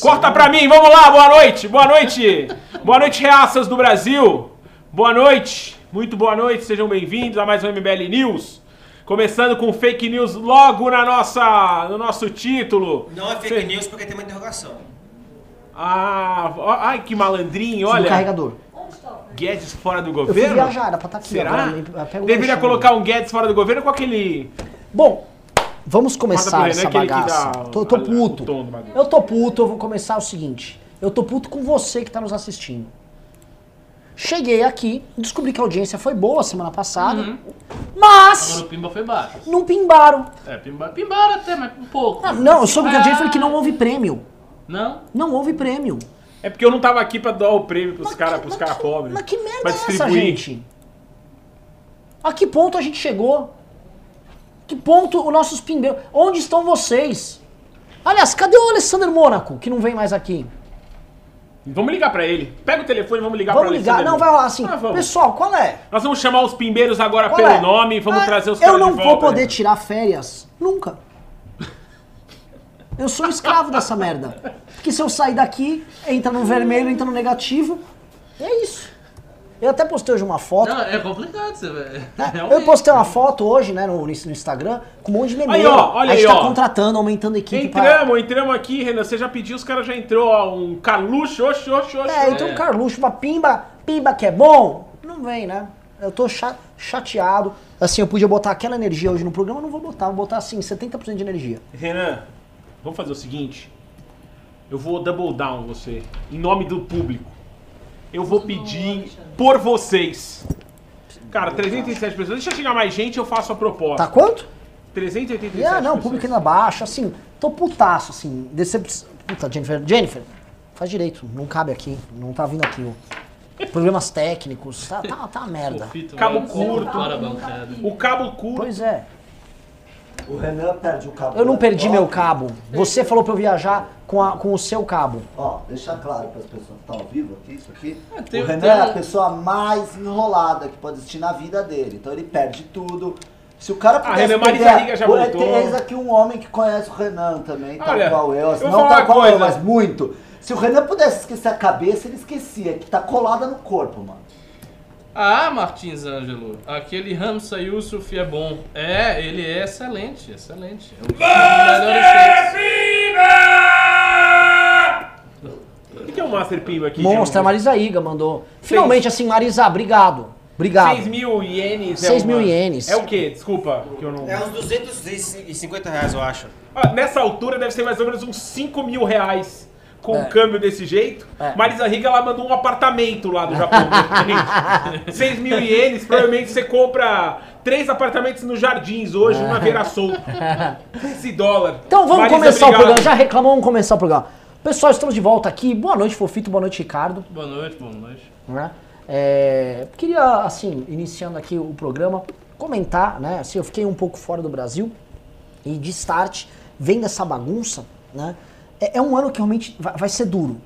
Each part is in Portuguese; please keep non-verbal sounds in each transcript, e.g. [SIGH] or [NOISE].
Corta pra mim, vamos lá, boa noite, boa noite. Boa noite, reaças do Brasil. Boa noite, muito boa noite, sejam bem-vindos a mais um MBL News. Começando com fake news logo na nossa, no nosso título. Não é fake Cê- news porque tem uma interrogação. Ah, ó, ai que malandrinho, Olha. carregador. Guedes fora do Eu fui governo? viajar, era pra estar aqui. Será? agora, Deveria colocar um Guedes fora do governo com aquele. Bom, vamos começar Renan, essa bagaça. dá Tô, tô a- puto. Eu tô puto, eu vou começar o seguinte. Eu tô puto com você que tá nos assistindo. Cheguei aqui, descobri que a audiência foi boa semana passada, Agora mas o Pimba foi baixo. não pimbaram. É, Pimba, pimbaram até, mas um pouco. Ah, Não, eu soube que a audiência foi que não houve prêmio. Não? Não houve prêmio. É porque eu não tava aqui pra dar o prêmio pros caras cara pobres. Mas que merda é essa, gente? A que ponto a gente chegou? Que ponto os nossos pimbeiros... Onde estão vocês? Aliás, cadê o Alessandro Mônaco, que não vem mais aqui? Vamos ligar pra ele. Pega o telefone e vamos ligar Vamos pra ligar. Alessandro. Não, vai lá assim. Ah, vamos. Pessoal, qual é? Nós vamos chamar os pimbeiros agora Qual pelo é? nome e vamos Ah, trazer os Eu não vou volta. poder tirar férias. Nunca. Eu sou um escravo dessa merda. Porque se eu sair daqui, entra no vermelho, entra no negativo. É isso. Eu até postei hoje uma foto. Não, é complicado você vai. [LAUGHS] Eu postei uma foto hoje, né, no, no Instagram, com um monte de meme. Aí, ó, olha a gente aí, tá ó. contratando, aumentando a equipe Entramos, entramos aqui, Renan. Você já pediu, os caras já entrou, ó, um Carluxo, oxe, oxe, oxe. pra... É, então um Carluxo, uma pimba, pimba que é bom, não vem, né? Eu tô cha- chateado. Assim, eu podia botar aquela energia hoje no programa, eu não vou botar. Vou botar, assim, 70% de energia. Renan, vamos fazer o seguinte. Eu vou double down você, em nome do público. Eu vou pedir por vocês. Cara, 387 pessoas. Deixa chegar mais gente, eu faço a proposta. Tá quanto? 387 Ah, não, o público ainda baixo, assim, tô putaço, assim. Decep... Puta, Jennifer, Jennifer, faz direito, não cabe aqui, não tá vindo aqui, ó. Problemas técnicos, tá, tá, tá uma merda. Cabo né? curto. O cabo curto. Pois é, O Renan perde o cabo. eu não perdi Ó, meu cabo. Você falou pra eu viajar com, a- com o seu cabo. Ó, deixar claro para as pessoas que estão ao vivo aqui, isso aqui. É, tem- o Renan tem é a pessoa mais enrolada que pode existir na vida dele. Então ele perde tudo. Se o cara pudesse Renan perder- Riga já Pô, voltou. Tem eis aqui um homem que conhece o Renan também, tal Olha, qual eu. Assim, eu vou não falar tal uma qual eu, coisa. mas muito. Se o Renan pudesse esquecer a cabeça, ele esquecia, que tá colada no corpo, mano. Ah, Martins Ângelo, aquele Ramsa Yusuf é bom. É, ele é excelente, excelente. É um dos melhores shakes. O que que é o Master Pimba aqui? Monstra, a Marisa Iga mandou. Finalmente, assim, Marisa, obrigado. Obrigado. 6 mil ienes. 6 é mil ienes. É o quê? Desculpa, que eu não... É uns 250 reais, eu acho. Ah, nessa altura deve ser mais ou menos uns 5 mil reais com É. um câmbio desse jeito. É. Marisa Riga, ela mandou um apartamento lá do Japão. 6 [LAUGHS] mil ienes, provavelmente você compra três apartamentos nos jardins hoje, uma Vera Solto. [LAUGHS] Esse dólar. Então vamos Marisa, começar o obrigado. programa. Já reclamou, vamos começar o programa. Pessoal, estamos de volta aqui. Boa noite, Fofito. Boa noite, Ricardo. Boa noite, boa noite. né? É, queria, assim, iniciando aqui o programa, comentar, né? Assim, eu fiquei um pouco fora do Brasil e de start, vendo essa bagunça, né? É, é um ano que realmente vai, vai ser duro.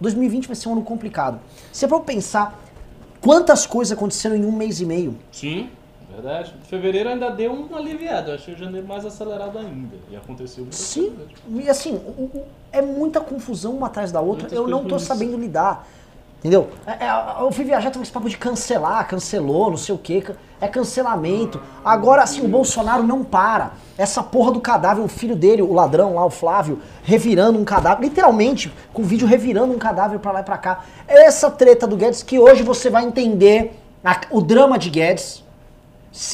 2020 vai ser um ano complicado. Se é eu pensar quantas coisas aconteceram em um mês e meio, Sim, verdade. Fevereiro ainda deu um aliviado, eu achei o janeiro mais acelerado ainda. E aconteceu muita Sim, coisa. e assim, o- o- é muita confusão uma atrás da outra, Muitas eu não ruins. sabendo lidar. Entendeu? É, é, eu fui viajar, tava esse papo de cancelar, cancelou, não sei o que, é cancelamento. Agora, assim, o Bolsonaro não para. Essa porra do cadáver, o filho dele, o ladrão lá, o Flávio, revirando um cadáver, literalmente, com o vídeo revirando um cadáver pra lá e pra cá. Essa treta do Guedes, que hoje você vai entender a- o drama de Guedes.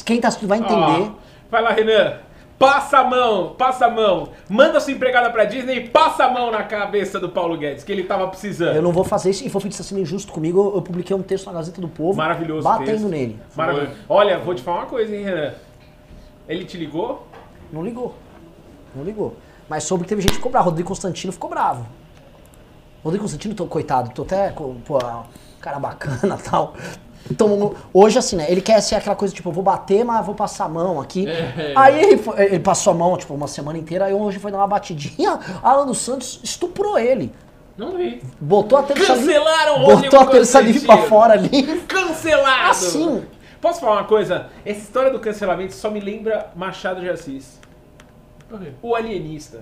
Quem tá assistindo vai entender. Ó, vai lá, Renan. Passa a mão, passa a mão. Manda sua empregada pra Disney e passa a mão na cabeça do Paulo Guedes, que ele tava precisando. Eu não vou fazer isso. E Fofito está sendo injusto comigo. Eu, publiquei um texto na Gazeta do Povo. Maravilhoso Batendo texto. nele. Maravilhoso. Olha, vou te falar uma coisa, hein, Renan. Ele te ligou? Não ligou. Não ligou. Mas soube que teve gente que ficou bravo. Rodrigo Constantino ficou bravo. Rodrigo Constantino, tô, coitado, tô até com, pô, cara bacana e [LAUGHS] tal. Então, hoje assim, né? Ele quer ser aquela coisa, tipo, vou bater, mas vou passar a mão aqui. É. Aí ele, foi- ele passou a mão, tipo, uma semana inteira, aí hoje foi dar uma batidinha. Alan dos Santos estuprou ele. Não vi. Botou a terça. Cancelaram o Rodrigo Botou a terça livre pra fora ali. Cancelado! Assim. Posso falar uma coisa? Essa história do cancelamento só me lembra Machado de Assis. O alienista.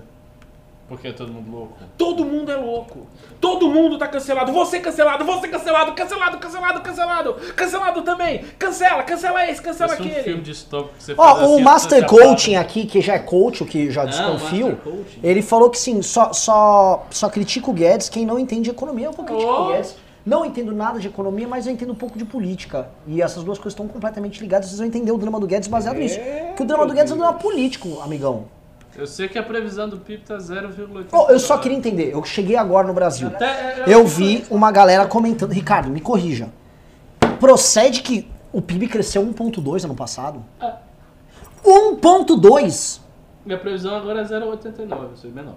Porque é todo mundo louco. Todo mundo é louco. Todo mundo tá cancelado. Você cancelado, você cancelado, cancelado, cancelado, cancelado. Cancelado também. Cancela, cancela esse, cancela Parece um filme aquele. distópico que você faz Ó, o assim, Master Coaching aqui, que já é coach, o que já desconfio, Master Coaching. ele falou que sim, só, só, só critica o Guedes quem não entende economia. Eu vou criticar Oh. o Guedes. Não entendo nada de economia, mas eu entendo um pouco de política. E essas duas coisas estão completamente ligadas. Vocês vão entender o drama do Guedes baseado nisso. Que o drama do Guedes é um drama político, amigão. Eu sei que a previsão do PIB tá 0,8. Oh, eu só queria entender. Eu cheguei agora no Brasil. Até- Eu vi uma galera comentando. Ricardo, me corrija. Procede que o PIB cresceu 1,2 ano passado? Ah. 1,2? Minha previsão agora é 0,89, eu sou menor.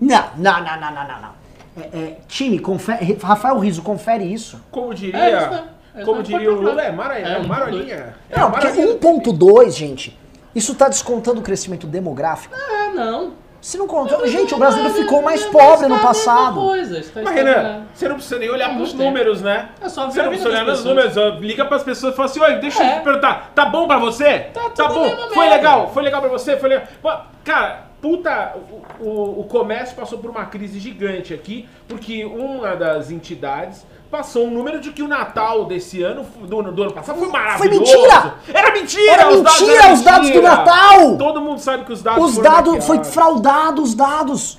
Não, não, não, não, não, não. não. É, é, time, confere, Rafael Riso, confere isso. Como É isso diria. É como isso diria o. Lula, é, mara, é, É, marolinha. É, Não, porque marolinha. 1,2, gente, isso tá descontando o crescimento demográfico? Ah, não. Se não conta. Gente, o brasileiro Não, ficou mais pobre no está passado. Coisa, está Mas, Renan, você não precisa nem olhar muito tempo. números, né? É só ver Você não precisa olhar nos números. Liga pras pessoas e fala assim, oi, deixa eu É. te perguntar, tá bom pra você? Tá tudo bom? mesmo Foi merda. legal? Foi legal pra você? Foi legal. Cara, puta, o, o, o comércio passou por uma crise gigante aqui, porque uma das entidades passou um número de que o Natal desse ano, do, do ano passado, foi maravilhoso. mentira! Era mentira! Era os dados mentira, eram os dados do mentira! Natal! Todo mundo sabe que os dados Os dados, foi fraudado os dados.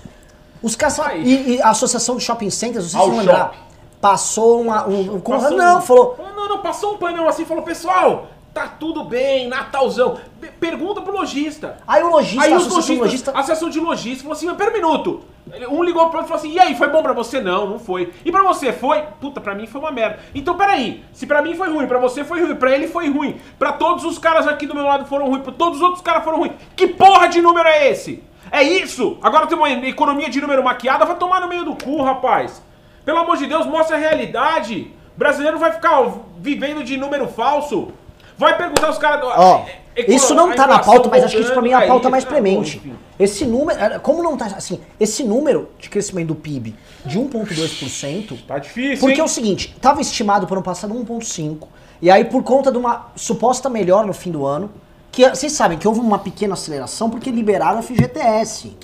Os caça... Aí. e, e a Associação de Shopping Centers, Ao vocês vão lembrar, passou uma, um, um- Passou Não, um- falou, Não, não, passou um panão assim e falou, pessoal, tá tudo bem, Natalzão. Pe- Pergunta pro lojista. Aí o lojista, Aí a os associação lojistas, de lojista. a associação de lojistas falou assim, mas pera um minuto. Um ligou pro outro e falou assim, e aí, foi bom pra você? Não, não foi. E pra você foi? Puta, pra mim foi uma merda. Então peraí, se pra mim foi ruim, pra você foi ruim, pra ele foi ruim, pra todos os caras aqui do meu lado foram ruins, pra todos os outros caras foram ruins. Que porra de número é esse? É isso? Agora tem uma economia de número maquiada, vai tomar no meio do cu, rapaz. Pelo amor de Deus, mostra a realidade. O brasileiro vai ficar ó, vivendo de número falso. Vai perguntar os caras... É- isso não a tá na pauta, mas acho que isso pra mim é a pauta mais ah, premente. Esse número, é, como não tá assim, esse número de crescimento do PIB de 1,2%, Tá difícil, porque hein? é o seguinte, tava estimado para ano passado 1,5%, e aí por conta de uma suposta melhora no fim do ano, que vocês sabem que houve uma pequena aceleração porque liberaram a FGTS.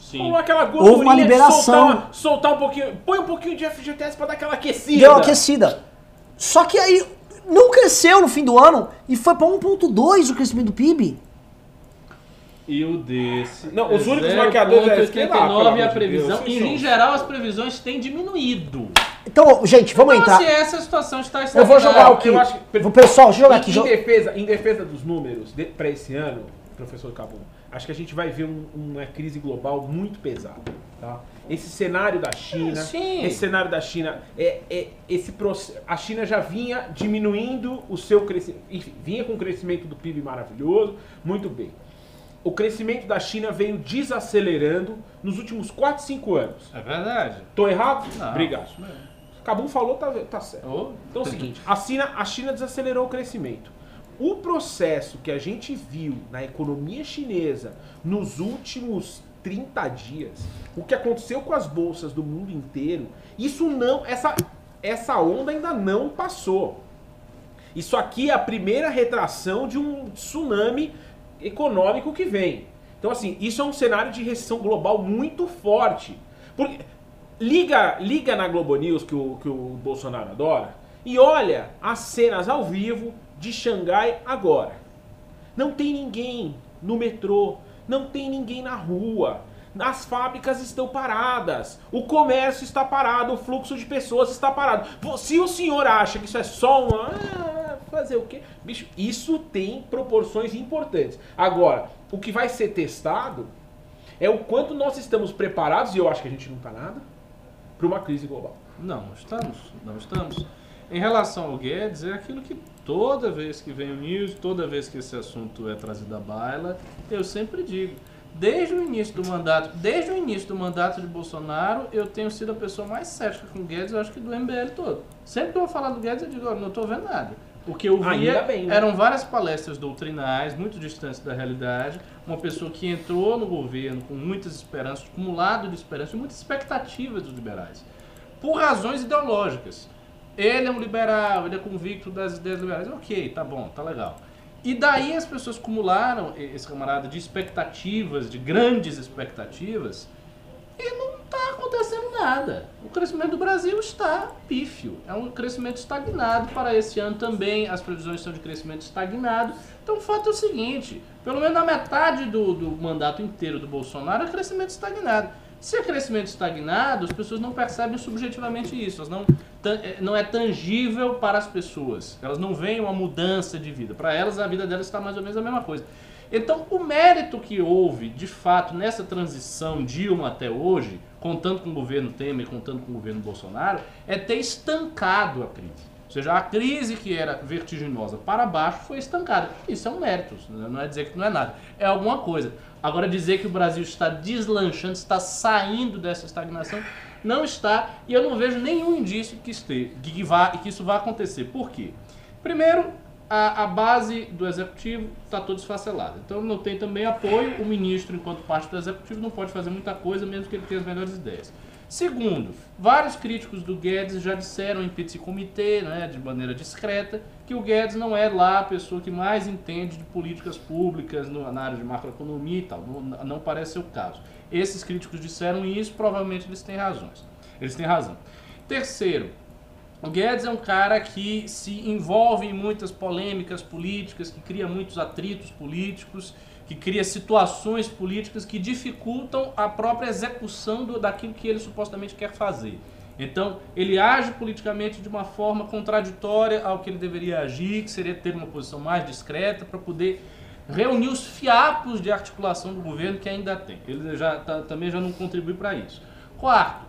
Sim. Aquela Houve uma liberação. Soltar, soltar um pouquinho. Põe um pouquinho de FGTS pra dar aquela aquecida. Deu aquecida. Só que aí não cresceu no fim do ano e foi para 1,2% o crescimento do PIB. E o desse. Não, os únicos marcadores é esse que dá, pelo 0,89 amor e a previsão. Deus, e em geral as previsões têm diminuído. Então, gente, vamos Então, entrar. se essa situação está Eu vou jogar o que? eu acho que- O pessoal, deixa eu jogar Em, aqui. em defesa, em defesa dos números de, pra esse ano, professor Cabum, acho que a gente vai ver um- uma crise global muito pesada. Tá? Esse cenário da China, É, sim. esse cenário da China, é, é esse a China já vinha diminuindo o seu crescimento, enfim, vinha com um crescimento do PIB maravilhoso, muito bem. O crescimento da China veio desacelerando nos últimos 4, 5 anos. É verdade. Tô errado? Não, Obrigado. isso mesmo. Cabum falou, tá, tá certo. Ô, Então é o seguinte, a China, a China desacelerou o crescimento. O processo que a gente viu na economia chinesa nos últimos 30 dias, o que aconteceu com as bolsas do mundo inteiro, isso não, essa, essa onda ainda não passou. Isso aqui é a primeira retração de um tsunami econômico que vem. Então, assim, isso é um cenário de recessão global muito forte. Porque, liga, liga na Globo News, que o, que o Bolsonaro adora, e olha as cenas ao vivo de Xangai agora. Não tem ninguém no metrô, não tem ninguém na rua. As fábricas estão paradas, o comércio está parado, o fluxo de pessoas está parado. Se o senhor acha que isso é só uma. ah, fazer o quê? Bicho, isso tem proporções importantes. Agora, o que vai ser testado é o quanto nós estamos preparados, e eu acho que a gente não está nada, para uma crise global. Não, não estamos. Não estamos. Em relação ao Guedes, é aquilo que toda vez que vem o news, toda vez que esse assunto é trazido à baila, eu sempre digo. Desde o início do mandato, desde o início do mandato de Bolsonaro, eu tenho sido a pessoa mais cética com o Guedes, eu acho que do MBL todo. Sempre que eu vou falar do Guedes, eu digo, olha, não estou vendo nada. O que eu via Ainda bem, né? eram várias palestras doutrinais, muito distantes da realidade. Uma pessoa que entrou no governo com muitas esperanças, acumulado de esperanças e muitas expectativas dos liberais. Por razões ideológicas. Ele é um liberal, ele é convicto das ideias liberais. Ok, tá bom, tá legal. E daí as pessoas acumularam, esse camarada, de expectativas, de grandes expectativas, nada. O crescimento do Brasil está pífio. É um crescimento estagnado para esse ano também. As previsões são de crescimento estagnado. Então o fato é o seguinte: pelo menos na metade do, do mandato inteiro do Bolsonaro é crescimento estagnado. Se é crescimento estagnado, as pessoas não percebem subjetivamente isso. Elas não, eh, não é tangível para as pessoas. Elas não veem uma mudança de vida. Para elas, a vida delas está mais ou menos a mesma coisa. Então, o mérito que houve, de fato, nessa transição Dilma até hoje, contando com o governo Temer, contando com o governo Bolsonaro, é ter estancado a crise. Ou seja, a crise que era vertiginosa para baixo foi estancada. Isso é um mérito, não é dizer que não é nada. É alguma coisa. Agora, dizer que o Brasil está deslanchando, está saindo dessa estagnação, não está. E eu não vejo nenhum indício que, este, que, vá, que isso vá acontecer. Por quê? Primeiro, a, a base do executivo está toda esfacelada. Então não tem também apoio. O ministro, enquanto parte do executivo, não pode fazer muita coisa, mesmo que ele tenha as melhores ideias. Segundo, vários críticos do Guedes já disseram em petit comitê, né, de maneira discreta, que o Guedes não é lá a pessoa que mais entende de políticas públicas no, na área de macroeconomia e tal. Não, não parece ser o caso. Esses críticos disseram isso, provavelmente eles têm razões. Eles têm razão. Terceiro, o Guedes é um cara que se envolve em muitas polêmicas políticas, que cria muitos atritos políticos, que cria situações políticas que dificultam a própria execução do, daquilo que ele supostamente quer fazer. Então, ele age politicamente de uma forma contraditória ao que ele deveria agir, que seria ter uma posição mais discreta para poder reunir os fiapos de articulação do governo que ainda tem. Ele já tá- também já não contribui para isso. Quarto,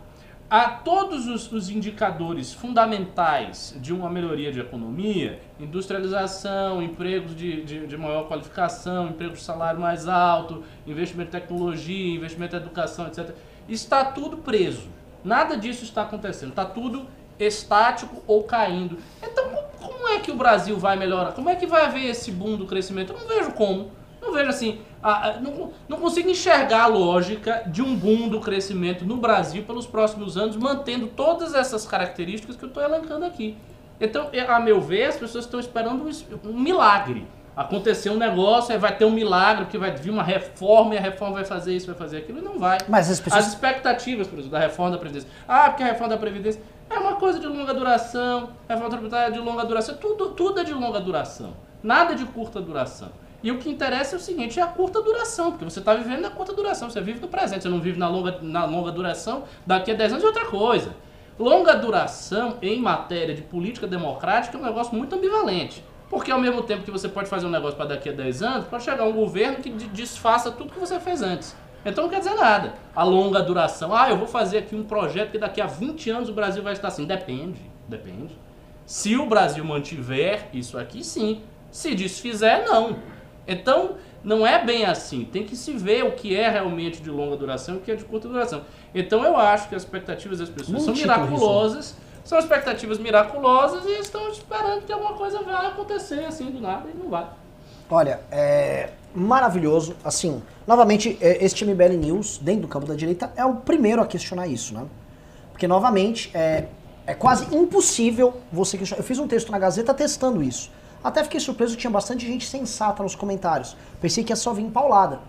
a todos os, os indicadores fundamentais de uma melhoria de economia, industrialização, empregos de, de, de maior qualificação, empregos de salário mais alto, investimento em tecnologia, investimento em educação, etc., está tudo preso. Nada disso está acontecendo. Está tudo estático ou caindo. Então, co- como é que o Brasil vai melhorar? Como é que vai haver esse boom do crescimento? Eu não vejo como. Não vejo assim. a- a- não, não consigo enxergar a lógica de um boom do crescimento no Brasil pelos próximos anos, mantendo todas essas características que eu estou elencando aqui. Então, é, a meu ver, as pessoas estão esperando um, um milagre. Acontecer um negócio, aí vai ter um milagre, porque vai vir uma reforma e a reforma vai fazer isso, vai fazer aquilo, e não vai. Mas as pessoas. As expectativas, por exemplo, da reforma da Previdência. Ah, porque a reforma da Previdência é uma coisa de longa duração, a reforma tributária é de longa duração, tudo, tudo é de longa duração. Nada de curta duração. E o que interessa é o seguinte, é a curta duração, porque você está vivendo na curta duração, você vive no presente, você não vive na longa, na longa duração, daqui a 10 anos é outra coisa. Longa duração em matéria de política democrática é um negócio muito ambivalente. Porque ao mesmo tempo que você pode fazer um negócio para daqui a 10 anos, pode chegar um governo que de- desfaça tudo que você fez antes. Então não quer dizer nada. A longa duração, ah, eu vou fazer aqui um projeto que daqui a 20 anos o Brasil vai estar assim. Depende, depende. Se o Brasil mantiver isso aqui, sim. Se desfizer, não. Então, não é bem assim. Tem que se ver o que é realmente de longa duração e o que é de curta duração. Então, eu acho que as expectativas das pessoas Bom são miraculosas. São expectativas miraculosas e estão esperando que alguma coisa vai acontecer assim do nada e não vai. Olha, é maravilhoso. Assim, novamente, é, este MBL News, dentro do campo da direita, é o primeiro a questionar isso, né? Porque, novamente, é, é quase impossível você questionar. Eu fiz um texto na Gazeta testando isso. Até fiquei surpreso que tinha bastante gente sensata nos comentários. Pensei que ia só vir paulada.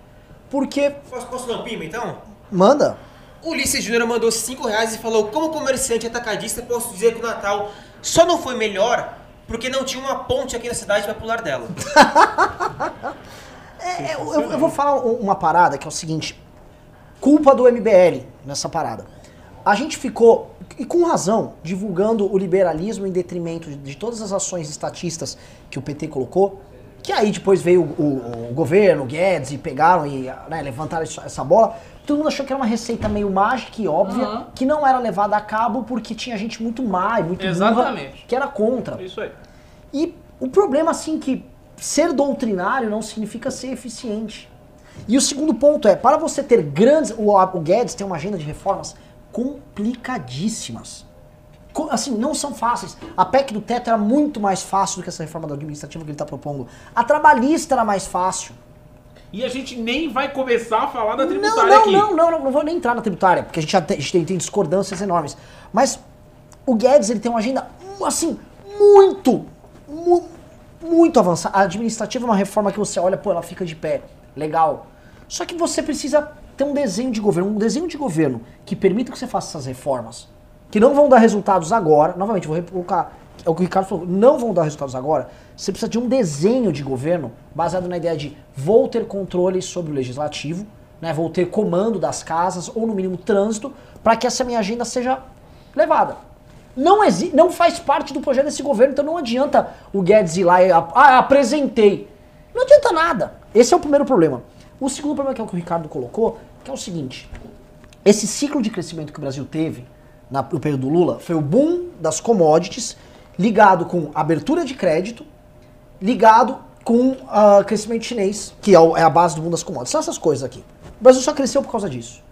Porque, Posso, posso dar um pima então? manda, Ulisses Júnior mandou 5 reais e falou: Como comerciante atacadista, posso dizer que o Natal só não foi melhor porque não tinha uma ponte aqui na cidade pra pular dela. [LAUGHS] É, eu, eu- eu vou falar um- uma parada que é o seguinte: culpa do MBL nessa parada. A gente ficou, e com razão, divulgando o liberalismo em detrimento de, de todas as ações estatistas que o PT colocou. Que aí depois veio o, o- o governo, o Guedes, e pegaram e né, levantaram essa bola. Todo mundo achou que era uma receita meio mágica e óbvia, Aham. que não era levada a cabo porque tinha gente muito má e muito burra Exatamente. que era contra. Isso aí. E o problema, assim, que ser doutrinário não significa ser eficiente. E o segundo ponto é, para você ter grandes... O, o Guedes tem uma agenda de reformas complicadíssimas. Co- Assim, não são fáceis. A PEC do teto era muito mais fácil do que essa reforma administrativa que ele está propondo. A trabalhista era mais fácil. E a gente nem vai começar a falar da Não, tributária não, aqui. não, não, não, não vou nem entrar na tributária, porque a gente já tem, a gente tem, tem discordâncias enormes. Mas o Guedes, ele tem uma agenda, assim, muito, mu- muito avançada. A administrativa é uma reforma que você olha, pô, ela fica de pé. Legal. Só que você precisa ter um desenho de governo, um desenho de governo que permita que você faça essas reformas, que não vão dar resultados agora, novamente, vou colocar, é o que o Ricardo falou, não vão dar resultados agora, você precisa de um desenho de governo baseado na ideia de vou ter controle sobre o legislativo, né, vou ter comando das casas, ou no mínimo trânsito, para que essa minha agenda seja levada. Não, não faz parte do projeto desse governo, então não adianta o Guedes ir lá e ah, apresentei. Não adianta nada. Esse é o primeiro problema. O segundo problema que é o que o Ricardo colocou, que é o seguinte: esse ciclo de crescimento que o Brasil teve na, no período do Lula foi o boom das commodities, ligado com abertura de crédito, ligado com uh, crescimento chinês, que é, o, é, a base do boom das commodities. São essas coisas aqui. O Brasil só cresceu por causa disso.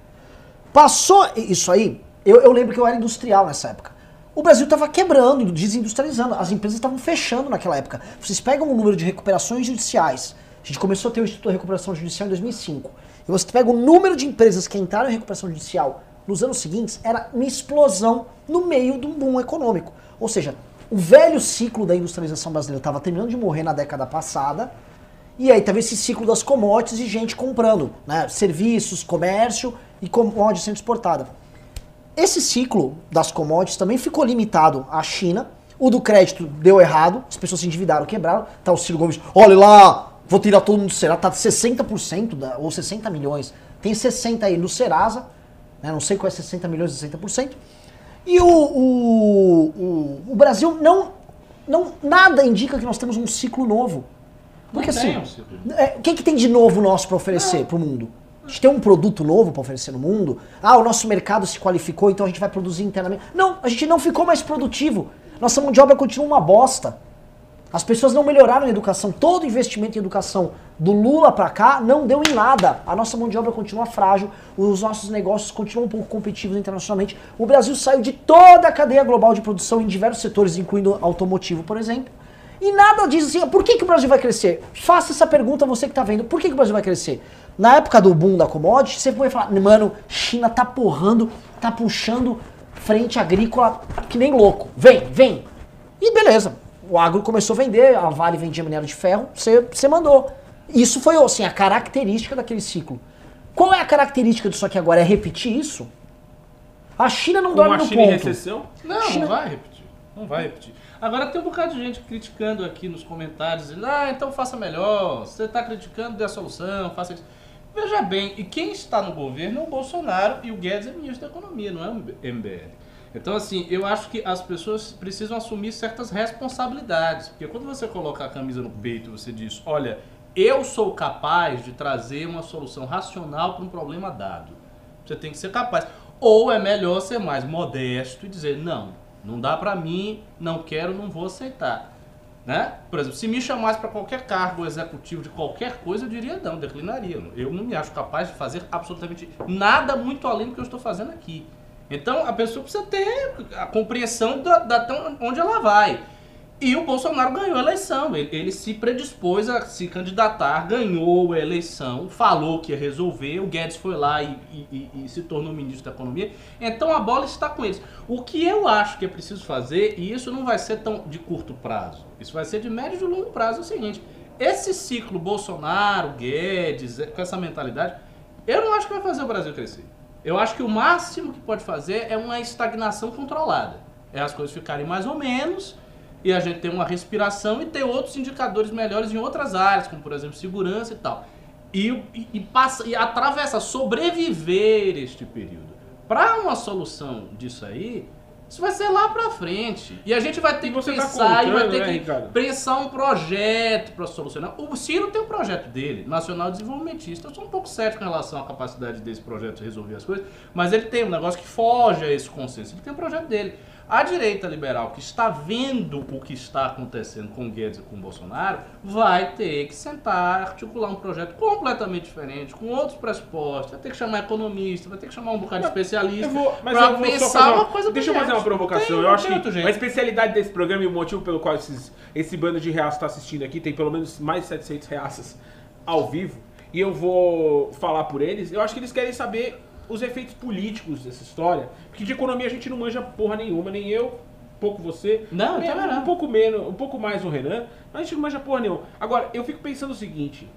Passou isso aí, eu, eu lembro que eu era industrial nessa época. O Brasil estava quebrando, desindustrializando. As empresas estavam fechando naquela época. Vocês pegam o número de recuperações judiciais. A gente começou a ter o Instituto de Recuperação Judicial em 2005. E você pega o número de empresas que entraram em recuperação judicial nos anos seguintes, era uma explosão no meio de um boom econômico. Ou seja, o velho ciclo da industrialização brasileira estava terminando de morrer na década passada. E aí teve esse ciclo das commodities e gente comprando, né? Serviços, comércio e commodities sendo exportada. Esse ciclo das commodities também ficou limitado à China. O do crédito deu errado, as pessoas se endividaram, quebraram. Tá o Ciro Gomes, olha lá, vou tirar todo mundo do Serasa, tá 60% da, ou 60 milhões. Tem 60 aí no Serasa, né, não sei qual é 60 milhões e 60%. E o, o, o, o, Brasil não, não. Nada indica que nós temos um ciclo novo. Porque não assim. Um é, o que, que tem de novo nosso para oferecer para o mundo? A gente tem um produto novo para oferecer no mundo. Ah, o nosso mercado se qualificou, então a gente vai produzir internamente. Não, a gente não ficou mais produtivo. Nossa mão de obra continua uma bosta. As pessoas não melhoraram a educação. Todo investimento em educação do Lula para cá não deu em nada. A nossa mão de obra continua frágil, os nossos negócios continuam um pouco competitivos internacionalmente. O Brasil saiu de toda a cadeia global de produção em diversos setores, incluindo automotivo, por exemplo. E nada diz assim, por que, que o Brasil vai crescer? Faça essa pergunta você que está vendo, por que, que o Brasil vai crescer? Na época do boom da commodity, você foi falar, mano, China tá porrando, tá puxando frente agrícola que nem louco. Vem, vem. E beleza. O agro começou a vender, a Vale vendia minério de ferro, você, você mandou. Isso foi assim, a característica daquele ciclo. Qual é a característica disso aqui agora? É repetir isso? A China não dorme no China ponto. Em recessão? Não, China... não vai repetir. Não vai repetir. Agora tem um bocado de gente criticando aqui nos comentários, dizendo, ah, então faça melhor, você está criticando, dê a solução, faça isso. Veja bem, e quem está no governo é o Bolsonaro e o Guedes é ministro da Economia, não é o MBL. Então, assim, eu acho que as pessoas precisam assumir certas responsabilidades. Porque quando você coloca a camisa no peito você diz, olha, eu sou capaz de trazer uma solução racional para um problema dado. Você tem que ser capaz. Ou é melhor ser mais modesto e dizer, não, não dá para mim, não quero, não vou aceitar. Né? Por exemplo, se me chamasse para qualquer cargo executivo de qualquer coisa, eu diria não, declinaria. Eu não me acho capaz de fazer absolutamente nada muito além do que eu estou fazendo aqui. Então a pessoa precisa ter a compreensão da, da onde ela vai. E o Bolsonaro ganhou a eleição. Ele, ele, se predispôs a se candidatar, ganhou a eleição, falou que ia resolver. O Guedes foi lá e, e, e, se tornou ministro da Economia. Então a bola está com eles. O que eu acho que é preciso fazer, e isso não vai ser tão de curto prazo, isso vai ser de médio e de longo prazo, é o seguinte: esse ciclo Bolsonaro, Guedes, com essa mentalidade, eu não acho que vai fazer o Brasil crescer. Eu acho que o máximo que pode fazer é uma estagnação controlada. É as coisas ficarem mais ou menos e a gente ter uma respiração e ter outros indicadores melhores em outras áreas, como por exemplo segurança e tal. E, e, e passa, e atravessa, sobreviver este período. Para uma solução disso aí, isso vai ser lá pra frente. E a gente vai ter que tá pensar tá e vai ter né, que pensar um projeto para solucionar. O Ciro tem um projeto dele, Nacional Desenvolvimentista. Eu sou um pouco cético em relação à capacidade desse projeto de resolver as coisas, mas ele tem um negócio que foge a esse consenso. Ele tem um projeto dele. A direita liberal, que está vendo o que está acontecendo com Guedes e com Bolsonaro, vai ter que sentar, articular um projeto completamente diferente, com outros pressupostos, vai ter que chamar economista, vai ter que chamar um bocado de especialista para pensar uma, uma coisa Deixa eu fazer uma provocação. Tem, eu acho que a especialidade desse programa e o motivo pelo qual esses, esse bando de reaças está assistindo aqui, tem pelo menos mais de 700 reaças ao vivo, e eu vou falar por eles, eu acho que eles querem saber os efeitos políticos dessa história. Porque de economia a gente não manja porra nenhuma, nem eu, pouco você. Não, menos, não. Um pouco menos, um pouco mais o Renan, mas a gente não manja porra nenhuma. Agora, eu fico pensando o seguinte: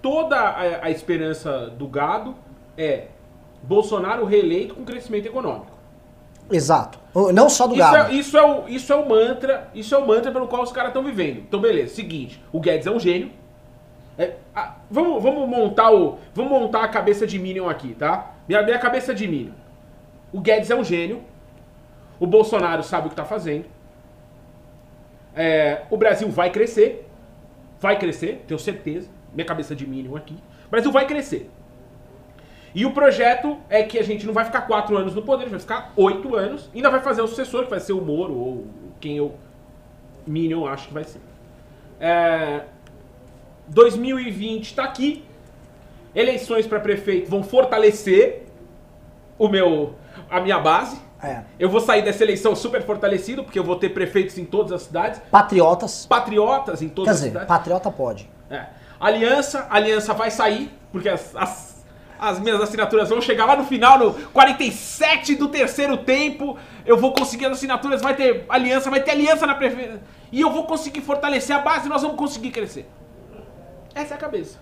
toda a, a esperança do gado é Bolsonaro reeleito com crescimento econômico. Exato. Não só do Isso gado. é, isso, é o, isso é o mantra, isso é o mantra pelo qual os caras estão vivendo. Então, beleza, seguinte, o Guedes é um gênio. É, vamos, vamos montar o. Vamos montar a cabeça de Minion aqui, tá? Minha, minha cabeça de Minion. O Guedes é um gênio. O Bolsonaro sabe o que tá fazendo. É, o Brasil vai crescer. Vai crescer, tenho certeza. Minha cabeça de Minion aqui. O Brasil vai crescer. E o projeto é que a gente não vai ficar quatro anos no poder, vai ficar oito anos. Ainda vai fazer o sucessor, que vai ser o Moro, ou quem eu, Minion, acho que vai ser. É, 2020 está aqui. Eleições para prefeito vão fortalecer o meu, a minha base. É. Eu vou sair dessa eleição super fortalecido, porque eu vou ter prefeitos em todas as cidades. Patriotas. Patriotas em todas Quer as dizer, cidades. patriota pode. É. Aliança, aliança vai sair, porque as, as, as minhas assinaturas vão chegar lá no final, no 47 do terceiro tempo. Eu vou conseguir as assinaturas, vai ter aliança, vai ter aliança na prefeitura. E eu vou conseguir fortalecer a base e nós vamos conseguir crescer. Essa é a cabeça.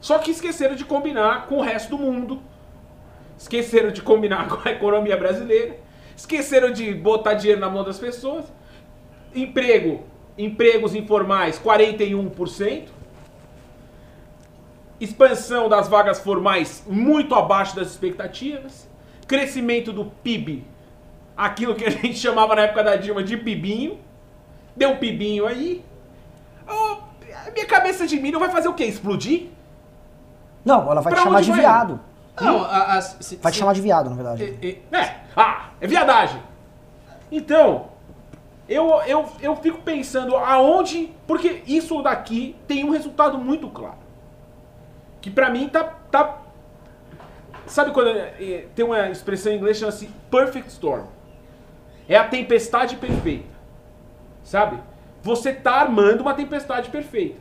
Só que esqueceram de combinar com o resto do mundo. Esqueceram de combinar [LAUGHS] com a economia brasileira. Esqueceram de botar dinheiro na mão das pessoas. Emprego, empregos informais 41%. Expansão das vagas formais muito abaixo das expectativas. Crescimento do PIB, aquilo que a [LAUGHS] gente chamava na época da Dilma de PIBinho. Deu um PIBinho aí. Oh, a minha cabeça de milho vai fazer o quê? Explodir? Não, ela vai Pra te chamar de vai? viado. Não, a, a- se- Vai te se- chamar de viado, na verdade. e- e- É. Ah, é viadagem. Então, eu, eu, eu fico pensando aonde. Porque isso daqui tem um resultado muito claro. Que pra mim tá. tá sabe quando é, tem uma expressão em inglês que chama-se perfect storm? É a tempestade perfeita. Sabe? Você tá armando uma tempestade perfeita.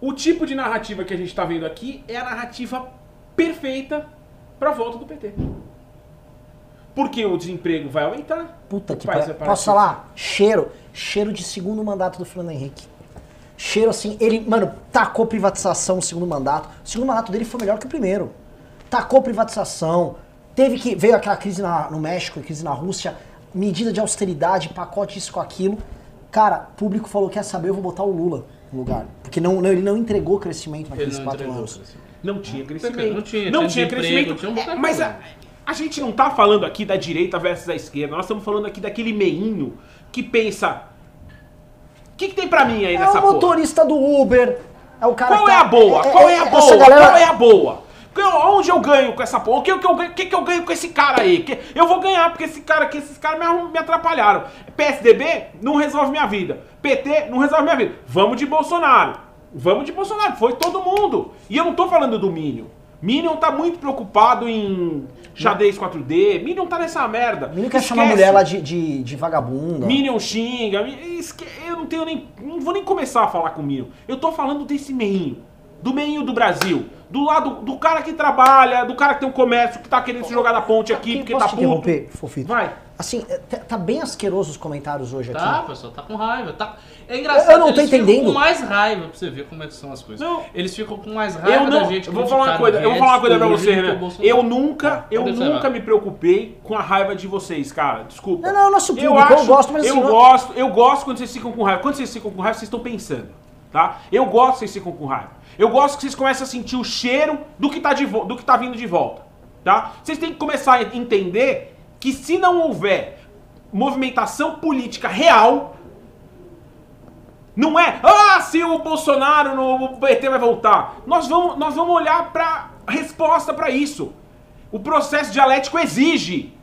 O tipo de narrativa que a gente tá vendo aqui é a narrativa perfeita pra volta do PT. Porque o desemprego vai aumentar. Puta que pariu. Posso falar? Cheiro. Cheiro de segundo mandato do Fernando Henrique. Cheiro assim, ele, mano, tacou privatização no segundo mandato. O segundo mandato dele foi melhor que o primeiro. Tacou privatização. Teve que. Veio aquela crise na- no México, crise na Rússia, medida de austeridade, pacote isso com aquilo. Cara, o público falou: quer saber, eu vou botar o Lula no lugar. Porque não, não- ele não entregou crescimento Ele naqueles não quatro anos. Não tinha crescimento. Não tinha, não tinha tinha crescimento. tinha um É, mas a, a gente não tá falando aqui da direita versus da esquerda. Nós estamos falando aqui daquele meinho que pensa. O que, que tem pra mim aí É nessa o porra? motorista do Uber. É o cara Qual que é tá- a boa? Qual é a essa boa? galera- Qual é a boa? Onde eu ganho com essa porra? O que, que, eu, ganho- que, que eu ganho com esse cara aí? Que- eu vou ganhar, porque esse cara aqui, esses caras me, me atrapalharam. PSDB não resolve minha vida. PT não resolve minha vida. Vamos de Bolsonaro. Vamos de Bolsonaro. Foi todo mundo. E eu não tô falando do Minion. Minion tá muito preocupado em xadrez 4D. Minion tá nessa merda. Menino quer chamar a mulher lá de, de, de vagabunda. Minion xinga, esque- eu não tenho nem. Não vou nem começar a falar com o Minion. Eu tô falando desse meinho. Do meinho do Brasil. Do lado do cara que trabalha, do cara que tem um comércio, que tá querendo se jogar da ponte aqui porque Posso tá te puto. interromper, Fofito? Vai. Assim, é, tá tá bem asqueroso os comentários hoje aqui. Tá, pessoal, tá com raiva. Tá... É engraçado. Eu não tô eles ficam entendendo. com mais raiva pra você ver como é que são as coisas. Não. Eles ficam com mais raiva Eu da não. gente. Eu vou falar uma coisa, eu vou falar uma coisa pra você. Bolsonaro. Eu nunca, eu nunca me preocupei com a raiva de vocês, cara. Desculpa. Não, não, nosso público, eu gosto, mas eu assim, não- gosto, eu gosto quando vocês ficam com raiva. Quando vocês ficam com raiva, vocês estão pensando, tá? Eu gosto que vocês ficam com raiva. Eu gosto que vocês começem a sentir o cheiro do que tá, de do que tá vindo de volta, tá? Vocês têm que começar a entender que se não houver movimentação política real, não é, ah, se o Bolsonaro no PT vai voltar. Nós vamos, nós vamos olhar pra resposta pra isso. O processo dialético exige.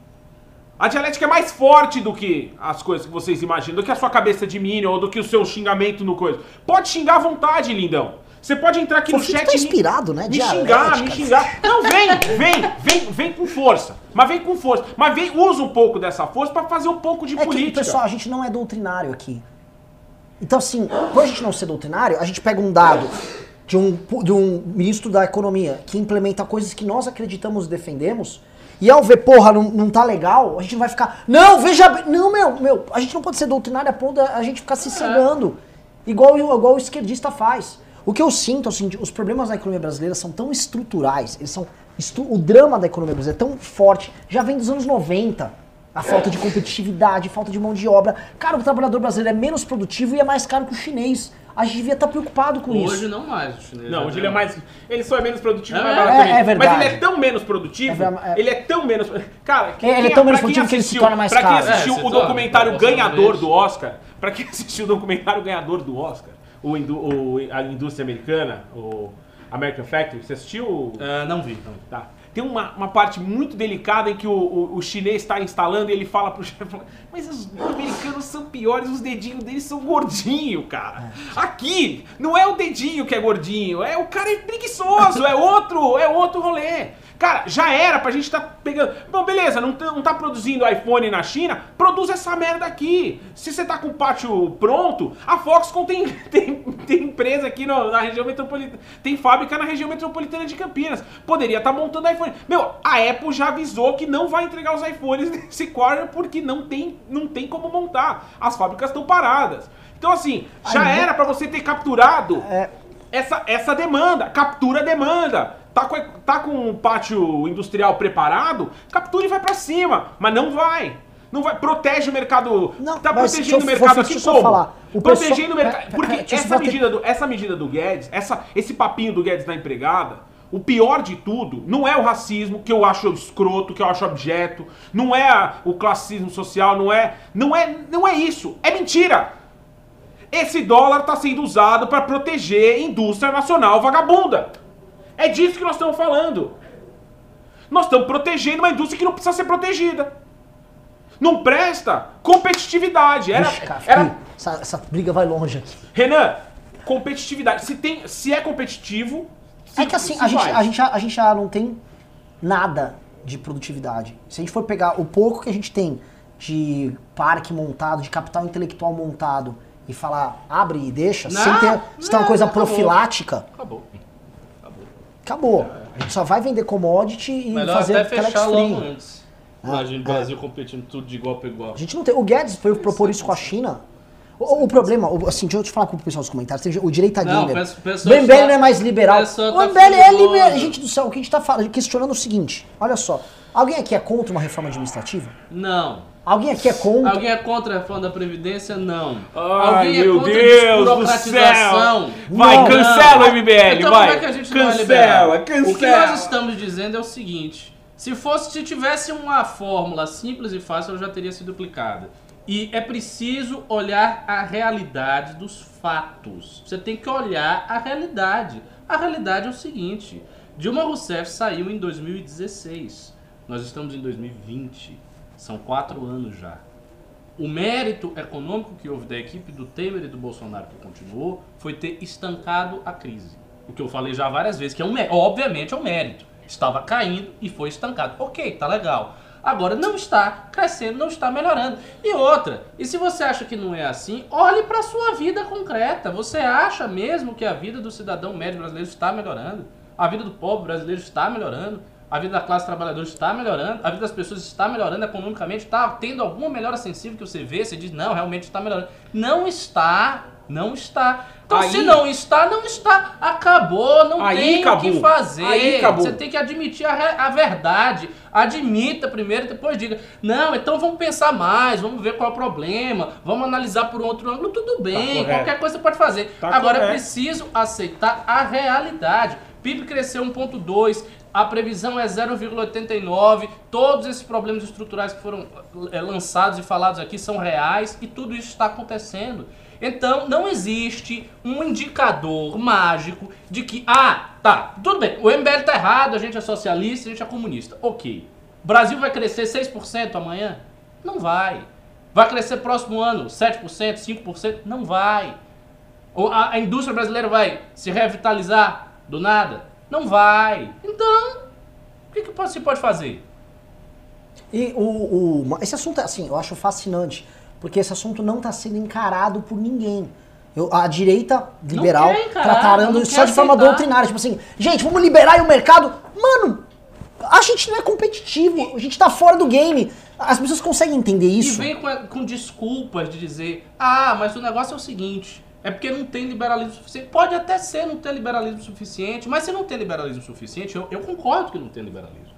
A dialética é mais forte do que as coisas que vocês imaginam, do que a sua cabeça de minion ou do que o seu xingamento no coisa. Pode xingar à vontade, lindão. Você pode entrar aqui no Fofito chat tá inspirado, né? Me Dialética. xingar, me xingar. Não, vem, vem, vem, vem com força. Mas vem com força. Mas vem, usa um pouco dessa força pra fazer um pouco de É que, política. pessoal, a gente não é doutrinário aqui. Então, assim, por a gente não ser doutrinário, a gente pega um dado de um, de um ministro da economia que implementa coisas que nós acreditamos e defendemos, e ao ver, porra, não, não tá legal, a gente não vai ficar. Não, veja bem. Não, meu, meu, a gente não pode ser doutrinário a ponto a gente ficar se cegando. Igual, igual o esquerdista faz. O que eu sinto, assim, os problemas da economia brasileira são tão estruturais, eles são o drama da economia brasileira é tão forte, já vem dos anos 90. A falta de competitividade, falta de mão de obra. Cara, o trabalhador brasileiro é menos produtivo e é mais caro que o chinês. A gente devia estar preocupado com Hoje isso. não mais, o chinês. Não, hoje ele é deu. mais. Ele só é menos produtivo É, mais barato é- também. é verdade. Mas ele é tão menos produtivo. É é- Ele é tão menos. Cara, É, ele é quem- tão menos pra quem produtivo que ele se assistiu- torna mais Pra quem caro. assistiu É, o documentário ganhador do Oscar, pra quem [LAUGHS] assistiu o documentário ganhador do Oscar, o, indú- o- a indústria americana, o American Factory, você assistiu? Ah, não vi, não. Tá. Tem uma, uma parte muito delicada em que o, o, o chinês está instalando e ele fala pro [LAUGHS] chefe, mas os americanos são piores, os dedinhos deles são gordinhos, cara. Aqui, não é o dedinho que é gordinho, é o cara é preguiçoso, é outro, é outro rolê. Cara, já era pra gente estar tá pegando. Bom, beleza, não tá, não tá produzindo iPhone na China, produz essa merda aqui. Se você tá com o pátio pronto, a Foxconn tem, [LAUGHS] tem, tem empresa aqui no- na região metropolitana. Tem fábrica na região metropolitana de Campinas. Poderia estar montando iPhone. Meu, a Apple já avisou que não vai entregar os iPhones [LAUGHS] nesse quarter porque não tem, não tem como montar. As fábricas estão paradas. Então, assim, já era pra você ter capturado É, essa, essa demanda, captura a demanda. Tá com, tá com o pátio industrial preparado, captura e vai pra cima. Mas não vai. Não vai. Protege o mercado. Não, tá protegendo o mercado aqui como? falar. O protegendo pessoal- o mercado. Pera, pera, Porque essa medida, do, essa medida do Guedes, essa, esse papinho do Guedes da empregada, o pior de tudo não é o racismo, que eu acho escroto, que eu acho objeto, não é o classismo social, não é. Não é, não é isso. É mentira! Esse dólar está sendo usado para proteger indústria nacional vagabunda. É disso que nós estamos falando. Nós estamos protegendo uma indústria que não precisa ser protegida. Não presta competitividade. Era, Vixe, cara, era- essa, essa briga vai longe aqui. Renan, competitividade. Se, tem, se é competitivo. se- É que assim, se a gente, a, gente já, a gente já não tem nada de produtividade. Se a gente for pegar o pouco que a gente tem de parque montado, de capital intelectual montado, e falar abre e deixa, Não, sem ter, sem ter uma não, coisa acabou. profilática, Acabou. Acabou. A gente só vai vender commodity e Melhor fazer até fechar logo antes. Imagina o Brasil competindo tudo de igual para igual. A gente não tem. O Guedes foi propor isso com a China. O, o problema, o- assim, deixa eu te falar com o pessoal dos comentários. tem o direita Não, gamer. o MBL não é mais liberal. O tá MBL é furioso. liberal. Gente do céu, o que a gente tá falando, questionando é o seguinte: olha só. Alguém aqui é contra uma reforma administrativa? Não. Alguém aqui é contra. Alguém é contra a reforma da Previdência? Não. Ai, Alguém é meu contra Deus a do desburocratização? céu. Vai, Não. cancela o MBL, Então vai. como é que a gente não é cancela, liberal? cancela. O que nós estamos dizendo é o seguinte: se fosse, se tivesse uma fórmula simples e fácil, ela já teria sido aplicada. E é preciso olhar a realidade dos fatos. Você tem que olhar a realidade. A realidade é o seguinte: Dilma Rousseff saiu em 2016. Nós estamos em 2020. São quatro anos já. O mérito econômico que houve da equipe do Temer e do Bolsonaro que continuou foi ter estancado a crise. O que eu falei já várias vezes, que é um mérito. Obviamente é um mérito. Estava caindo e foi estancado. Ok, tá legal. Agora não está crescendo, não está melhorando. E outra, e se você acha que não é assim, olhe para sua vida concreta. Você acha mesmo que a vida do cidadão médio brasileiro está melhorando? A vida do pobre brasileiro está melhorando? A vida da classe trabalhadora está melhorando, a vida das pessoas está melhorando economicamente, está tendo alguma melhora sensível que você vê, você diz, não, realmente está melhorando. Não está, não está. Então, Aí- se não está, não está. Acabou, não tem o que fazer. Aí, Cabu. Você tem que admitir a, a verdade. Admita primeiro, depois diga, não, então vamos pensar mais, vamos ver qual é o problema, vamos analisar por um outro ângulo. Tudo bem, correto. qualquer coisa você pode fazer. Tá Agora é correto. preciso aceitar a realidade. PIB cresceu 1,2, a previsão é 0,89. Todos esses problemas estruturais que foram eh, lançados e falados aqui são reais e tudo isso está acontecendo. Então, não existe um indicador mágico de que, ah, tá, tudo bem, o MBL tá errado, a gente é socialista, a gente é comunista. Ok. O Brasil vai crescer 6% amanhã? Não vai. Vai crescer próximo ano 7%, 5%? Não vai. A, a indústria brasileira vai se revitalizar do nada? Não vai. Então, o que, que se pode fazer? E o, o- esse assunto, assim, eu acho fascinante, porque esse assunto não está sendo encarado por ninguém. Eu- a direita liberal quer tratando quer só de forma doutrinária. Tipo assim, gente, vamos liberar aí o mercado. Mano, a gente não é competitivo, a gente tá fora do game. As pessoas conseguem entender E isso. vem com, com desculpas de dizer, ah, mas o negócio é o seguinte, é porque não tem liberalismo suficiente. Pode até ser não ter liberalismo suficiente, mas se não tem liberalismo suficiente, eu, eu concordo que não tem liberalismo.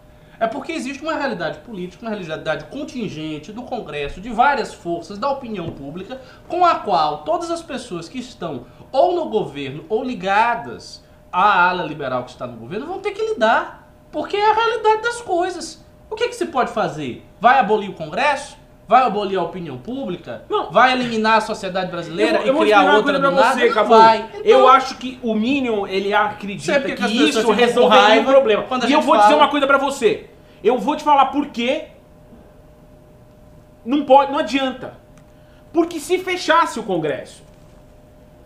É porque existe uma realidade política, uma realidade contingente do Congresso, de várias forças da opinião pública, com a qual todas as pessoas que estão ou no governo ou ligadas à ala liberal que está no governo vão ter que lidar. Porque é a realidade das coisas. O que, que se pode fazer? Vai abolir o Congresso? Vai abolir a opinião pública? Não. Vai eliminar a sociedade brasileira eu, eu e criar outra do nada? você, Não vai. Então, Eu acho que o Minion, ele acredita que que isso resolveria o problema. E eu vou dizer fala? uma coisa pra você. Eu vou te falar por quê. Não pode, não adianta. Porque se fechasse o Congresso,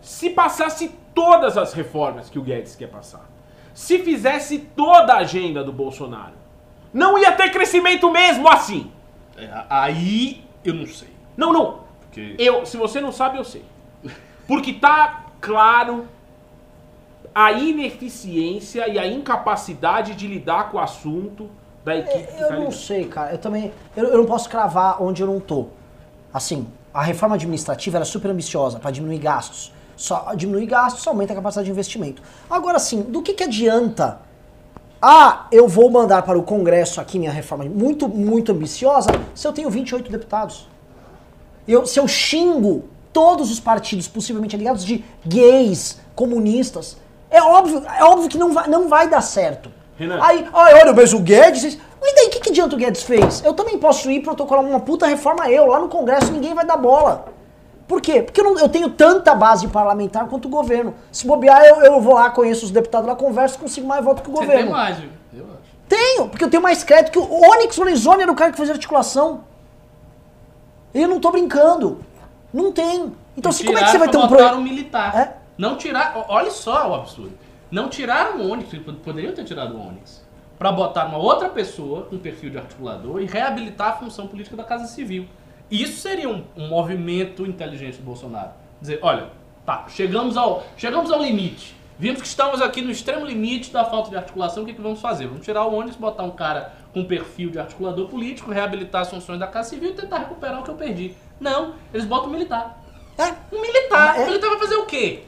se passasse todas as reformas que o Guedes quer passar, se fizesse toda a agenda do Bolsonaro, não ia ter crescimento mesmo assim. É, aí eu não sei. Não, não. Porque Eu, se você não sabe, eu sei. Porque tá claro a ineficiência e a incapacidade de lidar com o assunto da equipe que Eu tá não lidando. sei, cara. Eu também. Eu, eu não posso cravar onde eu não tô. Assim, a reforma administrativa era super ambiciosa para diminuir gastos. Só diminuir gastos aumenta a capacidade de investimento. Agora, assim, do que, que adianta? Ah, eu vou mandar para o Congresso aqui minha reforma muito, muito ambiciosa se eu tenho 28 deputados. Eu, se eu xingo todos os partidos possivelmente ligados de gays, comunistas, é óbvio, é óbvio que não vai, não vai dar certo. Renan. Aí, olha, mas o Guedes. Mas daí, o que, que adianta o Guedes fez? Eu também posso ir protocolar uma puta reforma eu, lá no Congresso ninguém vai dar bola. Por quê? Porque eu, não- eu tenho tanta base parlamentar quanto o governo. Se bobear, eu, eu vou lá, conheço os deputados lá, converso, consigo mais voto que o você governo. tem mais? Eu acho. Tenho, porque eu tenho mais crédito que o Onyx Lorenzoni era o cara que fazia articulação. E eu não tô brincando. Não tem. Então, assim, como é que você vai ter um projeto? um militar. É? Não tirar. Olha só o absurdo. Não tiraram o Onix, pod- poderiam ter tirado o Onix. Pra botar uma outra pessoa com perfil de articulador e reabilitar a função política da Casa Civil. Isso seria um, um movimento inteligente do Bolsonaro. Dizer, olha, tá, chegamos ao, chegamos ao limite. Vimos que estamos aqui no extremo limite da falta de articulação, o que, que vamos fazer? Vamos tirar o Onix, botar um cara com perfil de articulador político, reabilitar as funções da Casa Civil e tentar recuperar o que eu perdi. Não, eles botam um militar. É, Um militar. É. O militar vai fazer o quê?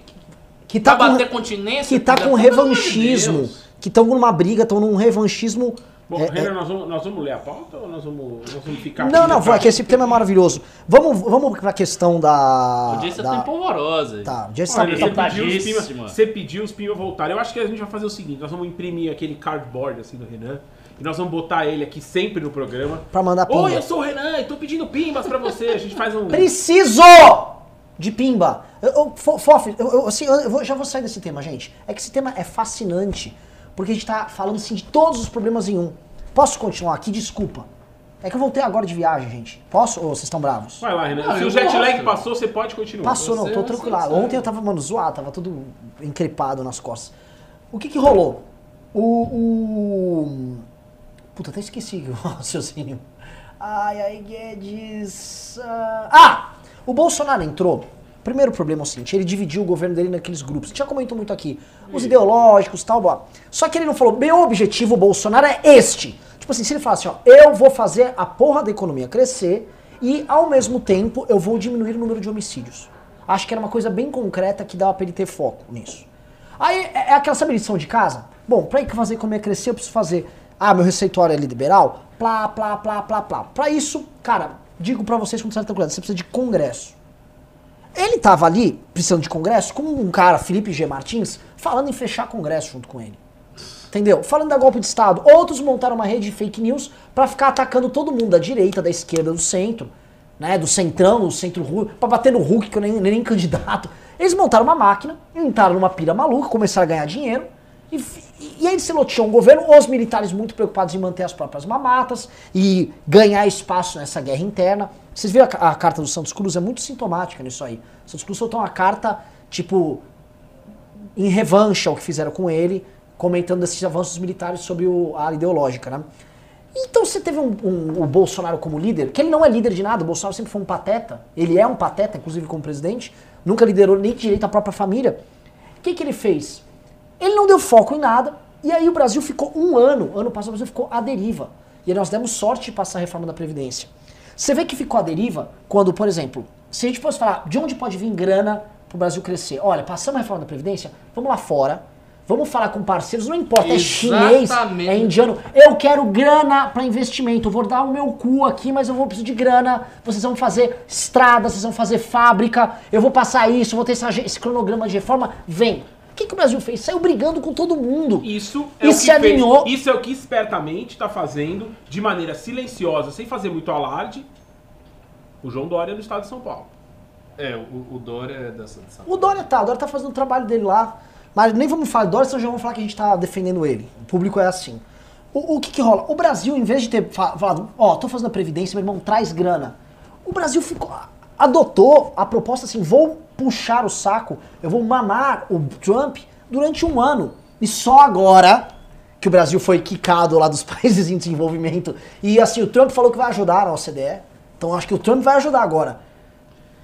Que tá Vai com, bater continência? que tá com revanchismo. Deus. Que estão numa briga, estão num revanchismo. Bom, é, Renan, é- nós, vamos, nós vamos ler a pauta ou nós vamos, nós vamos ficar aqui Não, não, vai, que esse tema é maravilhoso. Vamos, vamos pra questão da. A audiência da... tá empolvorosa. Tá, audiência tá- Olha, tá- você, pediu os empolgadíssima. pimba, você pediu os pimba voltarem. Eu acho que a gente vai fazer o seguinte: nós vamos imprimir aquele cardboard assim do Renan. E nós vamos botar ele aqui sempre no programa. Pra mandar pimba. Oi, eu sou o Renan e tô pedindo pimbas pra você. A gente faz um. Preciso de pimba. Eu, eu, eu, eu, assim, eu vou- já vou sair desse tema, gente. É que esse tema é fascinante, porque a gente tá falando assim de todos os problemas em um. Posso continuar aqui? Desculpa. É que eu voltei agora de viagem, gente. Posso? Ou vocês estão bravos? Vai lá, Renan. Não, Se o jet lag passou, você pode continuar. Passou, não, tô tranquilo. sabe. Ontem eu tava, mano, zoado, tava tudo encrepado nas costas. O que que rolou? O. o... Puta, até esqueci [LAUGHS] o raciocínio. Ai, ai, Guedes. ah, Ah! O Bolsonaro entrou. Primeiro problema é o seguinte: ele dividiu o governo dele naqueles grupos. Já comentou muito aqui. Os ideológicos tal, blá. Só que ele não falou, meu objetivo, Bolsonaro, é este. Tipo assim, se ele falasse, ó, eu vou fazer a porra da economia crescer e, ao mesmo tempo, eu vou diminuir o número de homicídios. Acho que era uma coisa bem concreta que dava pra ele ter foco nisso. Aí é é aquela, sabe, lição de casa? Bom, pra ir fazer a economia crescer, eu preciso fazer. Ah, meu receituário é liberal? Plá, plá, plá, plá, plá. Pra isso, cara, digo pra vocês com certa tranquilidade, você precisa de congresso. Ele tava ali, precisando de congresso, com um cara, Felipe G. Martins, falando em fechar congresso junto com ele. Entendeu? Falando da golpe de Estado. Outros montaram uma rede de fake news pra ficar atacando todo mundo, da direita, da esquerda, do centro, né? Do centrão, do centro pra bater no Hulk, que eu nem, nem candidato. Eles montaram uma máquina, entraram numa pira maluca, começaram a ganhar dinheiro. E, e aí se loteou um governo, os militares muito preocupados em manter as próprias mamatas e ganhar espaço nessa guerra interna. Vocês viram a, a carta do Santos Cruz? É muito sintomática nisso aí. O Santos Cruz soltou uma carta, tipo, em revanche ao que fizeram com ele, comentando esses avanços militares sobre o- a ideológica, né? Então você teve um, um- o Bolsonaro como líder, que ele não é líder de nada, o Bolsonaro sempre foi um pateta, ele é um pateta, inclusive como presidente, nunca liderou nem direito à própria família. O que, que ele fez? Ele não deu foco em nada, e aí o Brasil ficou um ano, ano passado o Brasil ficou à deriva. E aí nós demos sorte de passar a reforma da Previdência. Você vê que ficou à deriva quando, por exemplo, se a gente fosse falar de onde pode vir grana pro Brasil crescer. Olha, passamos a reforma da Previdência, vamos lá fora, vamos falar com parceiros, não importa, é chinês, Exatamente. é indiano. Eu quero grana para investimento, eu vou dar o meu cu aqui, mas eu vou precisar de grana. Vocês vão fazer estrada, vocês vão fazer fábrica, eu vou passar isso, eu vou ter essa esse cronograma de reforma. Vem. O que, que o Brasil fez? Saiu brigando com todo mundo. Isso é E o se que fez- alinhou- isso é o que espertamente está fazendo, de maneira silenciosa, sem fazer muito alarde, o João Dória no estado de São Paulo. É, o, o Dória é dessa. dessa O Dória tá, o Dória tá fazendo o trabalho dele lá. Mas nem vamos falar de Dória, senão já vamos falar que a gente tá defendendo ele. O público é assim. O, o que que rola? O Brasil, em vez de ter fa- falado, ó, tô fazendo a Previdência, meu irmão, traz grana. O Brasil ficou, adotou a proposta assim, vou puxar o saco, eu vou mamar o Trump durante um ano. E só agora que o Brasil foi quicado lá dos [LAUGHS] países em desenvolvimento. E assim, o Trump falou que vai ajudar na OCDE. Então acho que o Trump vai ajudar agora.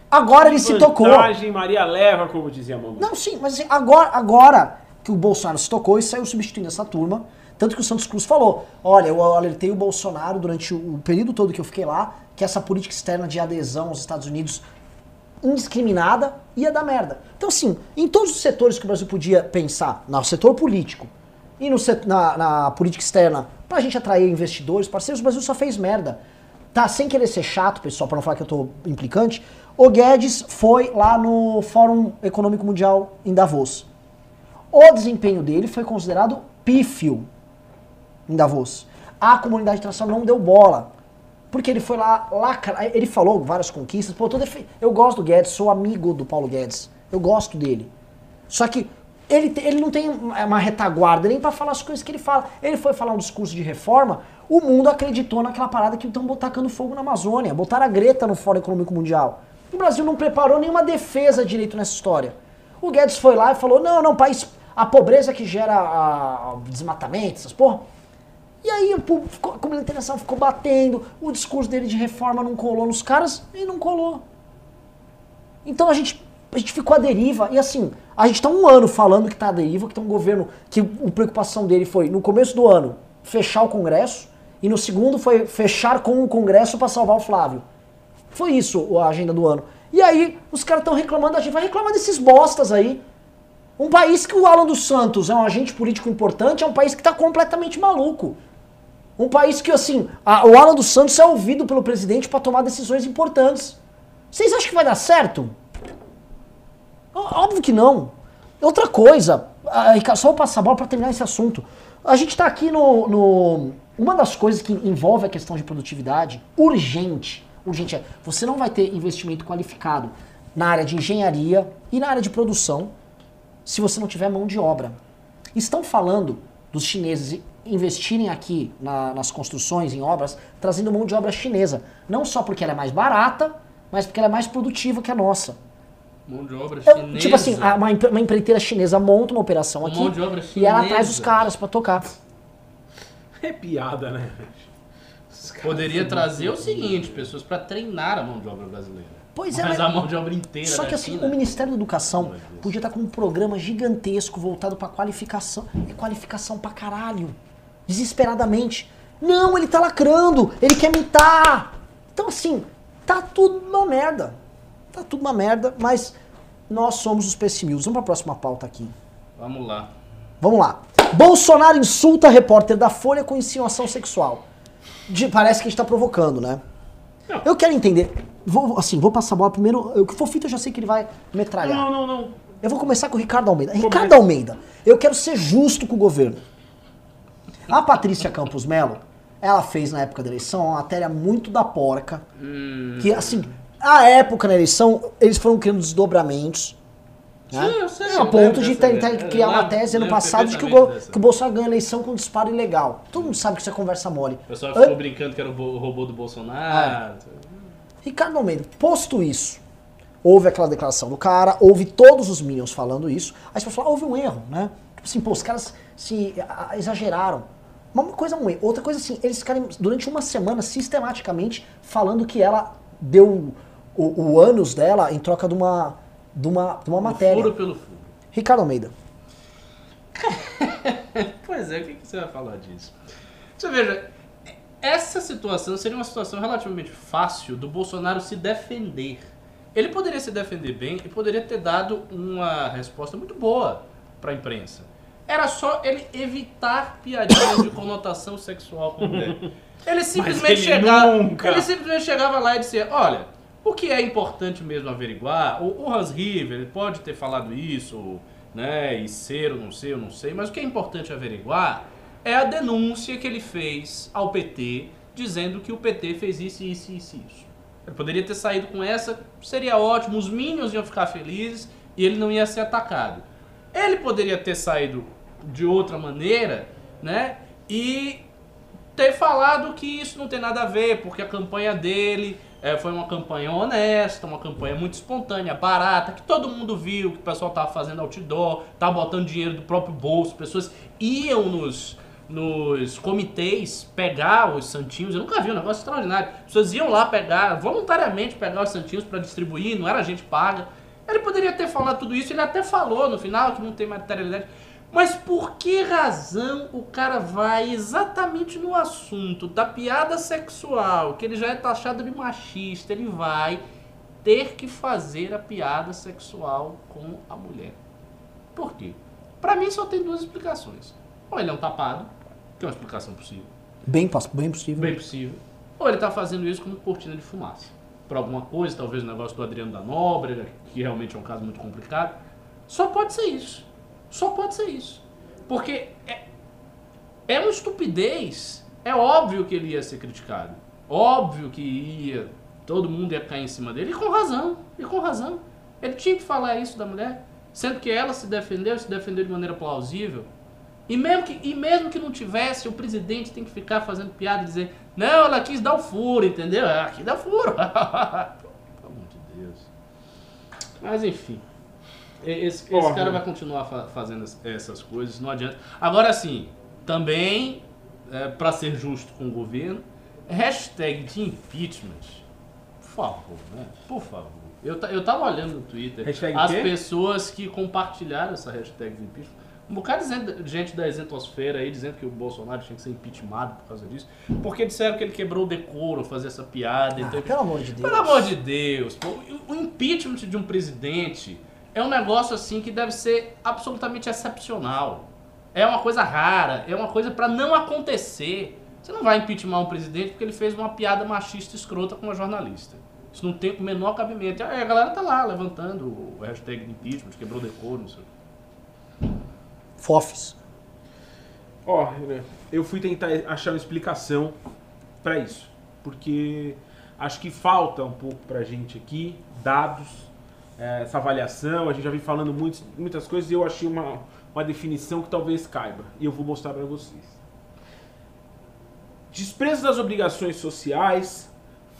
Agora ele se tocou. Maria leva, como dizia a mamãe. Não, sim, mas assim, agora, agora que o Bolsonaro se tocou e saiu substituindo essa turma, tanto que o Santos Cruz falou, olha, eu alertei o Bolsonaro durante o período todo que eu fiquei lá, que essa política externa de adesão aos Estados Unidos indiscriminada ia dar merda. Então, assim, em todos os setores que o Brasil podia pensar, no setor político e no na, na política externa, pra gente atrair investidores, parceiros, o Brasil só fez merda. Tá, sem querer ser chato, pessoal, pra não falar que eu tô implicante, o Guedes foi lá no Fórum Econômico Mundial em Davos. O desempenho dele foi considerado pífio em Davos. A comunidade internacional não deu bola. Porque ele foi lá, lacra, ele falou várias conquistas. Pô, defe- eu gosto do Guedes, sou amigo do Paulo Guedes. Eu gosto dele. Só que ele, ele não tem uma retaguarda nem pra falar as coisas que ele fala. Ele foi falar um discurso de reforma, o mundo acreditou naquela parada que estão tacando fogo na Amazônia. Botaram a Greta no Fórum Econômico Mundial. O Brasil não preparou nenhuma defesa direito nessa história. O Guedes foi lá e falou: não, não, país. A pobreza que gera a, desmatamento, essas porra. E aí o público ficou- a comunidade internacional ficou batendo, o discurso dele de reforma não colou nos caras e não colou. Então a gente, a gente ficou à deriva. E assim, a gente tá um ano falando que tá à deriva, que tem um governo que a preocupação dele foi, no começo do ano, fechar o Congresso, e no segundo foi fechar com o Congresso para salvar o Flávio. Foi isso a agenda do ano. E aí os caras estão reclamando, a gente vai reclamar desses bostas aí. Um país que o Alan dos Santos é um agente político importante, é um país que tá completamente maluco. Um país que, assim, a- o Alan dos Santos é ouvido pelo presidente para tomar decisões importantes. Vocês acham que vai dar certo? Óbvio que não. Outra coisa, só vou passar a bola para terminar esse assunto. A gente está aqui no, no- Uma das coisas que envolve a questão de produtividade, urgente, urgente é, você não vai ter investimento qualificado na área de engenharia e na área de produção se você não tiver mão de obra. Estão falando dos chineses investirem aqui na- nas construções, em obras, trazendo mão de obra chinesa. Não só porque ela é mais barata, mas porque ela é mais produtiva que a nossa. Mão de obra Eu- chinesa. tipo assim, uma, uma empreiteira chinesa monta uma operação aqui mão de obra e ela traz os caras pra tocar. É piada, né? Poderia trazer o seguinte, pessoas para treinar a mão de obra brasileira. Pois é, Mas a mão de obra inteira Só que assim, China- o Ministério da Educação podia estar com um programa gigantesco voltado pra qualificação. É qualificação pra caralho. Desesperadamente. Não, ele tá lacrando, ele quer mitar. Então assim, tá tudo uma merda. Tá tudo uma merda, mas nós somos os pessimistas. Vamos pra próxima pauta aqui. Vamos lá. Vamos lá. Bolsonaro insulta repórter da Folha com insinuação sexual. De- parece que a gente tá provocando, né? Não. Eu quero entender. Vou, assim, vou passar a bola primeiro. O que for fito eu já sei que ele vai metralhar. Não, não, não. Eu vou começar com o Ricardo Almeida. Ricardo Começa. Almeida, eu quero ser justo com o governo. A Patrícia Campos Melo, ela fez na época da eleição uma matéria muito da porca. Que, assim, a época na eleição, eles foram criando desdobramentos. né? Sim, eu sei, É, a ponto de tentar ideia. criar uma tese ano passado de que o, Go- que o Bolsonaro ganha a eleição com disparo ilegal. Todo mundo sabe que isso é conversa mole. O pessoal ficou brincando que era o robô do Bolsonaro. Ricardo Almeida, posto isso, houve aquela declaração do cara, houve todos os Minions falando isso, aí você vai falar, houve um erro, né? Tipo assim, pô, os caras se exageraram. Mas uma coisa erro, outra coisa assim, eles ficarem durante uma semana sistematicamente falando que ela deu o, o ânus dela em troca de uma, de uma, de uma matéria. Furo pelo furo. Ricardo Almeida. [LAUGHS] Pois é, o que, que você vai falar disso? Você veja, essa situação seria uma situação relativamente fácil do Bolsonaro se defender. Ele poderia se defender bem e poderia ter dado uma resposta muito boa para a imprensa. Era só ele evitar piadinhas de conotação sexual com mulher. Ele simplesmente ele chegava, nunca- ele simplesmente chegava lá e dizia: "Olha, o que é importante mesmo averiguar, o, o Hans River ele pode ter falado isso, né, e ser ou não ser, eu não sei, mas o que é importante averiguar é a denúncia que ele fez ao PT, dizendo que o PT fez isso, isso, isso, isso. Ele poderia ter saído com essa, seria ótimo, os Minions iam ficar felizes e ele não ia ser atacado. Ele poderia ter saído de outra maneira, né, e ter falado que isso não tem nada a ver, porque a campanha dele eh, foi uma campanha honesta, uma campanha muito espontânea, barata, que todo mundo viu, que o pessoal tava fazendo outdoor, tava botando dinheiro do próprio bolso, pessoas iam nos, nos comitês pegar os santinhos, eu nunca vi um negócio extraordinário. As pessoas iam lá pegar, voluntariamente pegar os santinhos para distribuir, não era gente paga. Ele poderia ter falado tudo isso, ele até falou no final que não tem materialidade. Mas por que razão o cara vai exatamente no assunto da piada sexual, que ele já é taxado de machista, ele vai ter que fazer a piada sexual com a mulher? Por quê? Pra mim só tem duas explicações. Ou ele é um tapado, que é uma explicação possível, Bem, bem possível. bem possível, ou ele tá fazendo isso como cortina de fumaça. Por alguma coisa, talvez o negócio do Adriano da Nóbrega, que realmente é um caso muito complicado. Só pode ser isso. Só pode ser isso. Porque é, é uma estupidez. É óbvio que ele ia ser criticado. Óbvio que ia. Todo mundo ia cair em cima dele. E com razão. E com razão. Ele tinha que falar isso da mulher. Sendo que ela se defendeu, se defendeu de maneira plausível. E mesmo, que, e mesmo que não tivesse, o presidente tem que ficar fazendo piada e dizer: Não, ela quis dar o furo, entendeu? Aqui dá furo. [LAUGHS] Pelo amor de Deus. Mas enfim. Esse, esse cara vai continuar fa- fazendo es- essas coisas, não adianta. Agora sim, também, é, para ser justo com o governo, hashtag de impeachment. Por favor, né? Por favor. Eu, eu tava olhando no Twitter Hashtag as quê? pessoas que compartilharam essa hashtag de impeachment. Um bocado de gente- da isentosfera aí dizendo que o Bolsonaro tinha que ser impeachmentado por causa disso. Porque disseram que ele quebrou o decoro fazer essa piada. Ah, então- pelo amor de Deus. pelo amor de Deus, pô, o impeachment de um presidente é um negócio assim que deve ser absolutamente excepcional. É uma coisa rara, é uma coisa pra não acontecer. Você não vai impeachment um presidente porque ele fez uma piada machista escrota com uma jornalista. Isso não tem o menor cabimento. Aí a galera tá lá levantando o hashtag de impeachment, quebrou decoro, não sei. Fofes. Ó, Renan, eu fui tentar achar uma explicação pra isso. Porque acho que falta um pouco pra gente aqui dados, é, essa avaliação. A gente já vem falando muitos- muitas coisas e eu achei uma, uma definição que talvez caiba. E eu vou mostrar pra vocês. Desprezo das obrigações sociais,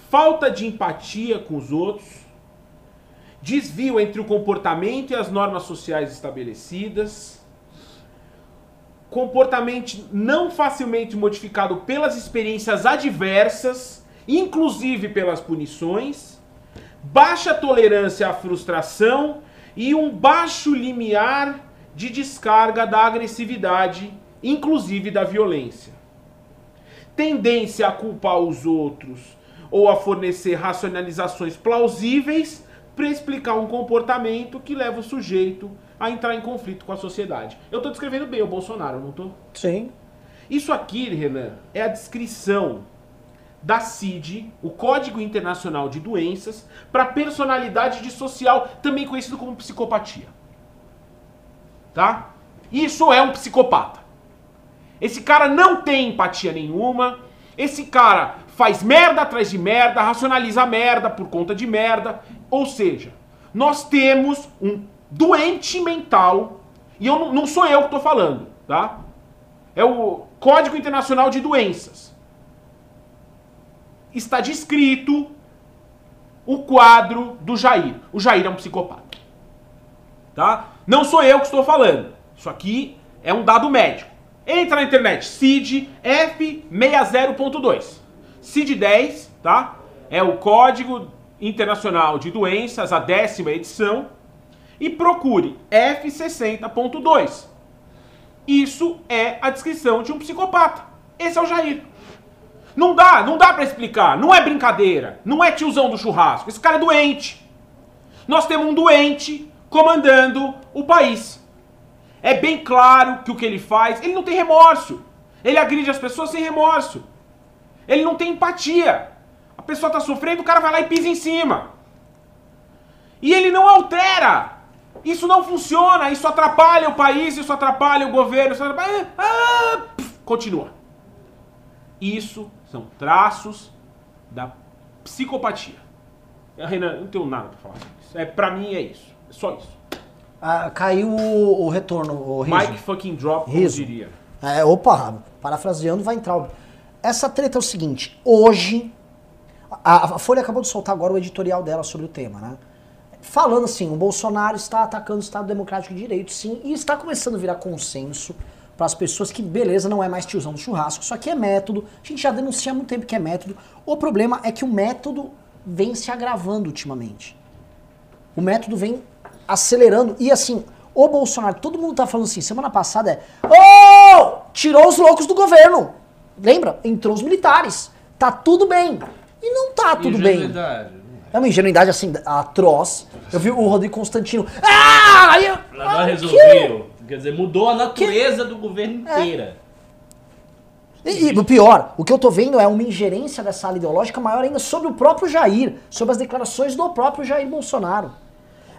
falta de empatia com os outros, desvio entre o comportamento e as normas sociais estabelecidas comportamento não facilmente modificado pelas experiências adversas, inclusive pelas punições, baixa tolerância à frustração e um baixo limiar de descarga da agressividade, inclusive da violência. Tendência a culpar os outros ou a fornecer racionalizações plausíveis para explicar um comportamento que leva o sujeito a entrar em conflito com a sociedade. Eu estou descrevendo bem o Bolsonaro, não estou? Sim. Isso aqui, Renan, é a descrição da CID, o Código Internacional de Doenças, para personalidade dissocial, também conhecido como psicopatia. Tá? Isso é um psicopata. Esse cara não tem empatia nenhuma. Esse cara faz merda atrás de merda, racionaliza merda por conta de merda. Ou seja, nós temos um doente mental, e eu não, não sou eu que estou falando, tá? É o Código Internacional de Doenças. Está descrito o quadro do Jair. O Jair é um psicopata. Tá? Não sou eu que estou falando. Isso aqui é um dado médico. Entra na internet, CID F60.2. CID 10, tá? É o Código Internacional de Doenças, a décima edição. E procure F60.2. Isso é a descrição de um psicopata. Esse é o Jair. Não dá, não dá pra explicar. Não é brincadeira. Não é tiozão do churrasco. Esse cara é doente. Nós temos um doente comandando o país. É bem claro que o que ele faz, ele não tem remorso. Ele agride as pessoas sem remorso. Ele não tem empatia. A pessoa está sofrendo, o cara vai lá e pisa em cima. E ele não altera. Isso não funciona, isso atrapalha o país, isso atrapalha o governo, isso atrapalha... Ah, pf, continua. Isso são traços da psicopatia. Eh, Renan, não tenho nada pra falar sobre isso. É, pra mim é isso. É só isso. Ah, caiu o, o retorno, o riso. Mike fucking drop, Riso. diria. É, opa, parafraseando, vai entrar. o- Essa treta é o seguinte, hoje, a, a Folha acabou de soltar agora o editorial dela sobre o tema, né? Falando assim, o Bolsonaro está atacando o Estado Democrático de Direito, sim, e está começando a virar consenso para as pessoas que, beleza, não é mais tiozão do churrasco, isso aqui é método, a gente já denuncia há muito tempo que é método. O problema é que o método vem se agravando ultimamente. O método vem acelerando. E assim, o Bolsonaro, todo mundo tá falando assim, semana passada é. Ô! tirou os loucos do governo. Lembra? Entrou os militares. Tá tudo bem. E não tá tudo bem. Ingenuidade. É uma ingenuidade assim, atroz. Eu vi o Rodrigo Constantino. Ah! Aí ah, resolveu. Quer dizer, mudou a natureza do governo inteira. E, e o pior, o que eu tô vendo é uma ingerência dessa ala ideológica maior ainda sobre o próprio Jair, sobre as declarações do próprio Jair Bolsonaro.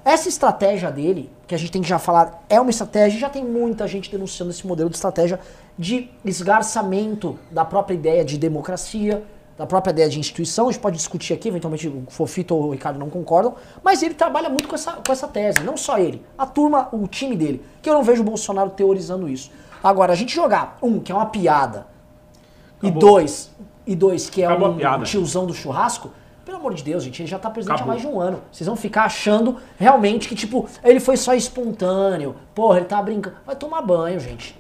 Essa estratégia dele, que a gente tem que já falar, é uma estratégia, já tem muita gente denunciando esse modelo de estratégia de esgarçamento da própria ideia de democracia, da própria ideia de instituição. A gente pode discutir aqui, eventualmente o Fofito ou o Ricardo não concordam, mas ele trabalha muito com essa, com essa tese, não só ele, a turma, o time dele, que eu não vejo o Bolsonaro teorizando isso. Agora, a gente jogar, um, que é uma piada, e Acabou. dois, e dois, que é Acabou um tiozão do churrasco, pelo amor de Deus, gente, ele já tá presidente Acabou. há mais de um ano. Vocês vão ficar achando realmente que, tipo, ele foi só espontâneo. Porra, ele tá brincando. Vai tomar banho, gente.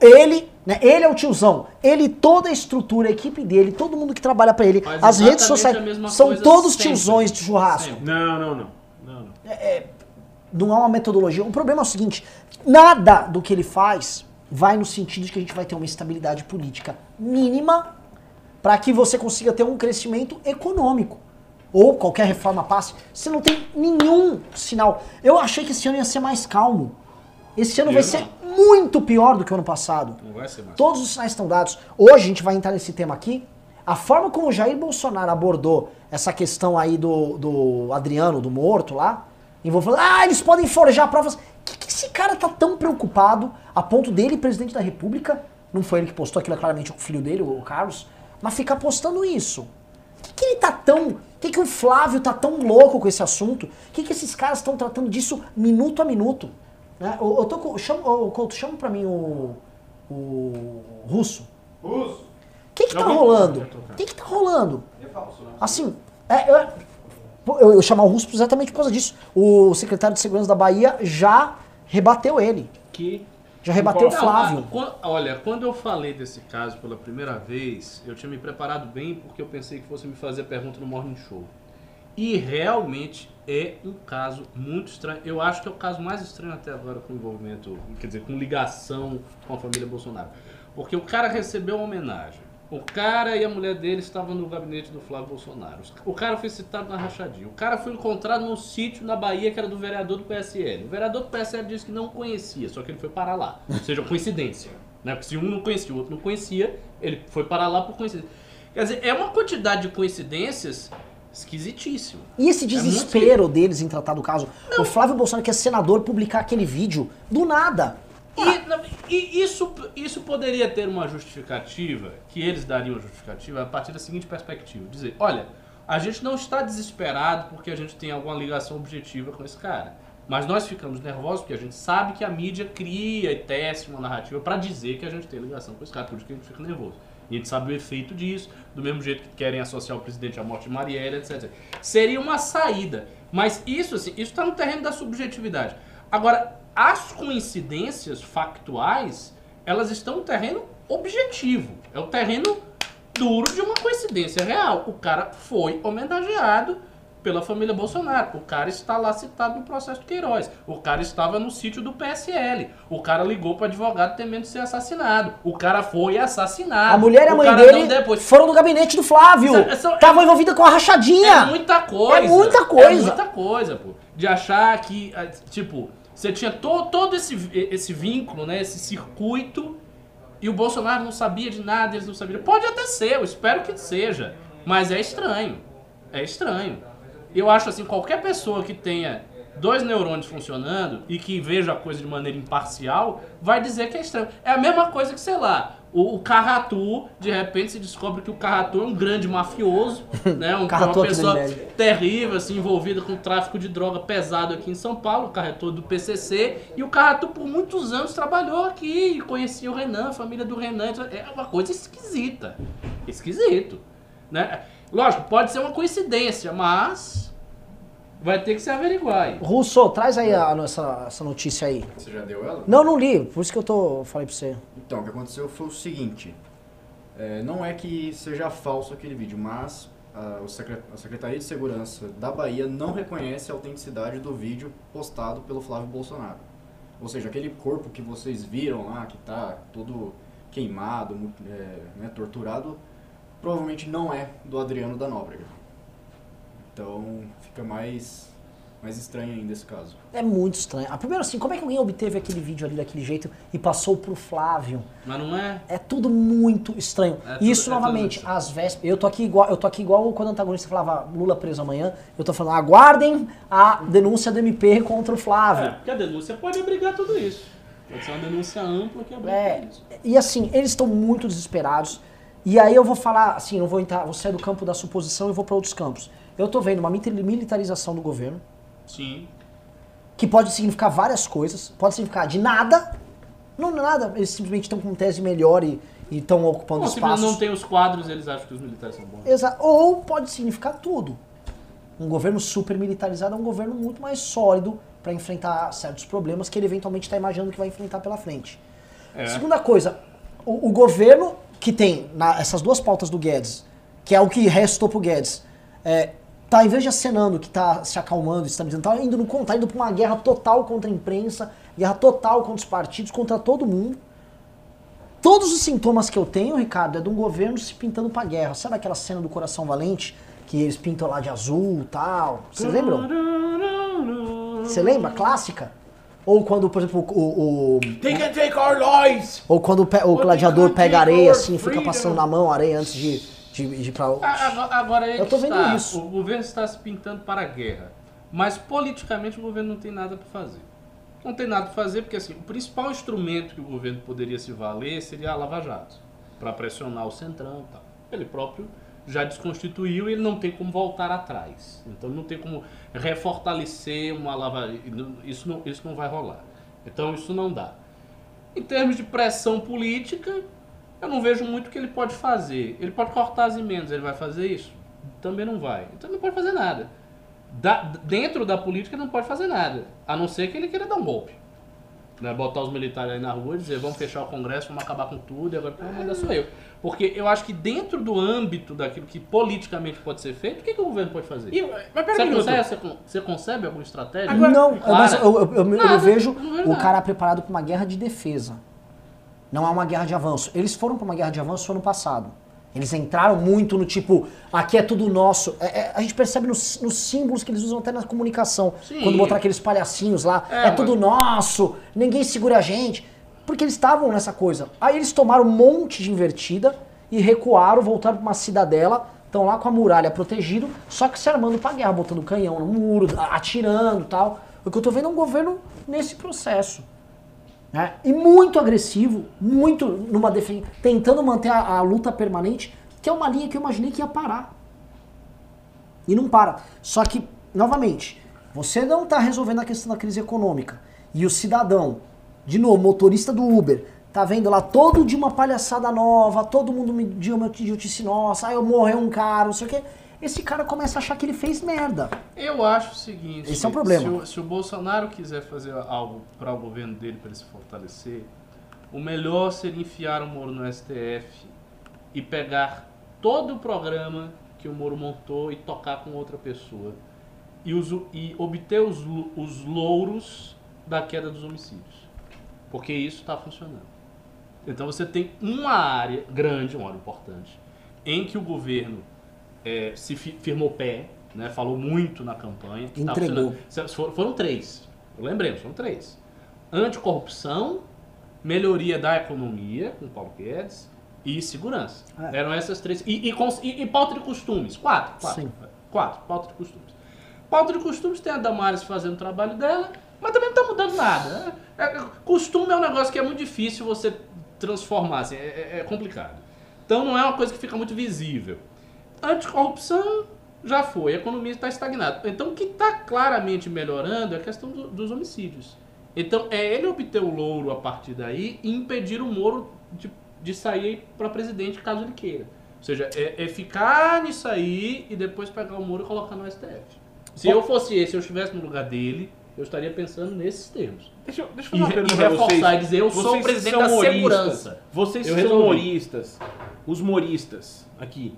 Ele, né? Ele é o tiozão. Ele, toda a estrutura, a equipe dele, todo mundo que trabalha pra ele, Faz as redes sociais, são todos sempre. tiozões de churrasco. Sempre. Não, não, não. não, não. Não há uma metodologia. O problema é o seguinte: nada do que ele faz vai no sentido de que a gente vai ter uma estabilidade política mínima para que você consiga ter um crescimento econômico. Ou qualquer reforma passe. Você não tem nenhum sinal. Eu achei que esse ano ia ser mais calmo. Esse ano vai ser muito pior do que o ano passado. Não vai ser mais. Todos os sinais estão dados. Hoje a gente vai entrar nesse tema aqui. A forma como o Jair Bolsonaro abordou essa questão aí do, do Adriano, do morto lá, envolvendo, ah, eles podem forjar provas. O que, que esse cara tá tão preocupado a ponto dele, presidente da República, não foi ele que postou aquilo, é claramente o filho dele, o Carlos, mas ficar postando isso? O que, que ele tá tão. O que, que o Flávio tá tão louco com esse assunto? O que, que esses caras estão tratando disso minuto a minuto? Né? Eu, eu tô com. Chama, ô, Couto, chama pra mim o. O. Russo. Russo. O que que tá rolando? O que que tá rolando? É falso, né? Assim, é, eu, eu, eu chamar o Russo exatamente por causa disso. O secretário de Segurança da Bahia já rebateu ele. Que Já rebateu o Flávio. Não, a- quan- olha, quando eu falei desse caso pela primeira vez, eu tinha me preparado bem porque eu pensei que fosse me fazer pergunta no Morning Show. E realmente é um caso muito estranho. Eu acho que é o caso mais estranho até agora com envolvimento, quer dizer, com ligação com a família Bolsonaro. Porque o cara recebeu uma homenagem. O cara e a mulher dele estavam no gabinete do Flávio Bolsonaro. O cara foi citado na rachadinha. O cara foi encontrado num sítio na Bahia que era do vereador do PSL. O vereador do PSL disse que não conhecia, só que ele foi parar lá. Ou seja, coincidência. Né? Porque se um não conhecia, o outro não conhecia, ele foi parar lá por coincidência. Quer dizer, é uma quantidade de coincidências esquisitíssima. E esse É desespero deles em tratar do caso. O Flávio Bolsonaro, que é senador, publicar aquele vídeo do nada. E, na- e isso, isso poderia ter uma justificativa, que eles dariam a justificativa a partir da seguinte perspectiva: dizer, olha, a gente não está desesperado porque a gente tem alguma ligação objetiva com esse cara. Mas nós ficamos nervosos porque a gente sabe que a mídia cria e testa uma narrativa para dizer que a gente tem ligação com esse cara, por isso que a gente fica nervoso. A gente sabe o efeito disso, do mesmo jeito que querem associar o presidente à morte de Marielle, etc. Seria uma saída. Mas isso, assim, isso está no terreno da subjetividade. Agora, as coincidências factuais, elas estão no terreno objetivo. É o terreno duro de uma coincidência real. O cara foi homenageado pela família Bolsonaro. O cara está lá citado no processo do Queiroz. O cara estava no sítio do PSL. O cara ligou para advogado temendo ser assassinado. O cara foi assassinado. A mulher e a mãe dele depois. foram do gabinete do Flávio. Essa- essa- Estavam envolvidas com a rachadinha. É muita coisa. É muita coisa. É muita coisa, pô. De achar que, ah, tipo, você tinha to, todo esse, esse vínculo, né? Esse circuito. E o Bolsonaro não sabia de nada, eles não sabiam. Pode até ser, eu espero que seja. Mas é estranho. É estranho. Eu acho assim, qualquer pessoa que tenha dois neurônios funcionando e que veja a coisa de maneira imparcial, vai dizer que é estranho. É a mesma coisa que, sei lá, o, o Carratu, de repente se descobre que o Carratu é um grande mafioso, [LAUGHS] né? Um, uma pessoa terrível, assim, envolvida com tráfico de droga pesado aqui em São Paulo, o Carretor do PCC, e o Carratu por muitos anos trabalhou aqui, e conhecia o Renan, a família do Renan, é uma coisa esquisita, esquisito, né? Lógico, pode ser uma coincidência, mas vai ter que se averiguar aí. Russo, traz aí a, essa, essa notícia aí. Você já deu ela? Não, não li, por isso que eu tô falei pra você. Então, o que aconteceu foi o seguinte. é, não é que seja falso aquele vídeo, mas ah, o secre- a Secretaria de Segurança da Bahia não reconhece a autenticidade do vídeo postado pelo Flávio Bolsonaro. Ou seja, aquele corpo que vocês viram lá, que tá todo queimado, é, né, torturado, provavelmente não é do Adriano da Nóbrega. Então, fica mais, mais estranho ainda esse caso. É muito estranho. Ah, primeiro assim, como é que alguém obteve aquele vídeo ali daquele jeito e passou pro Flávio? Mas não é? É tudo muito estranho. É e tudo- isso é tudo novamente, estranho. às vésperas. Eu tô aqui igual, eu tô aqui igual quando o antagonista falava Lula preso amanhã. Eu tô falando, aguardem a denúncia do MP contra o Flávio. É, porque a denúncia pode abrigar tudo isso. Pode ser uma denúncia ampla que abriga É, tudo isso. e assim, eles estão muito desesperados. E aí eu vou falar, assim, eu vou entrar, vou sair do campo da suposição e vou para outros campos. Eu tô vendo uma mili- militarização do governo, Sim. que pode significar várias coisas. Pode significar de nada. Não nada, eles simplesmente estão com tese melhor e estão ocupando se espaços. não tem os quadros, eles acham que os militares são bons. Exa ou pode significar tudo. Um governo super militarizado é um governo muito mais sólido para enfrentar certos problemas que ele eventualmente está imaginando que vai enfrentar pela frente. É. Segunda coisa, o, o governo que tem na- essas duas pautas do Guedes, que é o que restou pro Guedes, é, tá, em vez de acenando que tá se acalmando, estabilizando, tá indo no tá indo pra uma guerra total contra a imprensa, guerra total contra os partidos, contra todo mundo. Todos os sintomas que eu tenho, Ricardo, é de um governo se pintando pra guerra. Sabe aquela cena do Coração Valente? Que eles pintam lá de azul e tal. Vocês lembram? Você lembra? Clássica? Ou quando, por exemplo, o. o- They can take our lives! ou quando o, pe- o gladiador pega areia assim, fica passando na mão a areia antes de, de, de pra. Agora, aí Eu tô vendo está. isso. O governo está se pintando para a guerra. Mas politicamente o governo não tem nada para fazer. Não tem nada para fazer porque assim, o principal instrumento que o governo poderia se valer seria a Lava Jato, para pressionar o Centrão e tal. Ele próprio já desconstituiu e ele não tem como voltar atrás. Então não tem como refortalecer uma Lava isso não, isso não vai rolar. Então isso não dá. Em termos de pressão política, eu não vejo muito o que ele pode fazer. Ele pode cortar as emendas, ele vai fazer isso? Também não vai. Então ele não pode fazer nada. Da- dentro da política ele não pode fazer nada. A não ser que ele queira dar um golpe. Né? Botar os militares aí na rua e dizer vamos fechar o Congresso, vamos acabar com tudo e agora quem vai mandar sou eu. Porque eu acho que dentro do âmbito daquilo que politicamente pode ser feito, o que, que o governo pode fazer? E, mas pera Você minuto. concebe, você, você concebe alguma estratégia? não, Clara? mas eu, eu, eu- eu vejo não o nada. cara preparado pra uma guerra de defesa. Não é uma guerra de avanço. Eles foram pra uma guerra de avanço ano passado. Eles entraram muito no tipo, aqui é tudo nosso. É- é- a gente percebe nos, nos símbolos que eles usam até na comunicação. Sim. Quando botaram aqueles palhacinhos lá, É, é, tudo nosso, ninguém segura a gente. Porque eles estavam nessa coisa. Aí eles tomaram um monte de invertida e recuaram, voltaram pra uma cidadela, estão lá com a muralha protegido, só que se armando pra guerra, botando canhão no muro, atirando e tal. O que eu tô vendo é um governo nesse processo. Né? E muito agressivo, muito numa defesa, tentando manter a, a luta permanente, que é uma linha que eu imaginei que ia parar. E não para. Só que, novamente, você não está resolvendo a questão da crise econômica. E o cidadão, de novo, motorista do Uber, tá vendo lá todo dia uma palhaçada nova, todo mundo me dia uma idiotice nossa, aí eu morreu um cara, não sei o quê. Esse cara começa a achar que ele fez merda. Eu acho o seguinte: Esse é o problema. Se o, se o Bolsonaro quiser fazer algo para o governo dele, para ele se fortalecer, o melhor seria enfiar o Moro no STF e pegar todo o programa que o Moro montou e tocar com outra pessoa. e, os- e obter os, os louros da queda dos homicídios. Porque isso está funcionando. Então você tem uma área grande, uma área importante, em que o governo eh, se fi- firmou pé, né, falou muito na campanha. tá Entregou. funcionando. Se- for- Foram três. Lembremos, foram três. Anticorrupção, melhoria da economia, com Paulo Guedes, e segurança. É. Eram essas três. E, e, e- e pauta de costumes. Quatro. Quatro. Sim. Quatro. Pauta de costumes. Pauta de costumes tem a Damares fazendo o trabalho dela, mas também não está mudando nada. né? É- é- costume é um negócio que é muito difícil você transformar, assim, é, é- é complicado. Então não é uma coisa que fica muito visível. Anticorrupção já foi, a economia está estagnada. Então o que está claramente melhorando é a questão do- dos homicídios. Então é ele obter o louro a partir daí e impedir o Moro de, de sair para presidente caso ele queira. Ou seja, é, é ficar nisso aí e depois pegar o Moro e colocar no STF. Se eu fosse esse, eu estivesse no lugar dele, eu estaria pensando nesses termos. Deixa, eu- deixa eu E, fazer uma e pergunta pra reforçar vocês. e dizer, eu sou Vocês o presidente da segurança. Vocês Eu são resolvi. moristas. Os moristas aqui.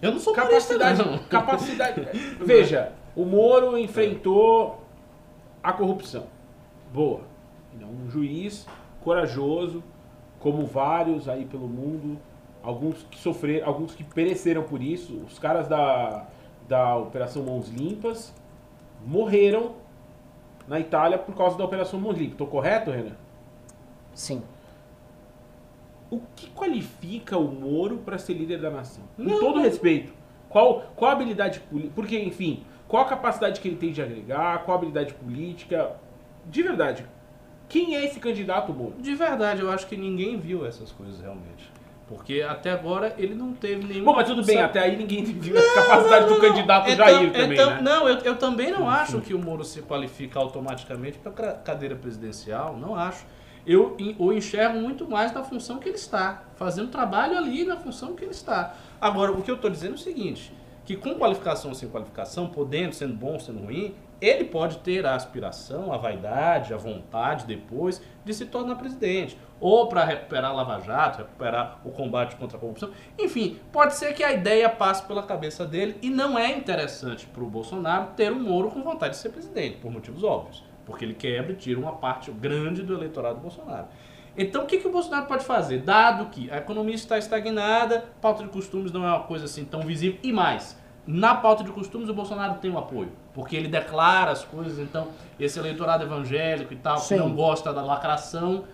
Eu não sou Capacidade. capacidade, não. capacidade. Veja, o Moro enfrentou a corrupção. Boa. É um juiz corajoso, como vários aí pelo mundo. Alguns que sofreram, alguns que pereceram por isso. Os caras da, da Operação Mãos Limpas morreram na Itália por causa da Operação Mãos Limpas. Tô correto, Renan? Sim. O que qualifica o Moro para ser líder da nação? Com Não, todo não. respeito. Qual, qual a habilidade política? Porque, enfim, qual a capacidade que ele tem de agregar? Qual a habilidade política? De verdade, quem é esse candidato, Moro? De verdade, eu acho que ninguém viu essas coisas realmente. Porque até agora ele não teve nenhuma. Bom, mas tudo bem, Sabe- até aí ninguém [LAUGHS] viu a capacidade do candidato Então- Jair também, então- né? Não, eu, eu também não acho que o Moro se qualifica automaticamente para cadeira presidencial, não acho. Eu o enxergo muito mais na função que ele está, fazendo trabalho ali na função que ele está. Agora, o que eu estou dizendo é o seguinte, que com qualificação ou sem qualificação, podendo, sendo bom, sendo ruim, ele pode ter a aspiração, a vaidade, a vontade depois de se tornar presidente. Ou para recuperar Lava Jato, recuperar o combate contra a corrupção. Enfim, pode ser que a ideia passe pela cabeça dele e não é interessante para o Bolsonaro ter um Moro com vontade de ser presidente, por motivos óbvios. Porque ele quebra e tira uma parte grande do eleitorado do Bolsonaro. Então, o que, que o Bolsonaro pode fazer? Dado que a economia está estagnada, pauta de costumes não é uma coisa assim tão visível. E mais, na pauta de costumes o Bolsonaro tem o apoio. Porque ele declara as coisas, então esse eleitorado evangélico e tal, Sim. que não gosta da lacração,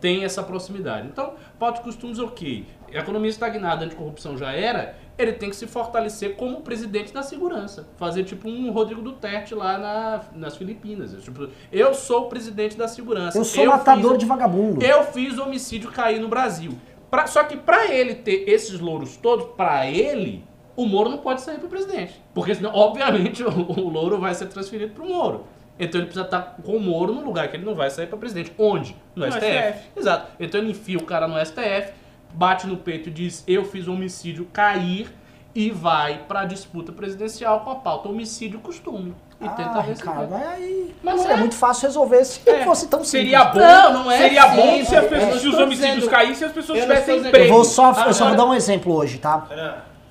tem essa proximidade. Então, pauta de costumes, ok. A economia estagnada, anticorrupção já era, ele tem que se fortalecer como presidente da segurança. Fazer tipo um Rodrigo Duterte lá na- nas Filipinas. Eu, tipo, eu sou o presidente da segurança. Eu sou matador fiz- de vagabundo. eu fiz o homicídio cair no Brasil. Pra- só que pra ele ter esses louros todos, pra ele, o Moro não pode sair pro presidente. Porque senão, obviamente, [LAUGHS] o, o louro vai ser transferido pro Moro. Então ele precisa estar com o Moro no lugar que ele não vai sair pra presidente. Onde? No, No STF. STF. Exato. Então ele enfia o cara no STF, bate no peito e diz: Eu fiz o homicídio cair e vai pra disputa presidencial com a pauta homicídio costume. E tenta Ah, vencer. Ricardo, mas aí Mas seria é. muito fácil resolver se É. fosse tão simples. Seria bom, Não, não é seria bom simples. se, as pessoas, se os homicídios dizendo- caíssem e as pessoas tivessem emprego. Eu vou só, eu só vou dar um exemplo hoje, tá?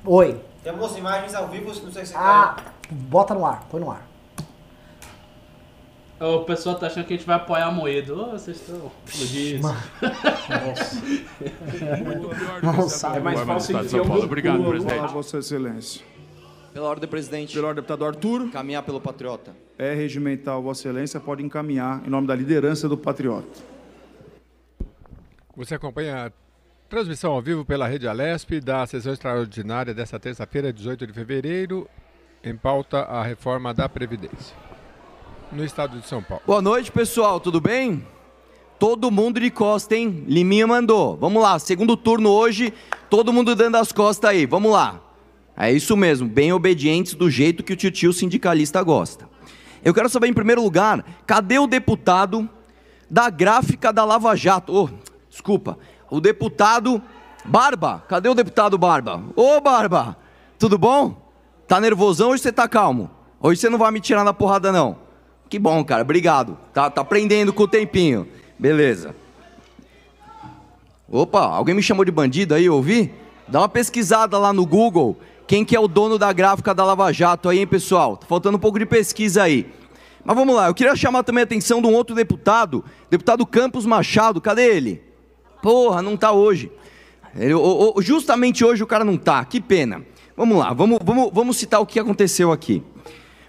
Oi. temos imagens ao vivo, não sei se você Ah, bota no ar, põe no ar. O pessoal tá achando que a gente vai apoiar a Moedo. Ô, vocês estão explodidos. Nossa, É mais fácil de São ver Paulo. Obrigado, presidente. Vossa Excelência. Pela ordem, presidente. Pelo ordem, deputado Arthur, Caminhar pelo patriota. é regimental Vossa Excelência, pode encaminhar em nome da liderança do Patriota. Você acompanha a transmissão ao vivo pela Rede Alesp da sessão extraordinária desta terça-feira, 18 de fevereiro, em pauta a reforma da Previdência. No estado de São Paulo. Boa noite, pessoal. Tudo bem? Todo mundo de costa, hein? Liminha mandou. Vamos lá, segundo turno hoje, todo mundo dando as costas aí. Vamos lá. É isso mesmo, bem obedientes do jeito que o tio sindicalista gosta. Eu quero saber, em primeiro lugar, cadê o deputado da gráfica da Lava Jato? Ô, desculpa, o deputado Barba. Cadê o deputado Barba? Ô, Barba, tudo bom? Tá nervosão ou você tá calmo? Hoje você não vai me tirar na porrada, não. Que bom, cara, obrigado. Tá, tá aprendendo com o tempinho. Beleza. Opa, alguém me chamou de bandido aí, ouvi? Dá uma pesquisada lá no Google. Quem que é o dono da gráfica da Lava Jato aí, hein, pessoal? Tá faltando um pouco de pesquisa aí. Mas vamos lá, eu queria chamar também a atenção de um outro deputado, deputado Campos Machado, cadê ele? Porra, não tá hoje. Ele- o- o- justamente hoje o cara não tá, que pena. Vamos lá, vamos, vamos, vamos citar o que aconteceu aqui.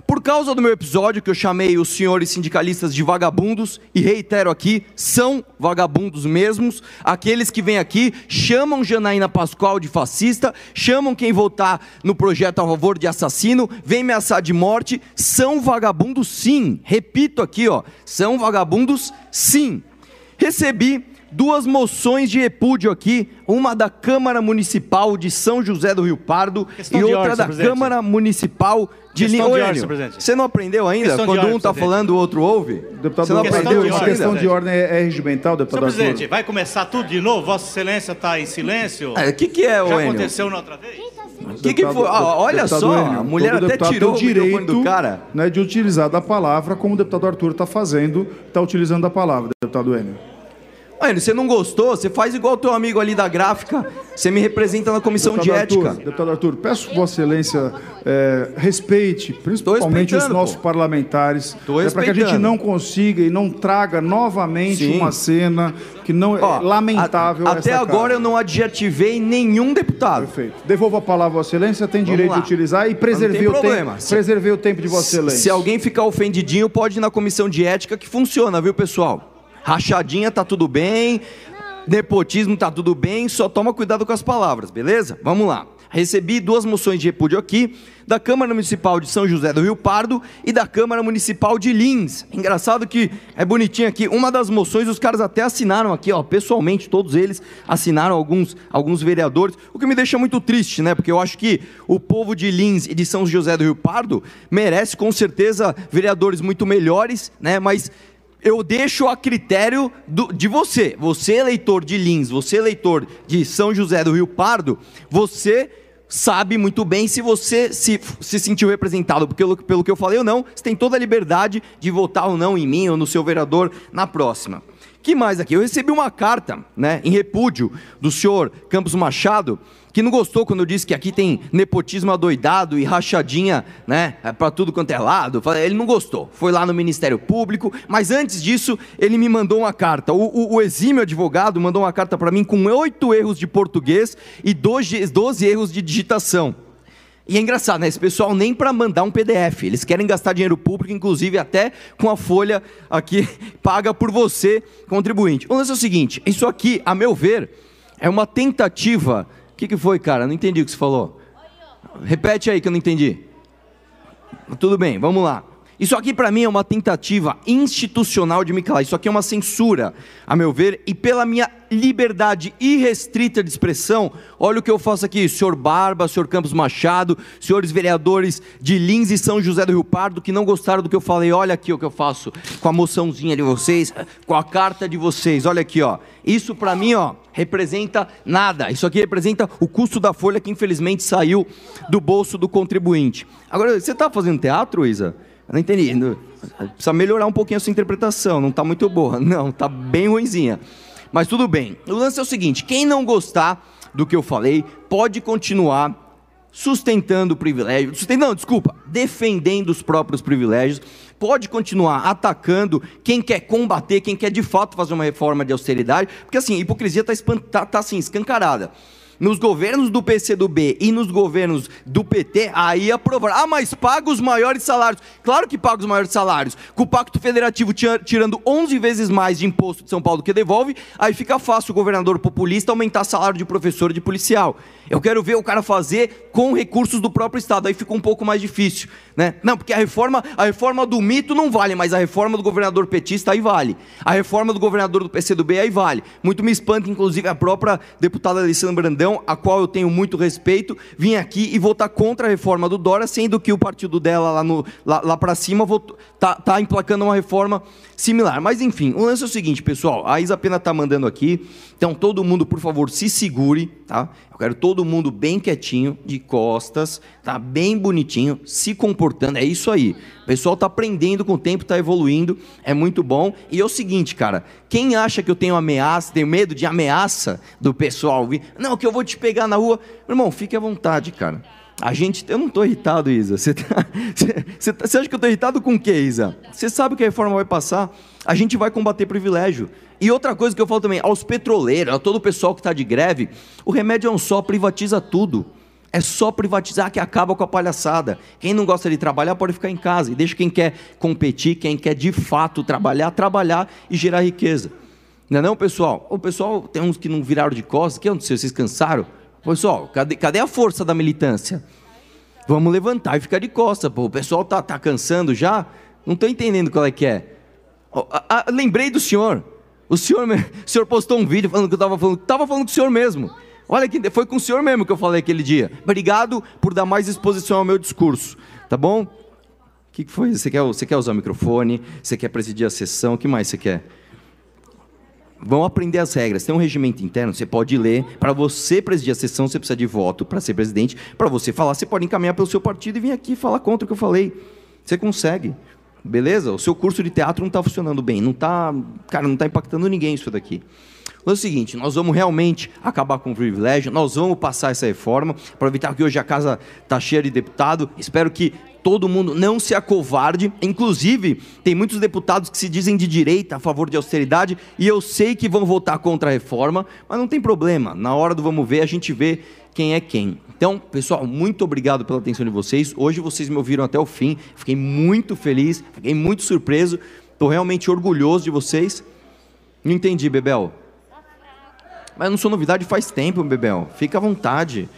Por causa do meu episódio que eu chamei os senhores sindicalistas de vagabundos, e reitero aqui, são vagabundos mesmos, aqueles que vêm aqui, chamam Janaína Pascoal de fascista, chamam quem votar no projeto a favor de assassino, vem ameaçar de morte, são vagabundos sim. Repito aqui, ó, são vagabundos sim. Recebi duas moções de repúdio aqui, uma da Câmara Municipal de São José do Rio Pardo Questão e outra ordem, da senhor presidente. Câmara Municipal de senhor presidente. Você não aprendeu ainda? Questão Quando ordem, um tá senhor presidente. falando, o outro ouve? Deputado, Você não questão aprendeu de isso ordem, questão de ordem é, é regimental, Senhor deputado presidente, Arthur? vai começar tudo de novo? Vossa Excelência está em silêncio? O que, que é, ô Já Enio? aconteceu na outra vez? O que, que foi? Ah, olha só, Enio, a mulher até tirou o microfone do cara. Né, de utilizar da palavra como o deputado Arthur está fazendo, está utilizando a palavra, deputado Enio. Enio, você não gostou? Você faz igual o teu amigo ali da gráfica. Você me representa na comissão de Deputado ética. Arthur, deputado Arthur, peço que Vossa Excelência é, respeite, principalmente os nossos pô. parlamentares, é para que a gente não consiga e não traga novamente Sim. uma cena que não é Ó, lamentável. a- até agora casa. eu não adjetivei nenhum deputado. Perfeito. Devolvo a palavra Vossa Excelência, tem Vamos direito lá. de utilizar e preservei, tem o, problema. tempo, Se- preservei o tempo de Vossa Excelência. Se alguém ficar ofendidinho, pode ir na comissão de ética que funciona, viu, pessoal? Rachadinha tá tudo bem, nepotismo tá tudo bem, só toma cuidado com as palavras, beleza? Vamos lá. Recebi duas moções de repúdio aqui, da Câmara Municipal de São José do Rio Pardo e da Câmara Municipal de Lins. Engraçado que é bonitinho aqui. Uma das moções, os caras até assinaram aqui, ó, pessoalmente, todos eles assinaram alguns, alguns vereadores, o que me deixa muito triste, né? Porque eu acho que o povo de Lins e de São José do Rio Pardo merece com certeza vereadores muito melhores, né? Mas eu deixo a critério do- de você. Você, eleitor de Lins, você, eleitor de São José do Rio Pardo, você sabe muito bem se você se, se sentiu representado pelo, pelo que eu falei ou não. Você tem toda a liberdade de votar ou não em mim ou no seu vereador na próxima. Que mais aqui? Eu recebi uma carta, né, em repúdio do senhor Campos Machado, que não gostou quando eu disse que aqui tem nepotismo adoidado e rachadinha, né, para tudo quanto é lado. Ele não gostou. Foi lá no Ministério Público, mas antes disso, ele me mandou uma carta. O, o- o exímio advogado mandou uma carta para mim com oito erros de português e 12, 12 erros de digitação. E é engraçado, né? Esse pessoal nem para mandar um PDF. Eles querem gastar dinheiro público, inclusive até com a folha aqui [LAUGHS] paga por você, contribuinte. O lance é o seguinte: isso aqui, a meu ver, é uma tentativa. O que, que foi, cara? Não entendi o que você falou. Repete aí que eu não entendi. Tudo bem, vamos lá. Isso aqui para mim é uma tentativa institucional de me calar. Isso aqui é uma censura, a meu ver, e pela minha liberdade irrestrita de expressão, olha o que eu faço aqui, senhor Barba, senhor Campos Machado, senhores vereadores de Lins e São José do Rio Pardo que não gostaram do que eu falei, olha aqui o que eu faço com a moçãozinha de vocês, com a carta de vocês, olha aqui, ó. Isso para mim, ó, representa nada. Isso aqui representa o custo da folha que infelizmente saiu do bolso do contribuinte. Agora, você tá fazendo teatro, Isa? Não entendi. Não- Precisa melhorar um pouquinho a sua interpretação. Não está muito boa. [LAUGHS] Não, está bem ruinzinha. Mas tudo bem. O lance é o seguinte: quem não gostar do que eu falei, pode continuar sustentando o privilégio. Não, desculpa. Defendendo os próprios privilégios. Pode continuar atacando quem quer combater, quem quer de fato fazer uma reforma de austeridade. Porque assim, a hipocrisia está tá, tá, assim, escancarada. Nos governos do PCdoB e nos governos do PT, aí aprovaram. Ah, mas paga os maiores salários. Claro que paga os maiores salários. Com o Pacto Federativo tira- tirando 11 vezes mais de imposto de São Paulo que devolve, aí fica fácil o governador populista aumentar salário de professor e de policial. Eu quero ver o cara fazer com recursos do próprio Estado, aí fica um pouco mais difícil. Né? Não, porque a reforma, a reforma do mito não vale, mas a reforma do governador petista aí vale. A reforma do governador do PCdoB aí vale. Muito me espanta, inclusive, a própria deputada Alessandra Brandão, a qual eu tenho muito respeito, vir aqui e votar contra a reforma do Dória, sendo que o partido dela lá, lá, lá para cima votou, tá, emplacando uma reforma similar. Mas enfim, o lance é o seguinte, pessoal, a Isa Pena tá mandando aqui, então todo mundo, por favor, se segure, tá? Eu quero todo mundo bem quietinho, de costas, tá? Bem bonitinho, se comportando, é isso aí. O pessoal tá aprendendo com o tempo, tá evoluindo, é muito bom. E é o seguinte, cara, quem acha que eu tenho ameaça, tenho medo de ameaça do pessoal vir, não, que eu vou te pegar na rua, meu irmão, fique à vontade, cara. A gente. Eu não tô irritado, Isa. Você, tá- [LAUGHS] você- você tá- você acha que eu tô irritado com o quê, Isa? Você sabe que a reforma vai passar. A gente vai combater privilégio. E outra coisa que eu falo também, aos petroleiros, a todo o pessoal que está de greve, o remédio é um só, privatiza tudo. É só privatizar que acaba com a palhaçada. Quem não gosta de trabalhar pode ficar em casa. E deixa quem quer competir, quem quer de fato trabalhar, trabalhar e gerar riqueza. Não é não, pessoal? O pessoal tem uns que não viraram de costas. Que aconteceu? Vocês cansaram? Pessoal, cadê, cadê a força da militância? Vamos levantar e ficar de costas. Pô, o pessoal tá, tá cansando já? Não estou entendendo qual é que é. A- lembrei do senhor. O senhor, [LAUGHS] o senhor postou um vídeo falando que eu estava falando, tava falando com o senhor mesmo. Olha que foi com o senhor mesmo que eu falei aquele dia. Obrigado por dar mais exposição ao meu discurso, tá bom? O que, que foi? Você quer, você quer usar o microfone? Você quer presidir a sessão? O que mais você quer? Vão aprender as regras. Tem um regimento interno, você pode ler. Para você presidir a sessão, você precisa de voto para ser presidente. Para você falar, você pode encaminhar pelo seu partido e vir aqui falar contra o que eu falei. Você consegue. Beleza? O seu curso de teatro não está funcionando bem. Não tá, cara, não está impactando ninguém isso daqui. É o seguinte, nós vamos realmente acabar com o privilégio, nós vamos passar essa reforma, aproveitar que hoje a casa está cheia de deputado, espero que todo mundo não se acovarde, inclusive tem muitos deputados que se dizem de direita, a favor de austeridade, e eu sei que vão votar contra a reforma, mas não tem problema, na hora do vamos ver, a gente vê quem é quem. Então, pessoal, muito obrigado pela atenção de vocês, hoje vocês me ouviram até o fim, fiquei muito feliz, fiquei muito surpreso, estou realmente orgulhoso de vocês. Não entendi, Bebel. Mas não sou novidade faz tempo, Bebel. Fica à vontade.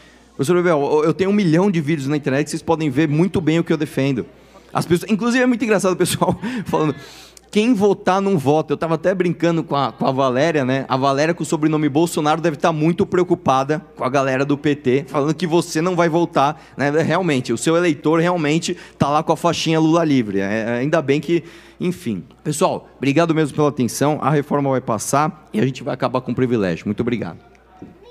Professor Bebel, eu- tenho um milhão de vídeos na internet que vocês podem ver muito bem o que eu defendo. As pessoas, inclusive é muito engraçado o pessoal [LAUGHS] falando. Quem votar não vota. Eu estava até brincando com a, com a Valéria, né? A Valéria com o sobrenome Bolsonaro deve estar muito preocupada com a galera do PT, falando que você não vai votar. Né? Realmente, o seu eleitor realmente está lá com a faixinha Lula livre. É, ainda bem que, enfim. Pessoal, obrigado mesmo pela atenção. A reforma vai passar e a gente vai acabar com o privilégio. Muito obrigado.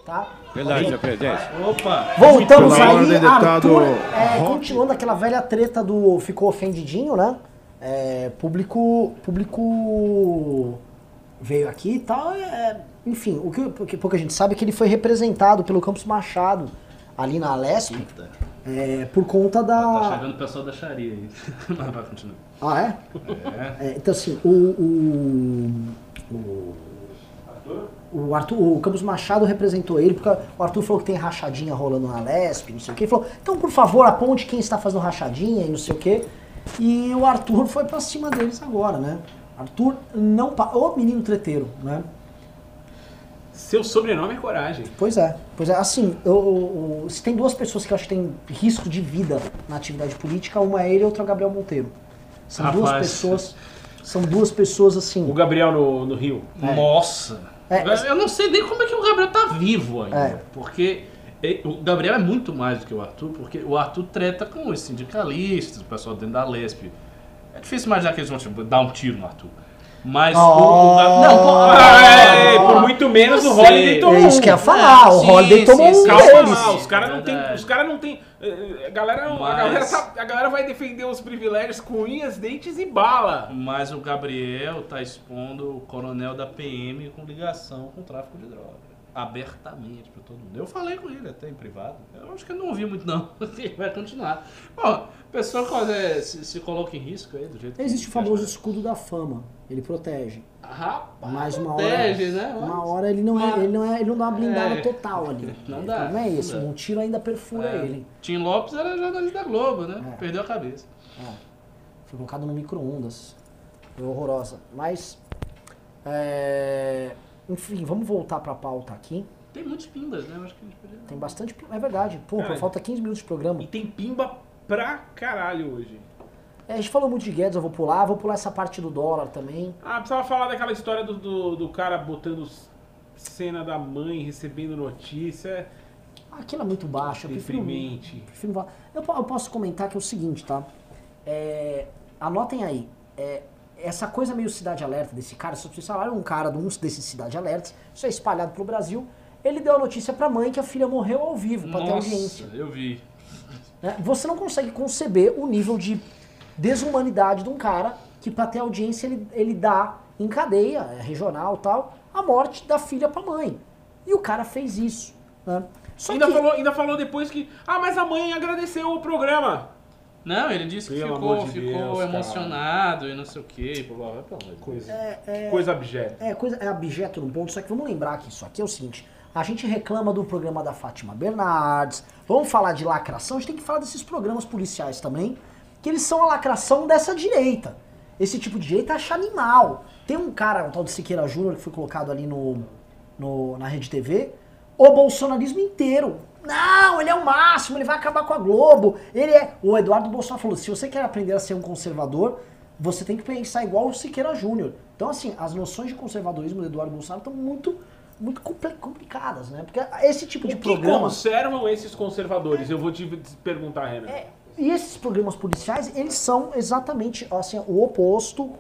Tá? Verdade, senhor presidente. Opa! Voltamos Pela aí, Arthur, é, continuando aquela velha treta do ficou ofendidinho, né? É, público, público veio aqui e tal, é, enfim, o que, o que pouca gente sabe é que ele foi representado pelo Campos Machado ali na Alesp, é, por conta Tá da... chegando o pessoal da Xaria aí. [LAUGHS] Mas vai continuar. Ah, é? É. É, então, assim, o, o, o, o Arthur, o Campos Machado representou ele, porque o Arthur falou que tem rachadinha rolando na Lesp, não sei o que. Ele falou, então, por favor, aponte quem está fazendo rachadinha e não sei o que. E o Arthur foi pra cima deles agora, né? Arthur não... Pa... Ô, menino treteiro, né? Seu sobrenome é Coragem. Pois é, pois é. Assim, eu, eu- eu- se tem duas pessoas que eu acho que tem risco de vida na atividade política, uma é ele e outra é o Gabriel Monteiro. São duas Rapaz. pessoas... São duas pessoas, assim... O Gabriel no, no Rio. Nossa! É, eu não sei nem como é que o Gabriel tá vivo ainda. É. Porque eh, o Gabriel é muito mais do que o Arthur, porque o Arthur treta com os sindicalistas, o pessoal dentro da Lesp. É difícil imaginar que eles vão tipo, dar um tiro no Arthur. Mas o, o Gabriel. Não, pô, Ah, é, por muito menos o Holiday tomou É isso que eu ia falar, o sim, Holiday tomou sim. um Calma deles. lá, os caras não tem, Verdade. os cara não tem, a galera, a Mas- galera tá- a galera vai defender os privilégios com unhas, dentes e bala. Mas o Gabriel tá expondo o coronel da PM com ligação com o tráfico de droga. Abertamente pra todo mundo. Eu falei com ele até em privado. Eu acho que ele não ouviu muito, não. [LAUGHS] Ele vai continuar. Bom, pessoa é, se, se coloca em risco aí do jeito que Existe o famoso acha. escudo da fama. Ele protege. Rapaz, Mas uma hora, protege, né? uma hora ele não, é, ele não é, ele não dá uma blindada É. total ali. [LAUGHS] Não dá, Não é dá. um tiro ainda perfura É. ele. Tim Lopes era jornalista da Globo, né? É. Perdeu a cabeça. Foi colocado no micro-ondas. Foi horrorosa. Mas, é, enfim, vamos voltar pra pauta aqui. Tem muitos pimbas, né? Eu acho que a podia... Tem bastante. É verdade. Pô, Cara, falta 15 minutos de programa. E tem pimba pra caralho hoje. É, a gente falou muito de Guedes, eu vou pular. Vou pular essa parte do dólar também. Ah, precisava falar daquela história do, do, do cara botando cena da mãe, recebendo notícia. Aquilo é muito baixo. Eu prefiro, Deprimente. prefiro. Eu, eu posso comentar que é o seguinte, tá? É, anotem aí. é, essa coisa meio cidade alerta desse cara, se vocês falaram um cara de um desses cidade alertas, isso é espalhado pelo Brasil. Ele deu a notícia pra mãe que a filha morreu ao vivo, pra ter audiência. Nossa, eu vi. né? Você não consegue conceber o nível de desumanidade de um cara que pra ter audiência ele, ele dá em cadeia, é regional e tal, a morte da filha pra mãe. E o cara fez isso. né? Só ainda, que- falou, ainda falou depois que. Ah, mas a mãe agradeceu o programa. Não, ele disse que Pelo ficou, amor de ficou Deus, cara. emocionado e não sei o. Blá, blá, blá, Deus. Coisa, É, é- coisa abjeta. É, coisa, é abjeto num ponto, só que vamos lembrar que isso aqui é o seguinte: a gente reclama do programa da Fátima Bernardes, vamos falar de lacração, a gente tem que falar desses programas policiais também, que eles são a lacração dessa direita. Esse tipo de direita acha animal. Tem um cara, um tal de Siqueira Júnior, que foi colocado ali no, no- na Rede TV, o bolsonarismo inteiro. Não, ele é o máximo, ele vai acabar com a Globo. Ele é. O Eduardo Bolsonaro falou: se você quer aprender a ser um conservador, você tem que pensar igual o Siqueira Júnior. Então, assim, as noções de conservadorismo do Eduardo Bolsonaro estão muito, muito compli- complicadas, né? Porque esse tipo de O que programa. conservam esses conservadores? Eu vou te perguntar, Renan. É, E esses programas policiais, eles são exatamente assim, o oposto,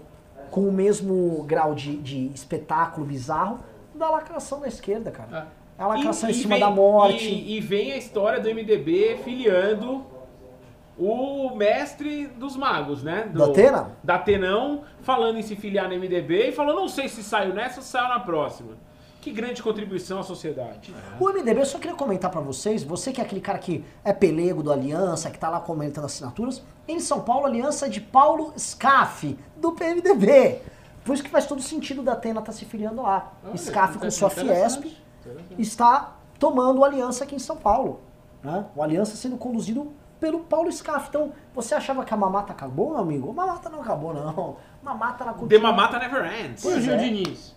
com o mesmo grau de, de espetáculo bizarro da lacração da esquerda, cara. É a lacração E- em cima vem- da morte. E, e vem a história do MDB filiando o mestre dos magos, né? Do Atena? Da Atenão, falando em se filiar no MDB e falou, não sei se saiu nessa ou saiu na próxima. Que grande contribuição à sociedade. O MDB, eu só queria comentar pra vocês, você que é aquele cara que é pelego do Aliança, que tá lá comentando assinaturas, em São Paulo, a aliança é de Paulo Scaff, do PMDB. Por isso que faz todo sentido da Atena estar se filiando lá. Olha, Scaff com sua Fiesp. Está tomando aliança aqui em São Paulo. Né? O aliança sendo conduzido pelo Paulo Scaff. Então, você achava que a mamata acabou, meu amigo? A mamata não acabou, não. [LAUGHS] Mamata na The Mamata Never Ends. Pois E o Gil é. Diniz?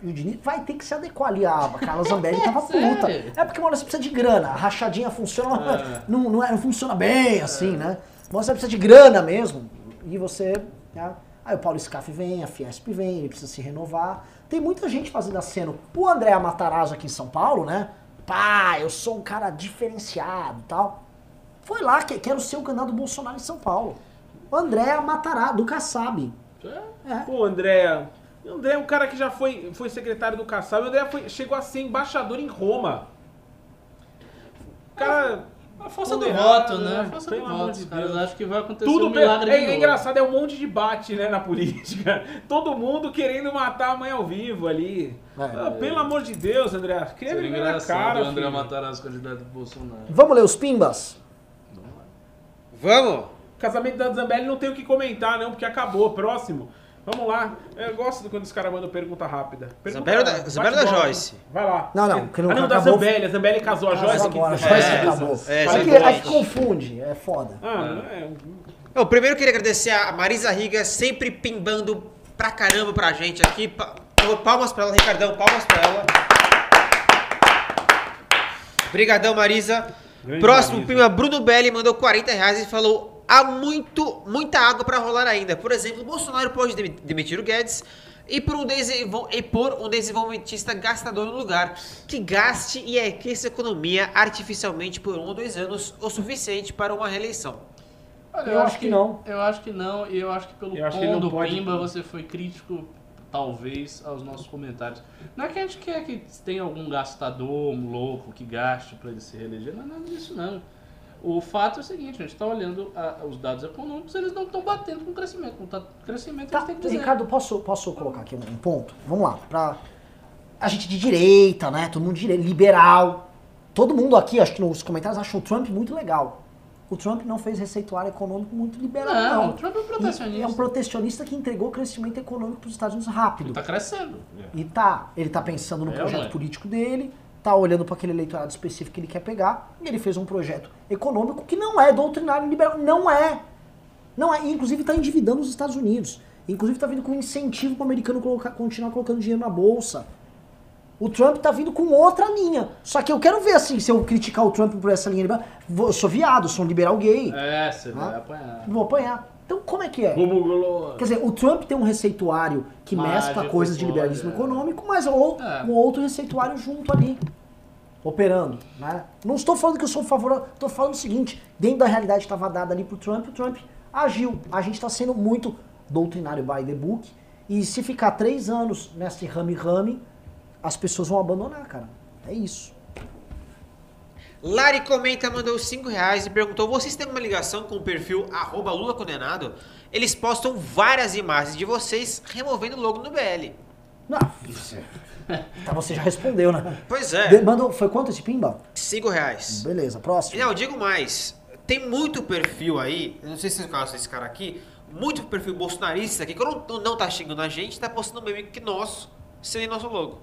E o Diniz vai ter que se adequar ali. A Carla Zambelli [LAUGHS] tava puta. Sério? É porque uma hora você precisa de grana. A rachadinha funciona, mas É. [LAUGHS] não, não, é- não funciona bem assim, né? Mas você precisa de grana mesmo. E você. né? Aí o Paulo Scaff vem, a Fiesp vem, ele precisa se renovar. Tem muita gente fazendo aceno. O André Matarazzo aqui em São Paulo, né? Pá, eu sou um cara diferenciado tal. Foi lá, que quero ser o candidato do Bolsonaro em São Paulo. O André Matarazzo, do Kassab. É. Pô, André. O André é um cara que já foi, foi secretário do Kassab. O André foi- chegou a ser embaixador em Roma. O cara. A força do voto, né? A força do Pelo amor voto. de Os caras Deus. acham que vai acontecer Tudo um milagre é, de é novo. engraçado, é um monte de bate, né, na política. [LAUGHS] Todo mundo querendo matar a mãe ao vivo ali. Ah, pelo amor de Deus, André. Que Seria vergonha na engraçado cara, o André filho. Matarazzo candidato do Bolsonaro. Vamos ler os pimbas? Vamos? Casamento da Zambelli não tem o que comentar, não, porque acabou. Próximo. Vamos lá. Eu gosto quando os caras mandam pergunta rápida. Pergunta- Zambelli ou da- Zambelli. Joyce? Vai lá. Não, não, que não ah, não, da acabou- Zambelli. A Zambelli casou a Joyce. Casou agora, a que- Joyce É, acabou. É, É, que, é que confunde, é foda. Ah, é. Eu primeiro queria agradecer a Marisa Riga, sempre pimbando pra caramba pra gente aqui. Pa- Palmas pra ela, Ricardão, palmas pra ela. Obrigadão, Marisa. Grande Próximo Marisa. Bruno Belli mandou 40 reais e falou: há muito, muita água pra rolar ainda. Por exemplo, Bolsonaro pode demi- demitir o Guedes e por um, e pôr um desenvolvimentista gastador no lugar, que gaste e aqueça a economia artificialmente por um ou dois anos, o suficiente para uma reeleição. Olha, Eu acho que não. Eu acho que não, e eu acho que pelo Eu tom que do pode- Pimba você foi crítico, talvez, aos nossos comentários. Não é que a gente quer que tenha algum gastador um louco que gaste para ele se reeleger, não é nada disso não. O fato é o seguinte, a gente está olhando a- os dados econômicos, eles não estão batendo com o crescimento. Com o crescimento Tá, eles têm. Ricardo, posso, posso colocar aqui um, ponto? Vamos lá. Pra a gente de direita, né? Todo mundo de direita, liberal. Todo mundo aqui, acho que nos comentários, acha o Trump muito legal. O Trump não fez receituário econômico muito liberal, não. Não, o Trump é um protecionista. E é um protecionista que entregou crescimento econômico para os Estados Unidos rápido. Está crescendo. E tá, ele tá pensando no É, projeto ué. político dele, tá olhando para aquele eleitorado específico que ele quer pegar, e ele fez um projeto econômico que não é doutrinário liberal, não é. Não é, e inclusive tá endividando os Estados Unidos. Inclusive tá vindo com incentivo para o americano colocar, continuar colocando dinheiro na bolsa. O Trump tá vindo com outra linha. Só que eu quero ver assim, se eu criticar o Trump por essa linha liberal, eu sou viado, sou um liberal gay, É, você vai Ah. apanhar. vou apanhar. Então como é que é? Quer dizer, o Trump tem um receituário que Mágico, mescla coisas de liberalismo é. econômico, mas ou, É. um outro receituário junto ali, operando. Né? Não estou falando que eu sou favorável, estou falando o seguinte, dentro da realidade que estava dada ali pro Trump, o Trump agiu. A gente está sendo muito doutrinário by the book, e se ficar três anos nesse rame-rame, as pessoas vão abandonar, cara. É isso. Lari Comenta mandou 5 reais e perguntou: Vocês têm uma ligação com o perfil arroba Lula Condenado? Eles postam várias imagens de vocês removendo o logo no BL. Não, você, tá, você já respondeu, né? Pois é. De- mandou, foi quanto esse pimba? 5 reais. Beleza, próximo. Não, digo mais. Tem muito perfil aí, não sei se vocês conhecem esse cara aqui, muito perfil bolsonarista aqui, que não, não tá xingando a gente, tá postando meme que nosso, sem nosso logo.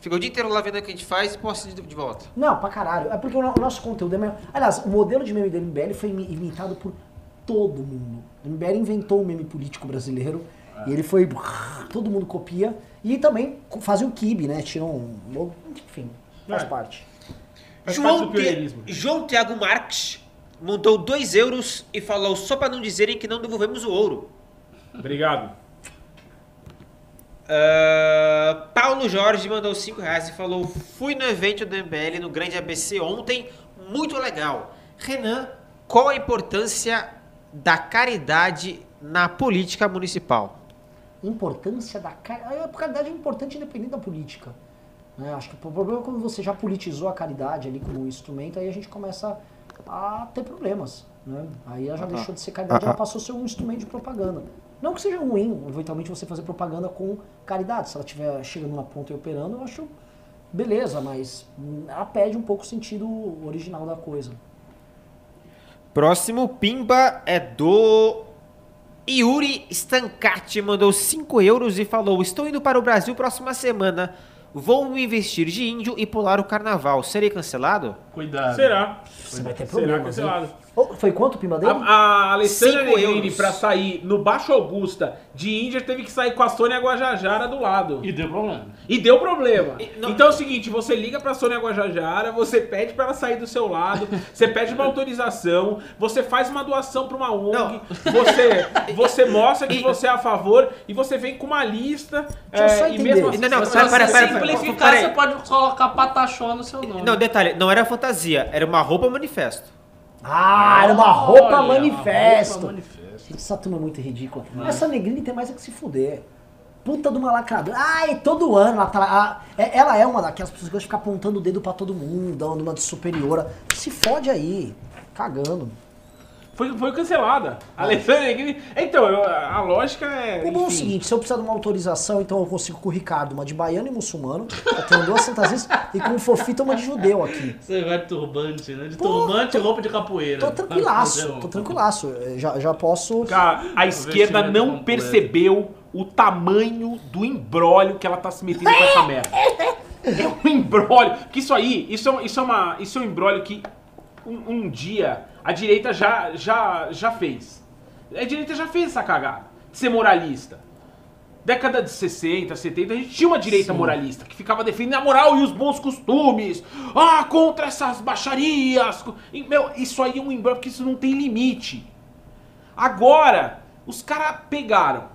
Fica o dia inteiro lá vendo o que a gente faz e posta de, de volta. Não, pra caralho. É porque o no- o nosso conteúdo é melhor. Aliás, o modelo de meme do MBL foi imi- imitado por todo mundo. O MBL inventou o meme político brasileiro e ele foi. Todo mundo copia. E também fazia o kibe, né? Tiram um logo. Enfim, faz É. parte. Faz parte João, pioneirismo. João Tiago Marques mandou 2 euros e falou só pra não dizerem que não devolvemos o ouro. Obrigado. Ah, Paulo Jorge mandou 5 reais e falou: Fui no evento do MBL no Grande ABC ontem, muito legal. Renan, qual a importância da caridade na política municipal? Importância da caridade. A caridade é importante independente da política. né? Acho que o problema é quando você já politizou a caridade ali como instrumento, aí a gente começa a ter problemas. Né? Aí ela já deixou de ser caridade, ela passou a ser um instrumento de propaganda. Não que seja ruim, eventualmente, você fazer propaganda com caridade. Se ela estiver chegando na ponta e operando, eu acho beleza, mas hum, ela perde um pouco o sentido original da coisa. Próximo Pimba é do Yuri Stancati, mandou 5 euros e falou: Estou indo para o Brasil próxima semana. Vou me vestir de índio e pular o carnaval. Serei cancelado? Cuidado. Será? Você vai ter Será problemas. hein? cancelado. Ô, foi quanto o pima dele? A, a Alessandra Negrini, pra sair no Baixo Augusta de Índia, teve que sair com a Sônia Guajajara do lado. E deu problema. E deu problema. E- não- Então é o seguinte, você liga pra Sônia Guajajara, você pede pra ela sair do seu lado, [LAUGHS] você pede uma autorização, você faz uma doação pra uma ONG, Não. você, [LAUGHS] você mostra que você é a favor e você vem com uma lista. É, e mesmo assim, Não, não, você pera, vai pera, pera, pera. Simplificar, Peraí. você pode colocar Patachó no seu nome. Não, detalhe, não era fantasia, era uma roupa manifesto. Ah, era uma roupa Olha, manifesto. roupa manifesto. Essa turma é muito ridícula. Essa Negrini tem mais é que se fuder. Puta de uma lacradora. Ai, todo ano ela tá ah, é- Ela é uma daquelas pessoas que gosta de ficar apontando o dedo pra todo mundo, dando uma de superiora. Se fode aí. Cagando. Foi, foi cancelada. A Alessandra Negrini. Então, eu- a lógica é. O bom é o seguinte, se eu precisar de uma autorização, então eu consigo com o Ricardo, uma de baiano e muçulmano. Eu tenho duas fantasias e com o Fofito uma de judeu aqui. Você vai de turbante, né? De Pô, turbante e roupa de capoeira. Tô tranquilaço, tô tranquilaço. Já, já posso. Cara, a esquerda não completo. percebeu o tamanho do embrólio que ela tá se metendo com essa merda. É um embrólio. Que isso aí, isso é, isso é, uma, isso é um embrólio que um, um dia a direita já, já, já fez. A direita já fez essa cagada de ser moralista. Década de 60, 70, a gente tinha uma direita moralista que ficava defendendo a moral e os bons costumes. Ah, contra essas baixarias. E, meu, isso aí é um embrólio porque isso não tem limite. Agora, os caras pegaram.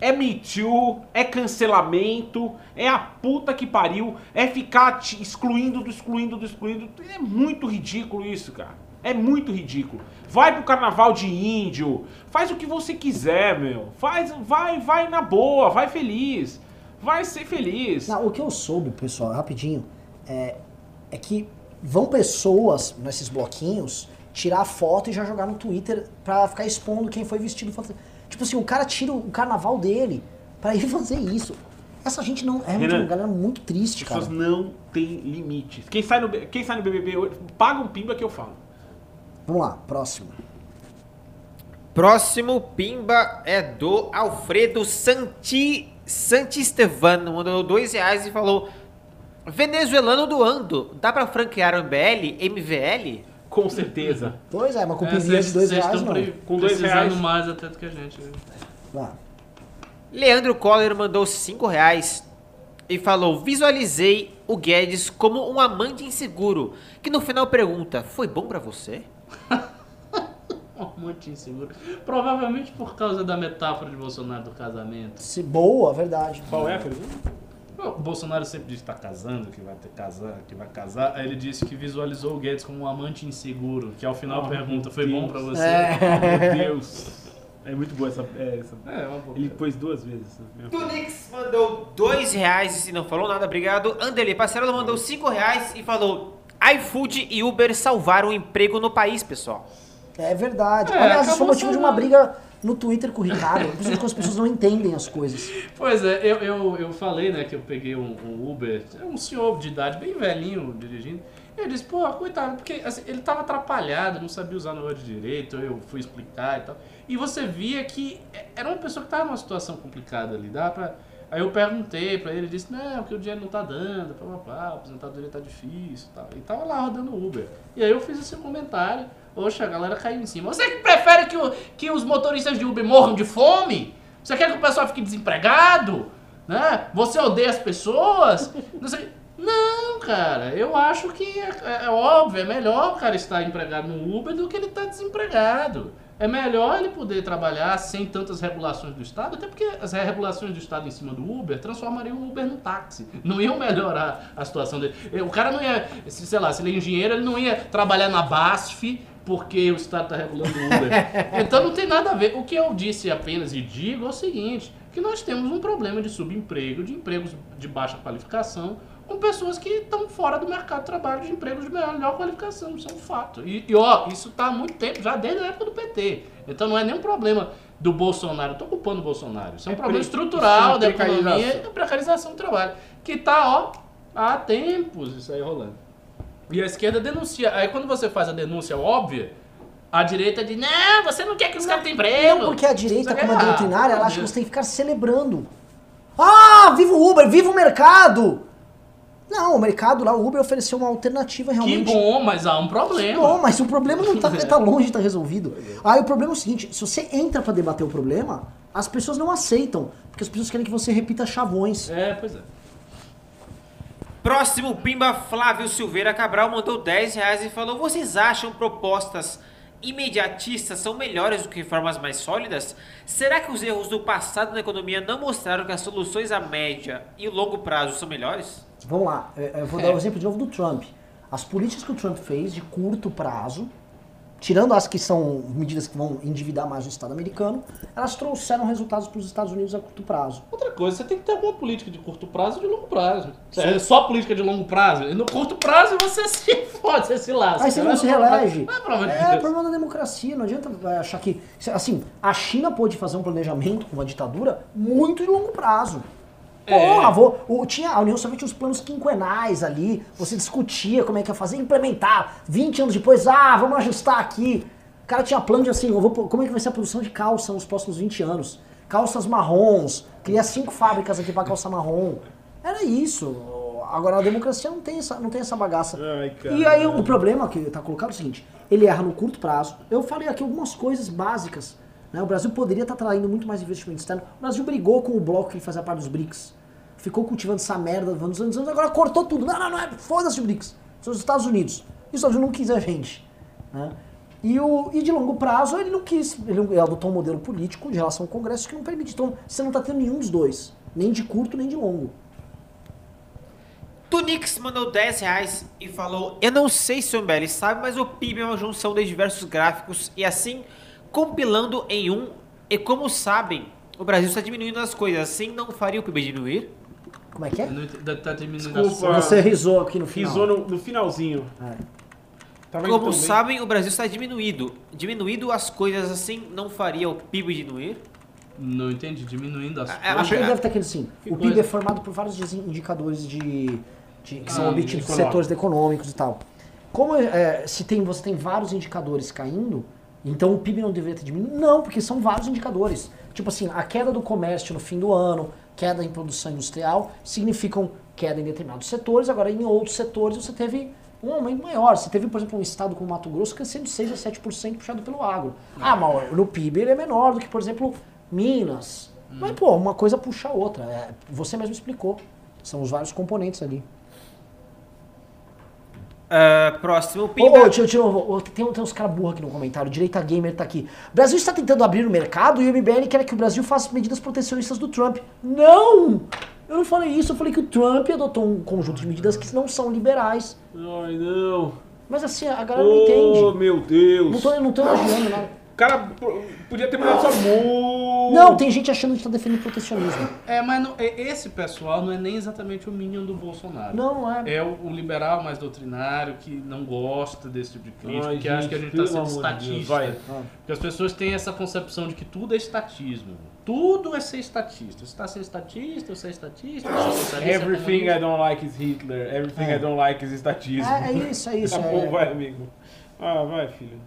É Me Too, é cancelamento, é a puta que pariu, é ficar te excluindo do excluindo do excluindo. É muito ridículo isso, cara. É muito ridículo. Vai pro carnaval de índio, faz o que você quiser, meu. Faz, vai, vai na boa, vai feliz. Vai ser feliz. Não, o que eu soube, pessoal, rapidinho, é, é que vão pessoas nesses bloquinhos tirar foto e já jogar no Twitter pra ficar expondo quem foi vestido. Tipo assim, o cara tira o carnaval dele pra ir [LAUGHS] fazer isso. Essa gente não. É Renan, uma galera muito triste, As cara. pessoas não têm limites. Quem sai no, quem sai no BBB hoje, paga um pimba que eu falo. Vamos lá, próximo. Próximo Pimba é do Alfredo Santi, Santistevano, mandou dois reais e falou: Venezuelano doando, dá pra franquear o MBL, MVL? Com certeza. Pois é, uma É, cupinha vocês- de dois reais, pre- Com dois reais. mais até do que a gente. né? Lá. Leandro Coller mandou 5 reais e falou: Visualizei o Guedes como um amante inseguro, que no final pergunta: Foi bom pra você? [LAUGHS] Um monte inseguro. Provavelmente por causa da metáfora de Bolsonaro do casamento. Se boa, verdade. Qual é a pergunta? O Bolsonaro sempre diz que tá casando, que vai ter casar, que vai casar. Aí ele disse que visualizou o Guedes como um amante inseguro, que ao final Oh, pergunta, foi bom pra você? É. Meu Deus. É muito boa essa. é, essa- É, uma boa. Ele pôs duas vezes. Deus. Tunix mandou 2 reais e não falou nada, obrigado. Anderley Parcerolo mandou 5 reais e falou: iFood e Uber salvaram o emprego no país, pessoal. É verdade. É, Aliás, isso foi motivo de uma briga no Twitter com o Ricardo. Quando as pessoas não entendem as coisas. Pois é, eu, eu, eu falei, né, que eu peguei um, um Uber, é um senhor de idade bem velhinho dirigindo. E eu disse, pô, coitado, porque assim, ele tava atrapalhado, não sabia usar no olho direito, eu fui explicar e tal. E você via que era uma pessoa que tava numa situação complicada ali, dá pra... Aí eu perguntei pra ele, ele disse, não, porque o dinheiro não tá dando, pá, a aposentadoria tá difícil e tal. E tava lá rodando Uber. E aí eu fiz esse comentário, oxe, a galera caiu em cima. Você que prefere que, o- que os motoristas de Uber morram de fome? Você quer que o pessoal fique desempregado? Né? Você odeia as pessoas? [LAUGHS] Não sei. Não, cara, eu acho que é, é óbvio, é melhor o cara estar empregado no Uber do que ele estar desempregado. É melhor ele poder trabalhar sem tantas regulações do Estado, até porque as regulações do Estado em cima do Uber transformariam o Uber num táxi. Não iam melhorar a situação dele. O cara não ia, se- sei lá, se ele é engenheiro, ele não ia trabalhar na BASF porque o Estado está regulando o Uber. [LAUGHS] então não tem nada a ver. O que eu disse apenas e digo é o seguinte, que nós temos um problema de subemprego, de empregos de baixa qualificação, com pessoas que estão fora do mercado de trabalho de empregos de melhor qualificação. Isso é um fato. E, e, ó, isso está há muito tempo, já desde a época do PT. Então não é nem um problema do Bolsonaro. Estou culpando o Bolsonaro. Isso é um É problema estrutural é da economia e da precarização do trabalho. Que está, ó, há tempos isso aí rolando. E a esquerda denuncia. Aí quando você faz a denúncia óbvia, a direita diz, não, você não quer que os caras tenham emprego. Não porque a direita, como é errado. doutrinária, ela acha que você tem que ficar celebrando. Ah, viva o Uber, viva o mercado! Não, o mercado lá, o Uber ofereceu uma alternativa Que realmente. bom, mas há um problema. Bom, mas o problema não tá, [LAUGHS] tá longe de estar resolvido. Aí o problema é o seguinte: se você entra pra debater o problema, as pessoas não aceitam. Porque as pessoas querem que você repita chavões. É, pois é. Próximo, Pimba Flávio Silveira Cabral mandou 10 reais e falou: Vocês acham propostas imediatistas são melhores do que formas mais sólidas? Será que os erros do passado na economia não mostraram que as soluções a média e longo prazo são melhores? Vamos lá, é, eu vou dar o exemplo de novo do Trump. As políticas que o Trump fez de curto prazo, tirando as que são medidas que vão endividar mais o Estado americano, elas trouxeram resultados para os Estados Unidos a curto prazo. Outra coisa, você tem que ter alguma política de curto prazo e de longo prazo. É só política de longo prazo, e no curto prazo você [LAUGHS] se fode, você se lasca. Aí você não se reelege. Ah, pelo amor de É problema da democracia, não adianta é, achar que. Assim, a China pôde fazer um planejamento com uma ditadura muito de longo prazo. Porra, vou, o, tinha, a União Soviética tinha os planos quinquenais ali, você discutia como é que ia fazer, implementar. 20 anos depois, ah, vamos ajustar aqui. O cara tinha plano de assim, vou, como é que vai ser a produção de calça nos próximos 20 anos? Calças marrons, cria cinco fábricas aqui pra calça marrom. Era isso. Agora a democracia não tem essa, não tem essa bagaça. Ai. E aí o problema que tá colocado é o seguinte, ele erra no curto prazo. Eu falei aqui algumas coisas básicas. né? O Brasil poderia estar traindo muito mais investimento externo. O Brasil brigou com o bloco que ele fazia parte dos BRICS. Ficou cultivando essa merda nos anos, anos, agora cortou tudo. Não, não, não, é, foda-se o BRICS. São os Estados Unidos. E os Estados Unidos não quis a gente. né? E, o, e de longo prazo ele não quis. Ele, ele adotou um modelo político de relação ao Congresso que não permite. Então você não está tendo nenhum dos dois. Nem de curto, nem de longo. Tunix mandou 10 reais e falou: Eu não sei se o MBL sabe, mas o PIB é uma junção de diversos gráficos e assim, compilando em um. E como sabem, o Brasil está diminuindo as coisas. Assim, não faria o PIB diminuir? Como é que é? Não estar diminuindo Desculpa. Você risou aqui no final. Risou no, no finalzinho. É. Como sabem, o Brasil está diminuído. Diminuído as coisas assim, não faria o PIB diminuir? Não entendi, diminuindo as É, Eu acho que ele deve estar querendo assim. O. PIB é formado por vários indicadores de, de- que são Ah, obtidos de setores econômicos e tal. Como é, se tem, você tem vários indicadores caindo, então o PIB não deveria ter diminuído? Não, porque são vários indicadores. Tipo assim, a queda do comércio no fim do ano, queda em produção industrial, significam queda em determinados setores. Agora, em outros setores, você teve um aumento maior. Você teve, por exemplo, um estado como Mato Grosso crescendo 6 a 7% puxado pelo agro. Ah, mas no PIB ele é menor do que, por exemplo, Minas. Mas, pô, uma coisa puxa a outra. É, você mesmo explicou. São os vários componentes ali. Ah, próximo, tio, tio, ô, ô, tem, tem uns caras burros aqui no comentário. Direita Gamer tá aqui. O Brasil está tentando abrir o mercado e o MBL quer que o Brasil faça medidas protecionistas do Trump. Não! Eu não falei isso, eu falei que o Trump adotou um conjunto de medidas que não são liberais. Ai, não. Mas assim, a galera não Oh, entende. meu Deus. Não tô, não tô elogiando nada. Cara podia ter mudado só muito. Não, tem gente achando que a gente tá defendendo protecionismo. É, mas não- é- esse pessoal não é nem exatamente o minion do Bolsonaro. Não, não é. É o, o liberal mais doutrinário que não gosta desse tipo de crítica, Ai, que acha que a gente está sendo de estatista. vai. Porque as pessoas têm essa concepção de que tudo é estatismo. Tudo é ser estatista. Você está sendo estatista, você é estatista, você é Everything é I don't like is Hitler. Everything É. I don't like is estatismo. É, é isso, é isso. [LAUGHS] Tá é- bom, vai, amigo. Ah, vai, filho.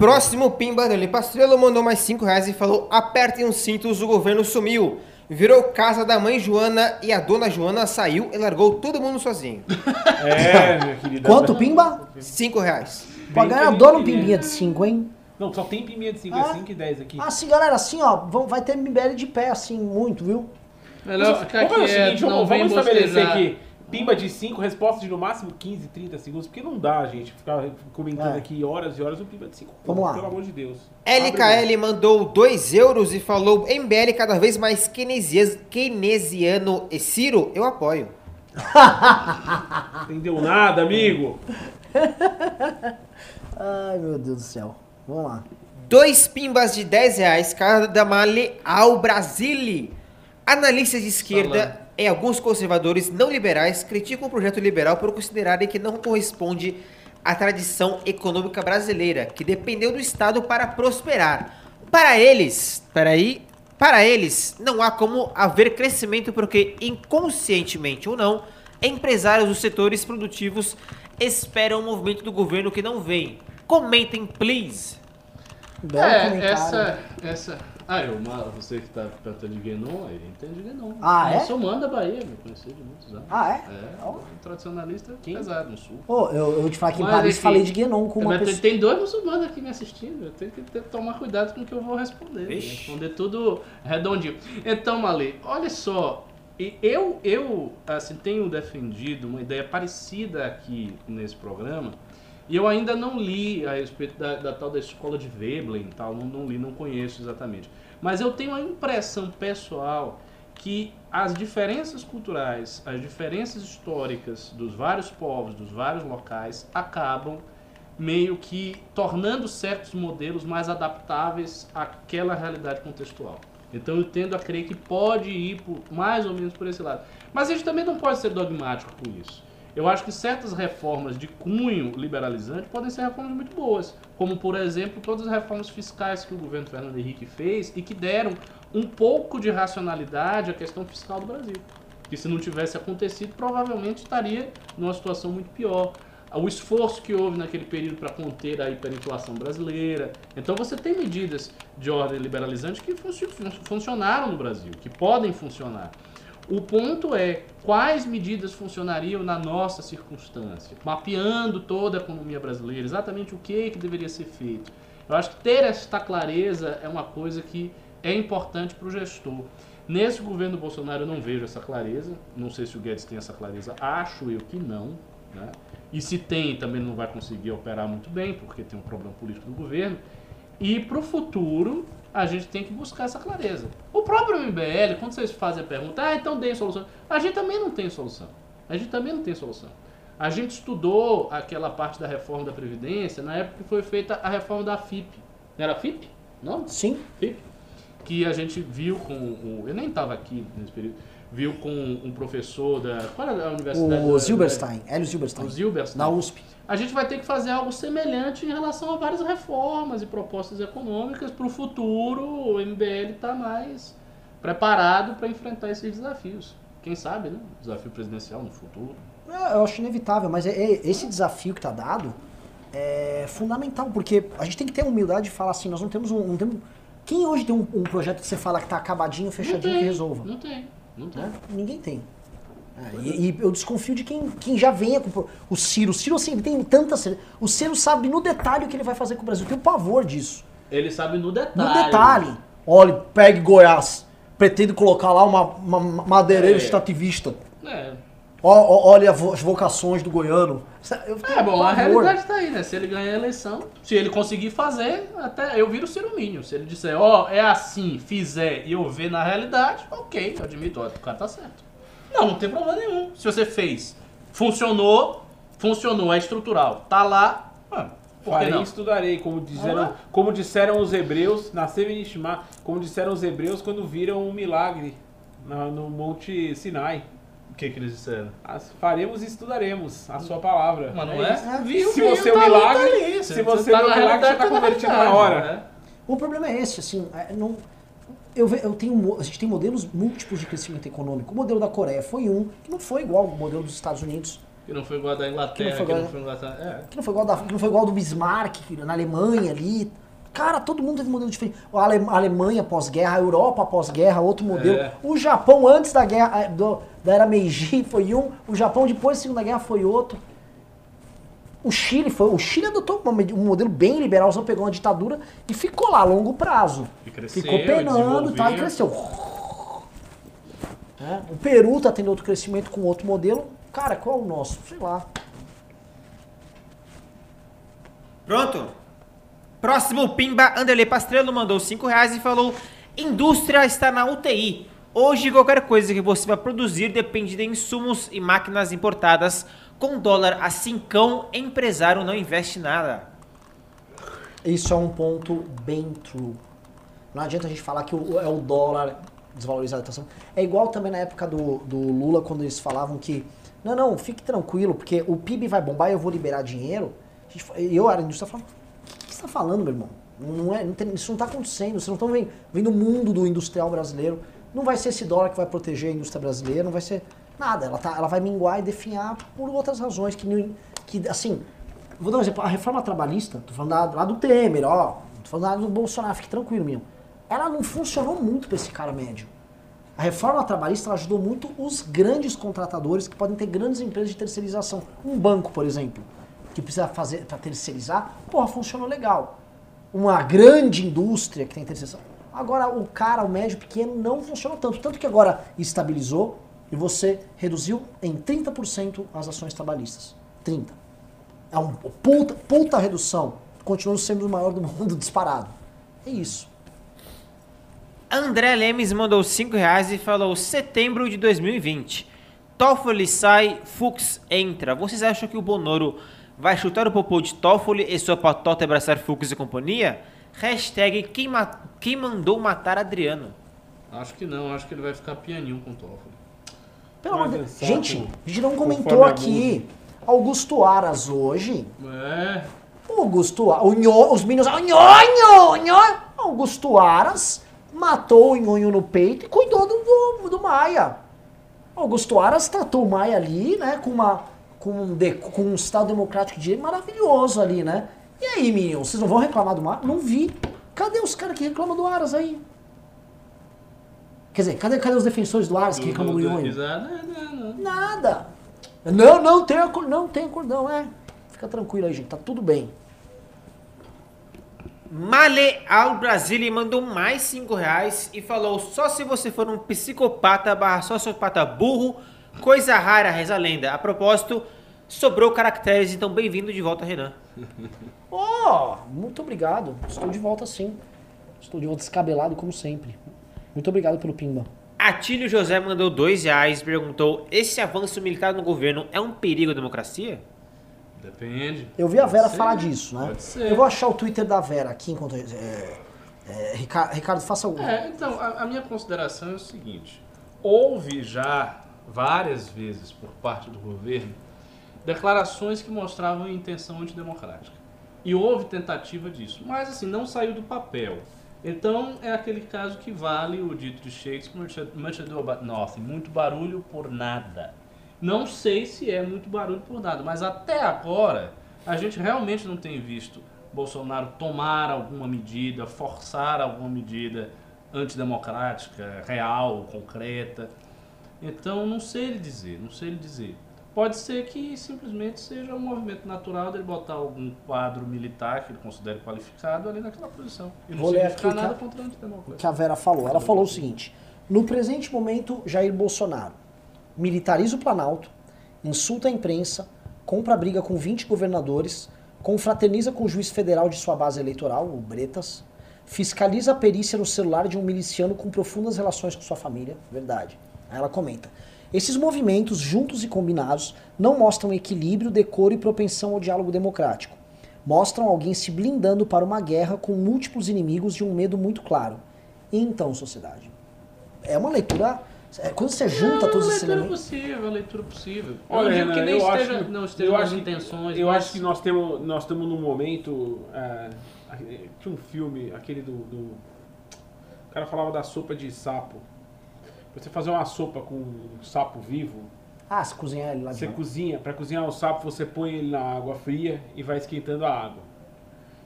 Próximo Pimba do Pastrello mandou mais 5 reais e falou: apertem os cintos, o governo sumiu. Virou casa da mãe Joana e a dona Joana saiu e largou todo mundo sozinho. [LAUGHS] É, minha querida. Quanto, Pimba? 5 reais. Pra ganhar a gente dona um pimbinha de 5, hein? Não, só tem pimbinha de 5, Ah. é 5 e 10 aqui. Ah, sim, galera, assim, ó, vão- vai ter MBL de pé, assim, muito, viu? Melhor Vamos ficar fazer o quieto, seguinte, não vamos, vamos estabelecer aqui. Pimba de 5, resposta de no máximo 15, 30 segundos, porque não dá, gente, ficar comentando É. aqui horas e horas o Pimba de 5. Vamos lá. Pelo amor de Deus. LKL mandou 2 euros e falou: MBL cada vez mais keynesias- keynesiano e Ciro, eu apoio. [LAUGHS] Entendeu nada, amigo? [LAUGHS] Ai, meu Deus do céu. Vamos lá. Dois pimbas de 10 reais, cada male ao Brasile. Analistas de esquerda e alguns conservadores não liberais criticam o projeto liberal por considerarem que não corresponde à tradição econômica brasileira, que dependeu do Estado para prosperar. Para eles, peraí, para eles, não há como haver crescimento porque, inconscientemente ou não, empresários dos setores produtivos esperam um movimento do governo que não vem. Comentem, please. Belo É, comentário. essa, essa... Ah, eu, Ma- você que tá perguntando de Guénon, ele entende Guénon. Ah, é? Eu sou mãe da Bahia, me conheci de muitos anos. Ah, é? É, um tradicionalista pesado no sul. Ô, eu, eu vou te falar que em Paris enfim, falei de Guénon com uma Mas tem- pessoa. Tem dois muçulmanos aqui me assistindo. Eu tenho que ter- tomar cuidado com o que eu vou responder. né? Responder tudo redondinho. Então, Malê, olha só. Eu, eu assim, tenho defendido uma ideia parecida aqui nesse programa. E eu ainda não li a respeito da, da tal da escola de Veblen e tal. Não, não li, não conheço exatamente. Mas eu tenho a impressão pessoal que as diferenças culturais, as diferenças históricas dos vários povos, dos vários locais, acabam meio que tornando certos modelos mais adaptáveis àquela realidade contextual. Então eu tendo a crer que pode ir por, mais ou menos por esse lado. Mas a gente também não pode ser dogmático com isso. Eu acho que certas reformas de cunho liberalizante podem ser reformas muito boas, como por exemplo todas as reformas fiscais que o governo Fernando Henrique fez e que deram um pouco de racionalidade à questão fiscal do Brasil. Que se não tivesse acontecido, provavelmente estaria numa situação muito pior. O esforço que houve naquele período para conter a hiperinflação brasileira. Então você tem medidas de ordem liberalizante que funci- fun- funcionaram no Brasil, que podem funcionar. O ponto é quais medidas funcionariam na nossa circunstância, mapeando toda a economia brasileira, exatamente o que, que deveria ser feito. Eu acho que ter esta clareza é uma coisa que é importante para o gestor. Nesse governo Bolsonaro eu não vejo essa clareza, não sei se o Guedes tem essa clareza, acho eu que não. Né? E se tem, também não vai conseguir operar muito bem, porque tem um problema político do governo. E para o futuro, a gente tem que buscar essa clareza. O próprio MBL, quando vocês fazem a pergunta, ah, então deem solução. A gente também não tem solução. A gente também não tem solução. A gente estudou aquela parte da reforma da Previdência na época que foi feita a reforma da FIP. Não era FIP? Não? Sim. FIP. Que a gente viu com o. Eu nem estava aqui nesse período. Viu com um professor da. Qual era a universidade? O da- Zilberstein, Hélio Zilberstein. O Zilberstein. Na USP. A gente vai ter que fazer algo semelhante em relação a várias reformas e propostas econômicas para o futuro. O MBL está mais preparado para enfrentar esses desafios. Quem sabe, né? Desafio presidencial no futuro. É, Eu acho inevitável, mas é- é- esse desafio que tá dado é fundamental, porque a gente tem que ter a humildade de falar assim, nós não temos um. não temos- quem hoje tem um, um projeto que você fala que tá acabadinho, fechadinho, que resolva? Não tem. Não tem. Né? Ninguém tem. É, e, e eu desconfio de quem, quem já venha com o Ciro. O Ciro, assim, ele tem tanta. O Ciro sabe no detalhe o que ele vai fazer com o Brasil. Eu tenho pavor disso. Ele sabe no detalhe. No detalhe. Olha, pegue Goiás. Pretende colocar lá uma, uma madeireira É. extrativista. É. Olha as vocações do goiano. Eu tenho É bom, a realidade tá aí, né? Se ele ganhar a eleição, se ele conseguir fazer, até eu viro Ciro Mínio. Se ele disser, ó, é assim, fizer e eu ver na realidade, ok, eu admito, ó, o cara tá certo. Não, não tem problema nenhum. Se você fez, funcionou, funcionou, é estrutural, tá lá, Por que Farei não? e estudarei, como disseram, Ah. como disseram os hebreus, nasceu em Ishma, como disseram os hebreus quando viram um milagre no Monte Sinai. O que, que eles disseram? As- faremos e estudaremos a sua palavra. Mas não é? isso. Viu, se viu, você é um tá milagre, tá ali. se Você tá é um milagre, você realidade, tá na convertido na hora. né? O problema é esse, assim, é, não, eu, eu tenho, a gente tem modelos múltiplos de crescimento econômico. O modelo da Coreia foi um, que não foi igual ao modelo dos Estados Unidos, Que não foi igual a da Inglaterra, Que não foi que não igual- foi igual a... É. que não foi igual, da, que não foi igual ao do Bismarck, na Alemanha ali. Cara, todo mundo teve um modelo diferente. A Ale- a Alemanha pós-guerra, a Europa pós-guerra, outro modelo. É. O Japão antes da guerra, eh, do- da era Meiji [LAUGHS] foi um, o Japão depois da Segunda Guerra foi outro. O Chile foi, o Chile adotou um modelo bem liberal, só pegou uma ditadura e ficou lá a longo prazo. E cresceu, Ficou penando e tal, e cresceu. Né? O Peru tá tendo outro crescimento com outro modelo. Cara, qual é o nosso? Sei lá. Pronto? Próximo, Pimba Anderley Pastrello mandou 5 reais e falou: Indústria está na UTI. Hoje, qualquer coisa que você vai produzir depende de insumos e máquinas importadas. Com dólar a cincão, empresário não investe nada. Isso é um ponto bem true. Não adianta a gente falar que é o dólar desvalorizado. tá? É igual também na época do, do Lula, quando eles falavam que, não, não, fique tranquilo, porque o PIB vai bombar e eu vou liberar dinheiro. Eu, a indústria, falava, está falando, meu irmão? Não é, não tem- isso não está acontecendo. Vocês não estão vendo, vendo o mundo do industrial brasileiro. Não vai ser esse dólar que vai proteger a indústria brasileira, não vai ser nada. Ela, tá, ela vai minguar e definhar por outras razões. Que, que assim, vou dar um exemplo. A reforma trabalhista, tô falando da- lá do Temer, ó. Tô falando lá do Bolsonaro, fique tranquilo, meu. Ela não funcionou muito para esse cara médio. A reforma trabalhista ajudou muito os grandes contratadores que podem ter grandes empresas de terceirização. Um banco, por exemplo, que precisa fazer para terceirizar, porra, funcionou legal. Uma grande indústria que tem terceirização. Agora, o cara, o médio pequeno, não funcionou tanto. Tanto que agora estabilizou e você reduziu em 30% as ações trabalhistas. 30%. É uma puta, puta redução. Continua sendo o maior do [LAUGHS] mundo disparado. É isso. André Lemes mandou 5 reais e falou: Setembro de 2020. Toffoli sai, Fux entra. Vocês acham que o Bonoro vai chutar o popô de Toffoli e sua patota abraçar Fux e companhia? Hashtag quem, ma- quem mandou matar Adriano. Acho que não, acho que ele vai ficar pianinho com o Toffoli. Pelo amor de Deus. é Gente, a gente não comentou aqui. Augusto Aras hoje. É, O Augusto Aras. Os meninos. O Nhonho! Nhonho! Augusto Aras matou o Nhonho no peito e cuidou do, do, do Maia. Augusto Aras tratou o Maia ali, né? Com, uma, com, um, de- com um Estado Democrático de Direito maravilhoso ali, né? E aí, meninos, vocês não vão reclamar do Maia? Não vi. Cadê os caras que reclamam do Aras aí? Quer dizer, cadê, cadê os defensores do Aras que reclamam do não, não. Nada. Não, não tem acordão, não tem acordão, é. Fica tranquilo aí, gente, tá tudo bem. Male ao Brasília mandou mais 5 reais e falou: Só se você for um psicopata barra sociopata burro, coisa rara, reza a lenda. A propósito, sobrou caracteres, então bem-vindo de volta, Renan. [LAUGHS] Ó, muito obrigado. Estou de volta sim. Estou de volta descabelado como sempre. Muito obrigado pelo pimba. Atílio José mandou 2 reais e perguntou: Esse avanço militar no governo é um perigo à democracia? Depende. Eu vi a Vera Pode ser, falar disso, né? Pode ser. Eu vou achar o Twitter da Vera aqui enquanto. É, é, Ricardo, Ricardo, faça o. É, então, a, a minha consideração é o seguinte: houve já várias vezes por parte do governo declarações que mostravam intenção antidemocrática. E houve tentativa disso, mas assim, não saiu do papel. Então é aquele caso que vale o dito de Shakespeare, much ado about nothing, muito barulho por nada. Não sei se é muito barulho por nada, mas até agora a gente realmente não tem visto Bolsonaro tomar alguma medida, forçar alguma medida antidemocrática, real, concreta. Então não sei lhe dizer, não sei lhe dizer. Pode ser que simplesmente seja um movimento natural dele botar algum quadro militar que ele considere qualificado ali naquela posição. E não Vou ler aqui nada contra o antidemocracia. que a Vera falou. Ela falou o seguinte: no presente momento, Jair Bolsonaro militariza o Planalto, insulta a imprensa, compra briga com 20 governadores, confraterniza com o juiz federal de sua base eleitoral, o Bretas, fiscaliza a perícia no celular de um miliciano com profundas relações com sua família. Verdade. Aí ela comenta. Esses movimentos, juntos e combinados, não mostram equilíbrio, decoro e propensão ao diálogo democrático. mostram alguém se blindando para uma guerra com múltiplos inimigos de um medo muito claro. E então, sociedade? É uma leitura. é, Quando você junta é todos uma esses leitura elementos. possível, uma leitura possível. Eu Olha, não digo Renan, que nem eu esteja, acho, não eu esteja nas acho que- intenções, Eu mas acho que nós temos, nós temos num momento. é, tinha um filme, aquele do, do. O cara falava da sopa de sapo. Você fazer uma sopa com um sapo vivo, Ah, se cozinhar ele lá você dentro. cozinha. Para cozinhar o sapo, você põe ele na água fria e vai esquentando a água.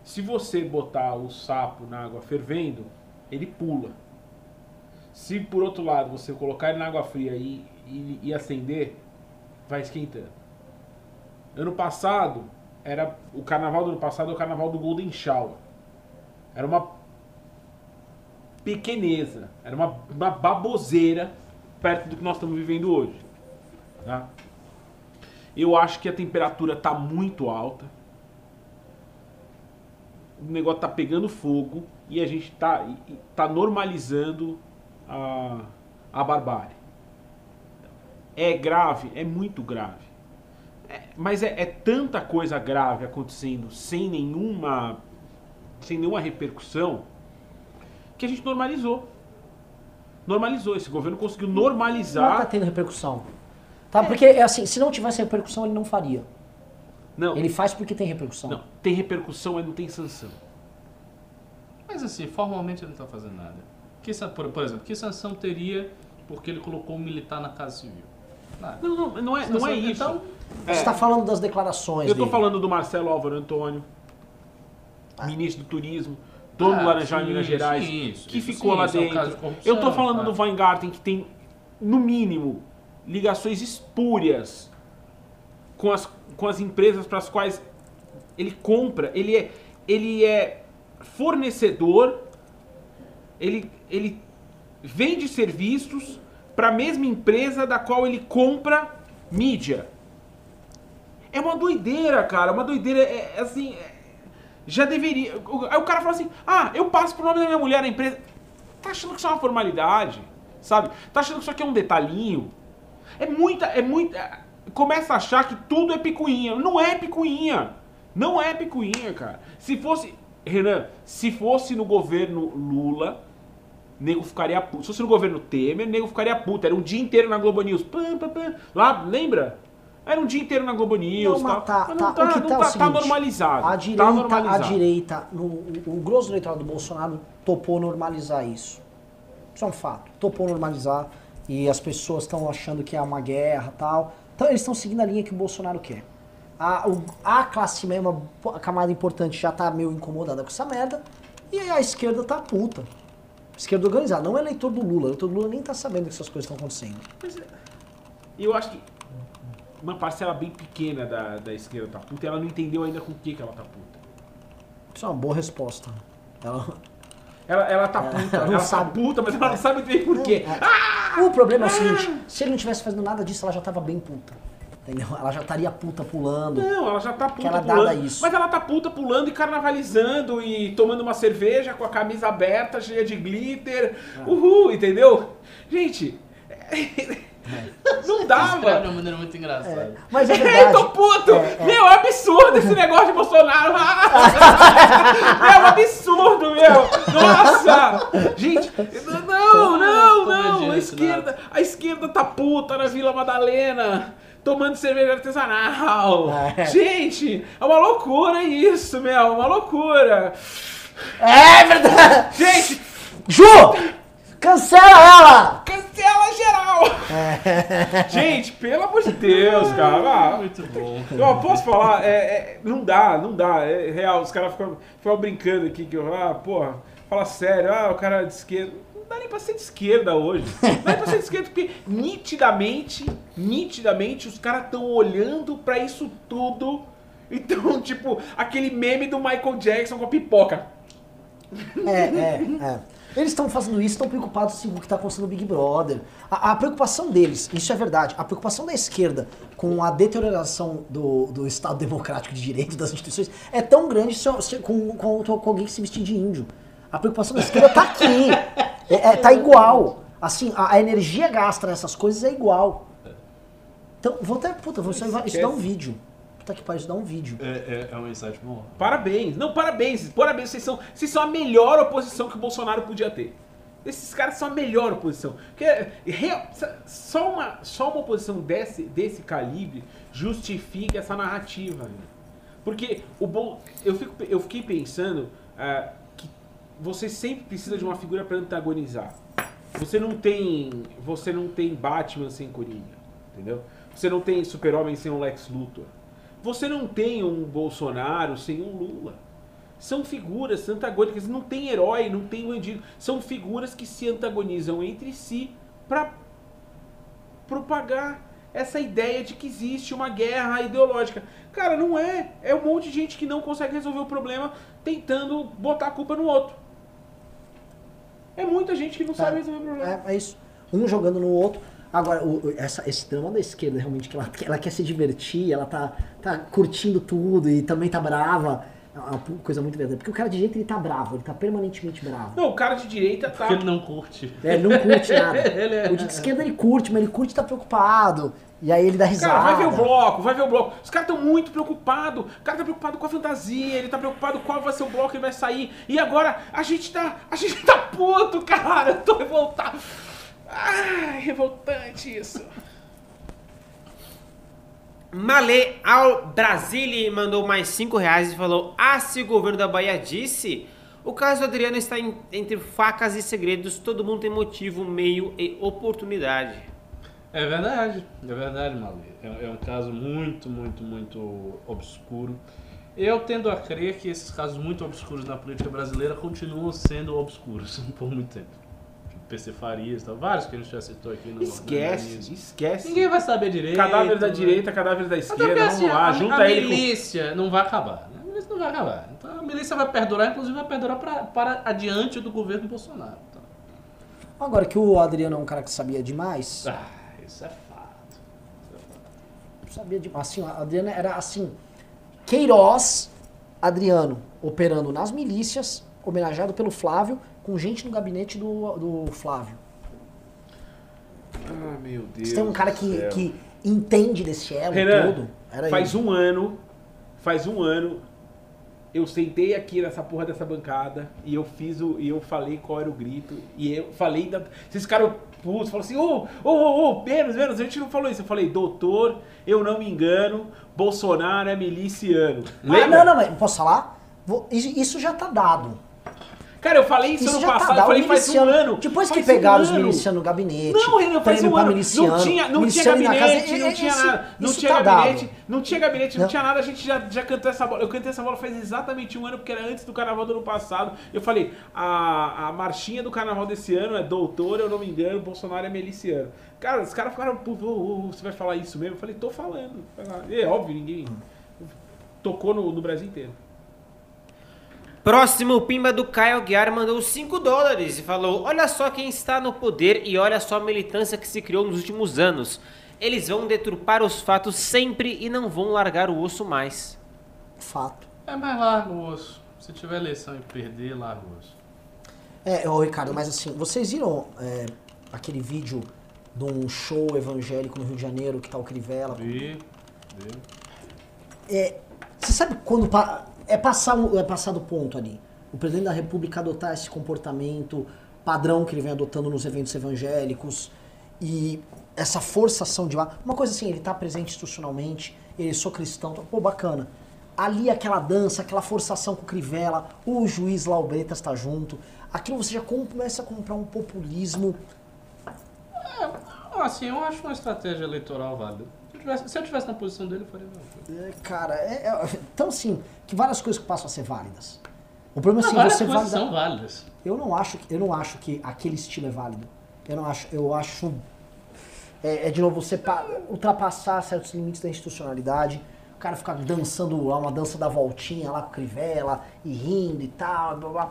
Se você botar o sapo na água fervendo, ele pula. Se por outro lado você colocar ele na água fria e, e, e acender, vai esquentando. Ano passado, era o carnaval do ano passado é o carnaval do Golden Shower. Era uma pequeneza, era uma, uma baboseira perto do que nós estamos vivendo hoje. tá? Eu acho que a temperatura tá muito alta. O negócio tá pegando fogo e a gente tá, e- e tá normalizando a, a barbárie. É grave, é muito grave. É, mas é, é tanta coisa grave acontecendo sem nenhuma, sem nenhuma repercussão que a gente normalizou. Normalizou. Esse governo conseguiu Não tá normalizar. tendo repercussão. Tá? Porque, é assim, se não tivesse repercussão, ele não faria. Não, Ele faz porque tem repercussão. não, tem repercussão, mas não tem sanção. Mas assim, formalmente ele não está fazendo nada. Que, por, por exemplo, que sanção teria porque ele colocou um militar na Casa Civil? Nada. Não, não, não é, não é isso. Então, Você está falando das declarações Eu tô dele. falando do Marcelo Álvaro Antônio, ministro do Turismo, dono Ah, do Laranjal em Minas Gerais, sim, isso, que isso ficou sim, lá isso é um dentro. de eu tô falando claro. do Weingarten, que tem, no mínimo, ligações espúrias com as, com as empresas para as quais ele compra. Ele é, ele é fornecedor, ele, ele vende serviços para a mesma empresa da qual ele compra mídia. É uma doideira, cara. Uma doideira. É, é assim. é- já deveria. Aí o cara fala assim: ah, eu passo pro nome da minha mulher na empresa. Tá achando que isso é uma formalidade? Sabe? Tá achando que isso aqui é um detalhinho? É muita. É muita. Começa a achar que tudo é picuinha. Não é picuinha. Não é picuinha, cara. Se fosse. Renan, se fosse no governo Lula, nego ficaria puto. Se fosse no governo Temer, nego ficaria puto. Era um dia inteiro na Globo News. Pam, pam. Lá, lembra? Era um dia inteiro na Globo News. Não, mas tá, Mas tá, não tá, que não tá, é tá, tá normalizado. A tá direita, a normalizado. direita no, o, o grosso do eleitorado do Bolsonaro topou normalizar isso. Isso é um fato. Topou normalizar e as pessoas estão achando que é uma guerra e tal. Então eles estão seguindo a linha que o Bolsonaro quer. A, o- a classe mesmo, a po- a camada importante já tá meio incomodada com essa merda. E a esquerda tá puta. Esquerda organizada. Não é eleitor do Lula. O eleitor do Lula nem tá sabendo que essas coisas estão acontecendo. E eu acho que uma parcela bem pequena da, da esquerda tá puta e ela não entendeu ainda com o que, que ela tá puta. Isso é uma boa resposta. Ela, [LAUGHS] Ela, ela tá puta, ela ela, tá sabe. puta, mas ela não sabe bem por quê. O problema é o seguinte, se ele não tivesse fazendo nada disso, ela já tava bem puta. Entendeu? Ela já estaria puta pulando. Não, ela já tá puta ela é pulando. dada isso. Mas ela tá puta pulando e carnavalizando e tomando uma cerveja com a camisa aberta, cheia de glitter. Ah. Uhul, entendeu? Gente, [LAUGHS] [LAUGHS] não escreve de dava. uma maneira muito engraçada. Mas é [LAUGHS] Eu verdade. tô puto! É, é. Meu, é absurdo esse negócio de Bolsonaro! [LAUGHS] meu, é um absurdo, meu! Nossa! Gente, não, não, não! A esquerda, a esquerda tá puta na Vila Madalena! Tomando cerveja artesanal! É. Gente, é uma loucura isso, meu! É uma loucura! É verdade! Gente, Ju! Cancela ela! cancela geral! É. [LAUGHS] Gente, pelo amor de Deus, cara! Ah, Muito bom. Eu posso falar, é, é, não dá, não dá, é real, os caras ficam, ficam brincando aqui que eu, ah, porra, fala sério, ah, o cara é de esquerda. Não dá nem pra ser de esquerda hoje. Não dá nem pra ser de esquerda, porque nitidamente, nitidamente, os caras estão olhando pra isso tudo. Então, [LAUGHS] tipo, aquele meme do Michael Jackson com a pipoca. É, é, é. Eles estão fazendo isso, estão preocupados assim, com o que está acontecendo no Big Brother. A, a preocupação deles, isso é verdade, a preocupação da esquerda com a deterioração do, do Estado Democrático de Direito, das instituições, é tão grande se, se- com, com, com alguém que se vestir de índio. A preocupação da esquerda tá aqui. É, é, tá igual. Assim, a, a energia gasta nessas coisas é igual. Então, vou até, puta, vou, isso, isso dá um vídeo. Puta que pariu, dá um vídeo. É, é, é um insight bom. Parabéns. Não, parabéns. Parabéns. Vocês são, vocês são a melhor oposição que o Bolsonaro podia ter. Esses caras são a melhor oposição. Porque real- só, uma, só uma oposição desse, desse calibre justifica essa narrativa. né? Porque o Bol, eu, fico, eu fiquei pensando ah, que você sempre precisa de uma figura para antagonizar. Você não tem. Você não tem Batman sem Coringa. Entendeu? Você não tem Super-Homem sem um Lex Luthor. Você não tem um Bolsonaro sem um Lula. São figuras antagônicas, não tem herói, não tem bandido. São figuras que se antagonizam entre si para propagar essa ideia de que existe uma guerra ideológica. Cara, não é. É um monte de gente que não consegue resolver o problema tentando botar a culpa no outro. É muita gente que não sabe resolver o problema. É, é isso. Um jogando no outro. Agora, o- essa, esse drama da esquerda, realmente, que ela, ela quer se divertir, ela tá, tá curtindo tudo e também tá brava. É uma coisa muito verdade. Porque o cara de direita, ele tá bravo, ele tá permanentemente bravo. Não, o cara de direita tá. Porque ele não curte. É, ele não curte [LAUGHS] nada. Ele é- O de esquerda ele curte, mas ele curte e tá preocupado. E aí ele dá risada. Cara, vai ver o bloco, vai ver o bloco. Os caras estão muito preocupados. O cara tá preocupado com a fantasia, ele tá preocupado qual vai ser o bloco que ele vai sair. E agora a gente tá. A gente tá puto, cara. Eu tô revoltado. Ai, revoltante isso. Malê ao Brasile mandou mais 5 reais e falou: Ah, se o governo da Bahia disse, o caso do Adriano está em- entre facas e segredos, todo mundo tem motivo, meio e oportunidade. É verdade, é verdade, Malê. É, é um caso muito, muito, muito obscuro. Eu tendo a crer que esses casos muito obscuros na política brasileira continuam sendo obscuros [LAUGHS] por muito tempo. PC Farias, e tal, vários que a gente já citou aqui no Esquece, no- esquece. Ninguém vai saber direito. Cadáver da né? direita, cadáver da Até esquerda, porque, vamos assim, lá, a, junta a ele com... milícia não vai acabar. né? A milícia não vai acabar. Então a milícia vai perdurar, inclusive vai perdurar pra, para adiante do governo Bolsonaro. Então, Agora que o Adriano é um cara que sabia demais. ah, isso é fato. Sabia demais. Assim, o Adriano era assim. Queiroz, Adriano, operando nas milícias, homenageado pelo Flávio, com gente no gabinete do, do Flávio. Ah, meu Deus. Você tem um cara que, céu. que entende desse elo Renan, todo. Era faz ele. um ano, faz um ano, eu sentei aqui nessa porra dessa bancada e eu fiz o. e eu falei qual era o grito. E eu falei da. Vocês ficaram putos, falaram assim, ô, ô, ô, ô, menos, menos, a gente não falou isso. Eu falei, doutor, eu não me engano, Bolsonaro é miliciano. Ah, não, não, mas posso falar? Isso já tá dado. Cara, eu falei isso, Isso ano tá passado, eu dado. falei faz um ano. Depois que faz pegaram um os ano. milicianos no gabinete, Não, Renan, faz prêmio um ano. miliciano, Não tinha, não tinha gabinete, não é- tinha nada. Não tinha tá gabinete, não tinha gabinete, não, tinha nada. A gente já, já cantou essa bola. Eu cantei essa bola faz exatamente um ano, porque era antes do carnaval do ano passado. Eu falei, a, a marchinha do carnaval desse ano é doutor, eu não me engano, Bolsonaro é miliciano. Cara, os caras ficaram, você vai falar isso mesmo? Eu falei, tô falando. É óbvio, ninguém tocou no, no Brasil inteiro. Próximo, o Pimba do Caio Guiar mandou 5 dólares e falou: Olha só quem está no poder e olha só a militância que se criou nos últimos anos. Eles vão deturpar os fatos sempre e não vão largar o osso mais. Fato. É mais largo o osso. Se tiver eleição e perder, larga o osso. É, ô Ricardo, mas assim, vocês viram é, aquele vídeo de um show evangélico no Rio de Janeiro que tá o Crivella? Vi, vi. É, você sabe quando pa- é passar é passar do ponto ali? O presidente da República adotar esse comportamento padrão que ele vem adotando nos eventos evangélicos e essa forçação de lá. Uma coisa assim, ele tá presente institucionalmente, ele sou cristão, pô, bacana. Ali aquela dança, aquela forçação com o Crivella, o juiz lá, o Bretas tá junto. Aquilo você já começa a comprar um populismo. Assim, eu acho uma estratégia eleitoral válida. Se eu tivesse, se eu tivesse na posição dele, eu faria. É, Cara, é, é- então assim, que várias coisas que passam a ser válidas. O problema é assim, várias você coisas valida- são válidas. Eu não acho, que- eu não acho que aquele estilo é válido. Eu não acho, eu acho é, é, de novo você pa- ultrapassar certos limites da institucionalidade. O cara ficar dançando lá uma dança da voltinha lá com Crivella e rindo e tal, blá, blá.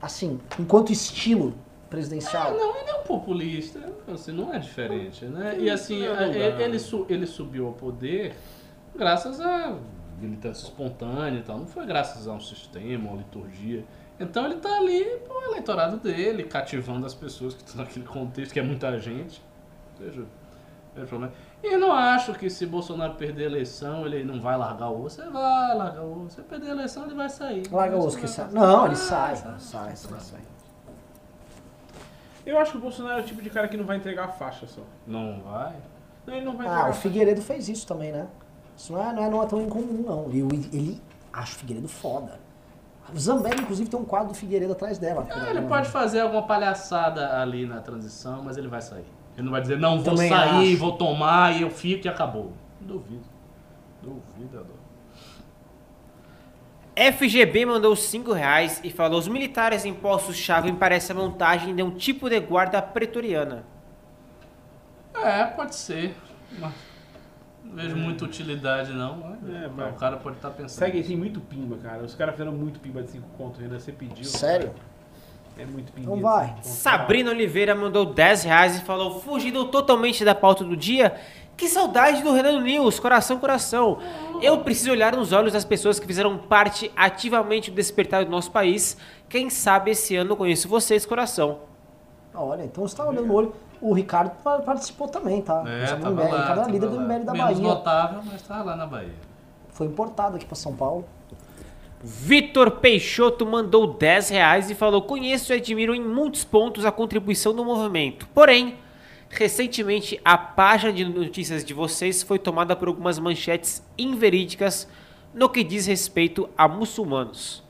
Assim, enquanto estilo presidencial. Ah, não, ele é um populista, assim, não é diferente, né? E assim, a- não dá. ele, ele su- ele subiu ao poder graças a militância espontânea e tal, não foi graças a um sistema, uma liturgia. Então ele tá ali pro eleitorado dele, cativando as pessoas que estão naquele contexto, que é muita gente. Ou seja, Vejo problema. E não acho que se Bolsonaro perder a eleição, ele não vai largar o osso. Ele vai largar o osso. Se perder a eleição, ele vai sair. Larga o osso que vai sai. Não, ele Ah, sai, sai, sai, sai. Eu acho que o Bolsonaro é o tipo de cara que não vai entregar a faixa só. Não vai. Não, ele não vai entregar Ah, o. Figueiredo fez isso também, né? Isso não é, não é, não é tão incomum, não. E o- ele acha o Figueiredo foda. O Zambelli, inclusive, tem um quadro do Figueiredo atrás dela. Ah, ele pode fazer alguma palhaçada ali na transição, mas ele vai sair. Ele não vai dizer, não, vou Também sair, acho. vou tomar e eu fico e acabou. Duvido. Duvido, Adão. FGB mandou 5 reais e falou: os militares em postos-chave parece a montagem de um tipo de guarda pretoriana. É, pode ser. Mas não vejo muita utilidade, não. É, mas mas- o cara pode estar pensando. Segue, tem muito pimba, cara. Os caras fizeram muito pimba de 5 conto, Renan. Você pediu. Sério? É muito pimba. Então vai. Sabrina Oliveira mandou 10 reais e falou: fugindo totalmente da pauta do dia. Que saudade do Renan News, coração, coração. Eu preciso olhar nos olhos das pessoas que fizeram parte ativamente do despertar do nosso país. Quem sabe esse ano eu conheço vocês, coração. Ah, Olha, então você tá olhando no olho. O Ricardo pa- participou também, tá? É, tava lá, o Ricardo é líder do lá. MBL da Menos Bahia. notável, mas tá lá na Bahia. Foi importado aqui pra São Paulo. Vitor Peixoto mandou 10 reais e falou: Conheço e admiro em muitos pontos a contribuição do movimento. Porém, recentemente a página de notícias de vocês foi tomada por algumas manchetes inverídicas no que diz respeito a muçulmanos.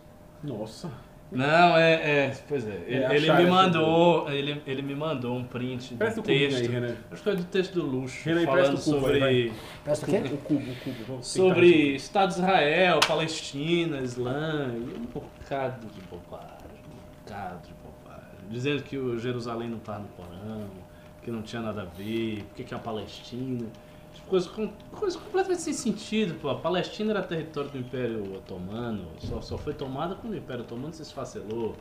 Nossa. Não, é, é pois é. Ele, É, ele me mandou, ele, ele me mandou um print Presta do texto. acho que foi do texto do Luxo, Renan, falando o cubo sobre vai. Presta o quê? O cubo, o cubo. Vamos sobre tentar. Estado de Israel, Palestina, Islã, e um bocado de bobagem, um bocado de bobagem. Dizendo que o Jerusalém não tá no Corão, que não tinha nada a ver, porque que é a Palestina. Tipo, Coisa, coisa completamente sem sentido, pô. A Palestina era território do Império Otomano, só, só foi tomada quando o Império Otomano se esfacelou.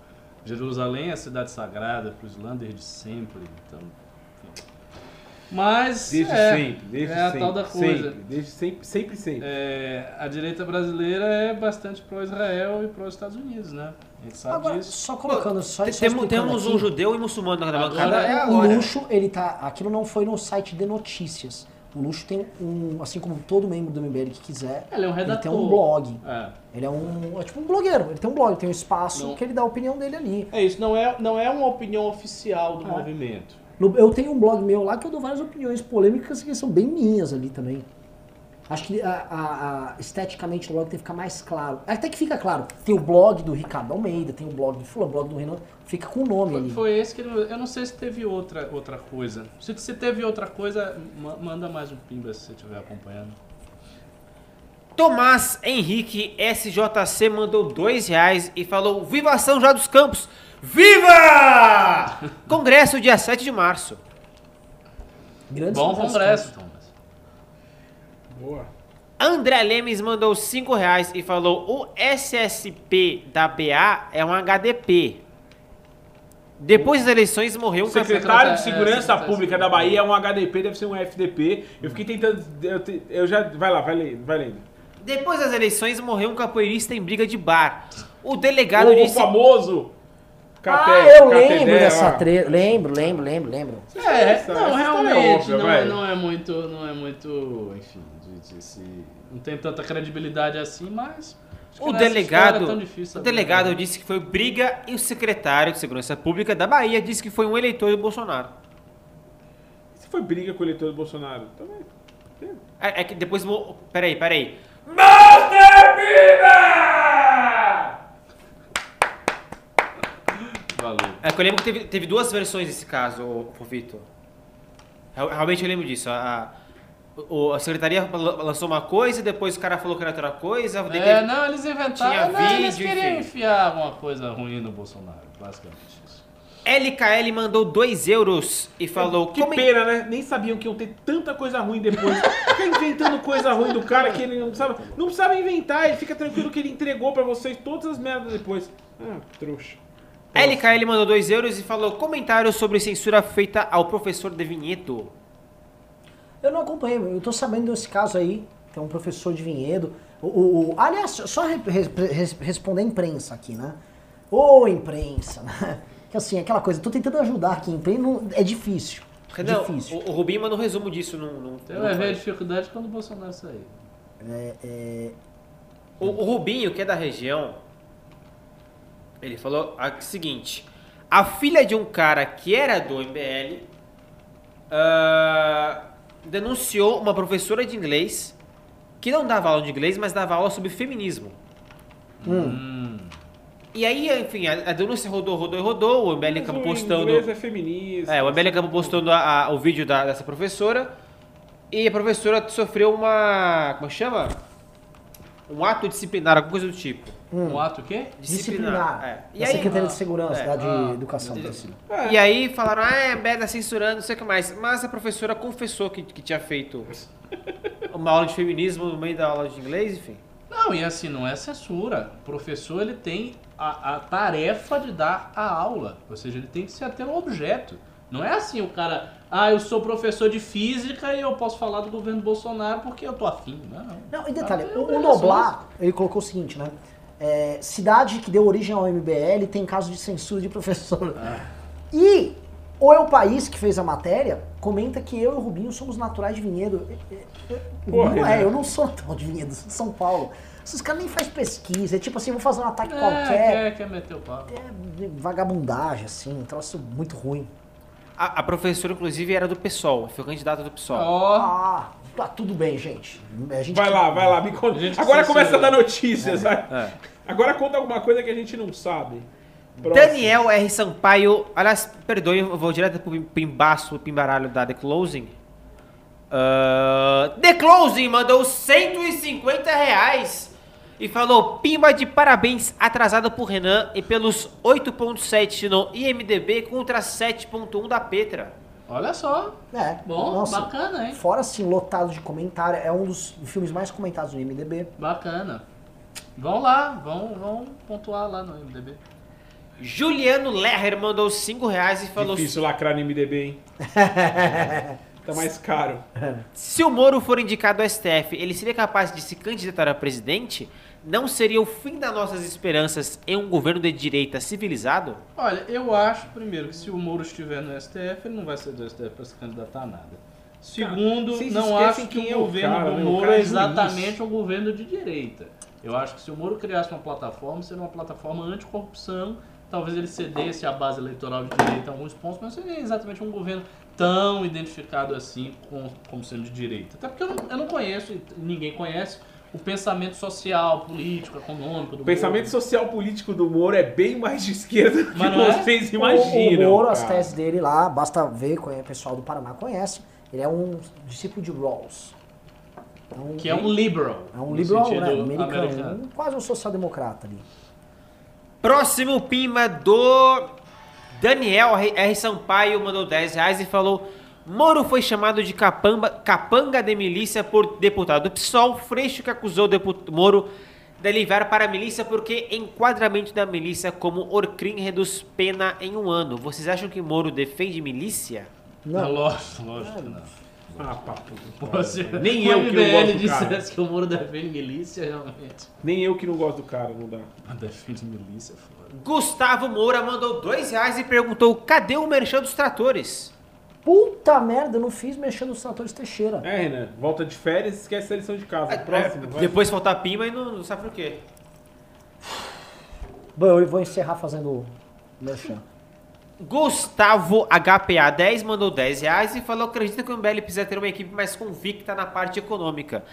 Jerusalém é a cidade sagrada para o Islã desde sempre, então... Mas Desde é, sempre, desde é a sempre. tal da coisa. Sempre, desde sempre, sempre, sempre. É, a direita brasileira é bastante pró-Israel e pró-Estados Unidos, né? A gente sabe Agora, disso. só colocando, só, só Temos, temos um aqui, judeu e muçulmano na Agora bancada. é o agora. Luxo, ele tá. Aquilo não foi no site de notícias. O Luxo tem um, assim como todo membro do MBL que quiser, Ele é um ele redator. tem um blog. É. Ele é um. É tipo um blogueiro, ele tem um blog, tem um espaço Não. que ele dá a opinião dele ali. É isso, não é, não é uma opinião oficial do Ah. movimento. No- Eu tenho um blog meu lá que eu dou várias opiniões polêmicas que são bem minhas ali também. Acho que a, a- a- esteticamente o blog tem que ficar mais claro. Até que fica claro. Tem o blog do Ricardo Almeida, tem o blog do Fulano, o blog do Renan. Fica com o nome Foi, ali. foi esse que eu não sei se teve outra, outra coisa. Se, se teve outra coisa, ma- manda mais um pimba se você estiver acompanhando. Tomás Henrique SJC mandou 2 reais e falou: Viva São José dos Campos! Viva! Congresso dia 7 de março. Grandes Bom congresso, Thomas. Boa. André Lemes mandou 5 reais e falou: O SSP da BA é um HDP. Depois das eleições morreu um O secretário de Segurança Pública da Bahia é um HDP, deve ser um FDP. Eu fiquei tentando. Eu, te- eu já. Vai lá, vai lendo. Vai lendo. Depois das eleições morreu um capoeirista em briga de bar. O delegado O, o disse. famoso. Ah, eu lembro dessa treta. Lembro, lembro, lembro, lembro. É, Essa- não, essa realmente, história é não, não é muito, não é muito, enfim, de, de se, não tem tanta credibilidade assim, mas O delegado, é tão difícil o saber, delegado né? disse que foi briga e o secretário de Segurança Pública da Bahia disse que foi um eleitor do Bolsonaro. Se foi briga com o eleitor do Bolsonaro? Também. É, é que depois. Peraí, peraí. Valeu. É que eu lembro que teve, teve duas versões desse caso, ô Vitor. Real- Realmente eu lembro disso. A, o- a secretaria lan- lançou uma coisa, depois o cara falou que era outra coisa. É, teve- não, eles Tinha inventaram, não, eles vídeo, queriam enfim. enfiar alguma coisa ruim no Bolsonaro, basicamente isso. LKL mandou 2 euros e falou. Que "Comen- pena, né? Nem sabiam que iam ter tanta coisa ruim depois. Fica inventando coisa ruim do cara que ele não sabe. Não precisava inventar, ele fica tranquilo que ele entregou pra vocês todas as merdas depois. Ah, trouxa. LKL mandou 2 euros e falou comentário sobre censura feita ao professor de Vinhedo. Eu não acompanhei, eu tô sabendo desse caso aí. Tem um professor de vinhedo. O, o- o- aliás, só re- re- res- responder a imprensa aqui, né? Ô imprensa, [LAUGHS] né? Que assim, aquela coisa, eu tô tentando ajudar aqui, imprensa não- é difícil. Renan, Difícil. o, o Rubinho mandou um resumo disso num. num, Eu ver a dificuldade quando o Bolsonaro sair. É, é, O, o Rubinho, que é da região, ele falou o seguinte: a filha de um cara que era do MBL ah, denunciou uma professora de inglês que não dava aula de inglês, mas dava aula sobre feminismo. E aí, enfim, a, a denúncia rodou, rodou e rodou, o MBL acabou O postando. inglês é feminista. É, o MBL acabou postando a- a- o vídeo da- dessa professora e a professora sofreu uma. Como chama? Um ato disciplinar, alguma coisa do tipo. Um ato o quê? disciplinar. É. E Da aí, Secretaria de Segurança, é. da de Ah, Educação. de- cima. E aí falaram, ah, é, Bé tá censurando, não sei o que mais. Mas a professora confessou que, que tinha feito uma aula de feminismo no meio da aula de inglês, enfim. Não, e assim, não é censura. O professor ele tem a, a tarefa de dar a aula. Ou seja, ele tem que se ater ao objeto. Não é assim o cara, ah, eu sou professor de física e eu posso falar do governo Bolsonaro porque eu tô afim. Não. Não, e detalhe, Ah, o, o Noblar, ele colocou o seguinte, né? É, cidade que deu origem ao MBL tem caso de censura de professor. E o É o País, que fez a matéria, comenta que eu e o Rubinho somos naturais de Vinhedo. É, é, é, Porra, não é, Renan. eu não sou natural de Vinhedo, sou de São Paulo. Esses caras nem fazem pesquisa, é tipo assim, vou fazer um ataque É, qualquer. quer, quer meter o pau. É vagabundagem, assim, um troço muito ruim. A, a professora, inclusive, era do PSOL, foi candidata do PSOL. Ó, Ah, tá tudo bem, gente. A gente Vai lá, vai lá, me conta. A gente Agora começa a dar notícias, vai. É. Agora conta alguma coisa que a gente não sabe. Próximo. Daniel R. Sampaio, aliás, perdoe, eu vou direto pro pimbaço, pro pimbaralho da The Closing. Ah, The Closing mandou 150 reais e falou: Pimba de parabéns atrasada por Renan e pelos 8.7 no IMDB contra 7.1 da Petra. olha só. É, Bom, nossa, bacana, hein? Fora assim, lotado de comentário, é um dos filmes mais comentados no IMDB. Bacana. Vão lá, vão, vão pontuar lá no MDB. Juliano Lerrer mandou 5 reais e falou: Difícil lacrar no MDB, hein? [LAUGHS] tá mais caro. [LAUGHS] Se o Moro for indicado ao STF, ele seria capaz de se candidatar a presidente? Não seria o fim das nossas esperanças em um governo de direita civilizado? Olha, eu acho, primeiro, que se o Moro estiver no STF, ele não vai ser do STF para se candidatar a nada. Segundo, vocês não acho que é o governo cara, do né? Moro cara é é exatamente um governo de direita. Eu acho que se o Moro criasse uma plataforma, seria uma plataforma anticorrupção. Talvez ele cedesse a base eleitoral de direita em alguns pontos, mas não seria exatamente um governo tão identificado assim com, como sendo de direita. Até porque eu não, eu não conheço, e ninguém conhece, o pensamento social, político, econômico do O pensamento Moro. social político do Moro é bem mais de esquerda do que Mas é? vocês O- imaginam. o Moro, as cara. teses dele lá, basta ver, o pessoal do Paraná conhece. Ele é um discípulo de Rawls. Então, Que é um liberal. é um liberal, né? Americano. Um- quase um social-democrata ali. Próximo pima do Daniel R. Sampaio mandou 10 reais e falou: Moro foi chamado de capamba, capanga de milícia por deputado do PSOL. Freixo que acusou o deputado Moro de levar para a milícia porque enquadramento da milícia como Orcrim reduz pena em um ano. Vocês acham que Moro defende milícia? Não, Não, lógico, lógico que não. Ah, papo. Se Nem eu que não gosto do cara. dissesse que o Moro defende milícia, realmente. Nem eu que não gosto do cara, não dá. Defende milícia, foda. Gustavo Moura mandou 2 reais e perguntou: cadê o merchan dos tratores? Puta merda, eu não fiz mexendo nos tratores Teixeira. É, Renan, volta de férias e esquece a lição de casa. Próximo, vai. Depois faltar pima e não, não sabe por quê. Bom, eu vou encerrar fazendo o merchan. Gustavo HPA10 mandou 10 reais e falou: acredita que o MBL precisa ter uma equipe mais convicta na parte econômica.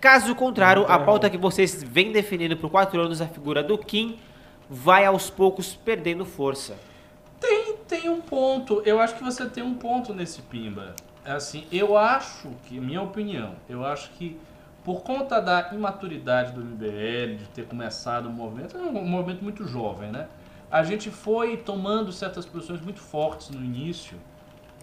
Caso contrário, a pauta que vocês vêm definindo por 4 anos, a figura do Kim, vai aos poucos perdendo força. Tem, tem um ponto. Eu acho que você tem um ponto nesse Pimba. É Assim, eu acho que, minha opinião, eu acho que por conta da imaturidade do MBL, de ter começado o movimento, é um movimento muito jovem, né? A gente foi tomando certas posições muito fortes no início,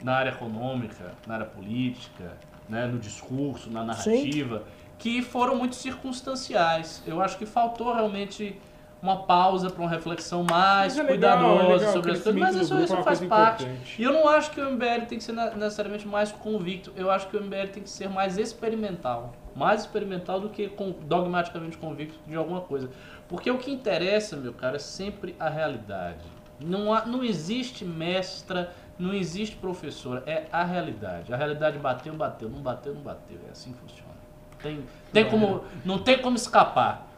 na área econômica, na área política, né, no discurso, na narrativa, que foram muito circunstanciais. Eu acho que faltou realmente uma pausa para uma reflexão mais é legal, cuidadosa é legal, sobre as coisas, mas isso, isso é faz parte. importante. E eu não acho que o MBL tem que ser necessariamente mais convicto, eu acho que o MBL tem que ser mais experimental. Mais experimental do que dogmaticamente convicto de alguma coisa. Porque o que interessa, meu cara, é sempre a realidade. Não, há, não existe mestra Não existe professor, é a realidade. A realidade bateu, bateu, não bateu, não bateu. É assim que funciona. Tem, tem como, não tem como escapar.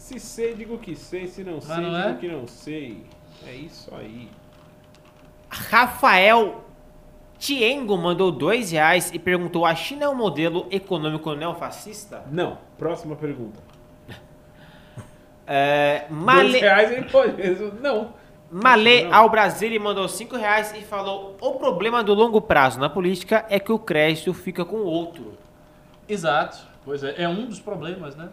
Se sei, digo que sei. Se não sei, não digo é? que não sei. É isso aí. Rafael Tiengo mandou dois reais e perguntou: a China é um modelo econômico neofascista? Não. Próxima pergunta. [LAUGHS] É, Dois Male, reais ele pode. Não. Não. ao Brasil mandou cinco reais e falou: o problema do longo prazo na política é que o crédito fica com o outro. Exato. Pois é, é um dos problemas, né?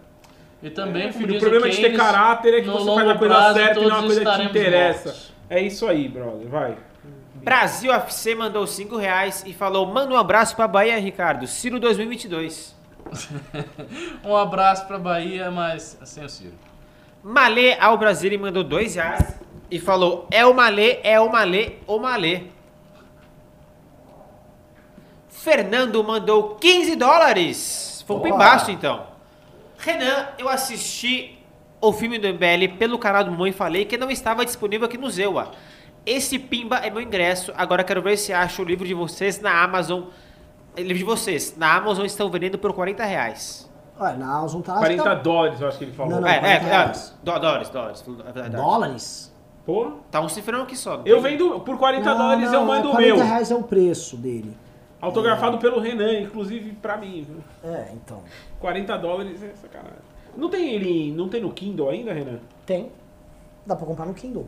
E também, É, o problema de ter caráter é que você faz a coisa certa e não a todos coisa que te interessa. mortos. É isso aí, brother. Vai. Brasil FC mandou cinco reais e falou: manda um abraço pra Bahia, Ricardo. Ciro 2022. [LAUGHS] Um abraço pra Bahia, mas sem o Ciro. Malê ao Brasil mandou dois reais e falou: é o Malê, é o Malê, o Malê. Fernando mandou 15 dólares. Foi pra Boa. embaixo então. Renan, eu assisti o filme do MBL pelo canal do Mãe e falei que não estava disponível aqui no Zewa. Esse pimba é meu ingresso. Agora quero ver se acho o livro de vocês na Amazon. O livro de vocês. Na Amazon estão vendendo por 40 reais. Olha, na Amazon tá... 40 tá- dólares, eu acho que ele falou. Não, não. é, é, 40 é, dólares, dólares. é. Dólares? Pô. Tá um cifrão aqui só. Eu vendo por 40 Não, dólares, eu não, mando o 40 meu. reais é o preço dele. Autografado pelo Renan, inclusive pra mim. viu? É, então. 40 dólares é sacanagem. Não tem ele. Não tem no Kindle ainda, Renan? Tem. Dá pra comprar no Kindle.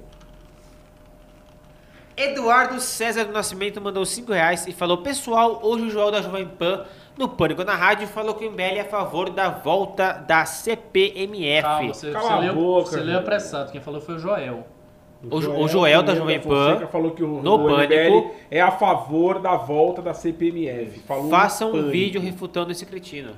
Eduardo César do Nascimento mandou 5 reais e falou: Pessoal, hoje o João da Jovem Pan, no Pânico na Rádio, falou que o MBL é a favor da volta da CPMF. Calma, você, Cala você a leu, boca, você leu apressado. Quem falou foi o Joel. O Jo- o Joel da Joel Jovem Pan, falou que o, no o Pânico. É a favor da volta da CPMF. Falou Faça um Pânico. vídeo refutando esse cretino.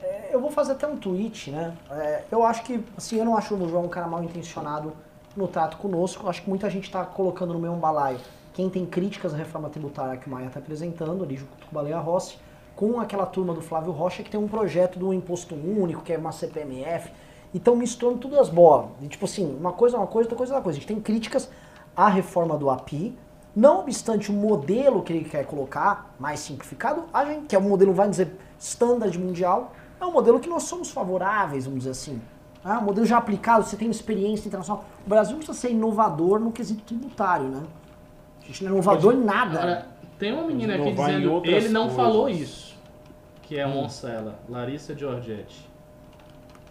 É, Eu vou fazer até um tweet, né? É, eu acho que, assim, eu não acho o João um cara mal intencionado no trato conosco. Eu acho que muita gente tá colocando no mesmo balaio quem tem críticas à reforma tributária que o Maia tá apresentando, ali junto com o Baleia Rossi, com aquela turma do Flávio Rocha que tem um projeto do imposto único, que é uma CPMF. E estão misturando tudo as bolas. E, tipo assim, uma coisa é uma coisa, outra coisa é outra coisa. A gente tem críticas à reforma do API, não obstante o modelo que ele quer colocar, mais simplificado, a gente, que é um modelo, vai dizer, standard mundial, é um modelo que nós somos favoráveis, vamos dizer assim. Ah, um modelo já aplicado, você tem experiência internacional. O Brasil precisa ser inovador no quesito tributário, né? A gente não é inovador em nada. Agora, tem uma menina aqui dizendo ele não coisas. falou isso. Que é Hum. onça ela, Larissa Giorgetti.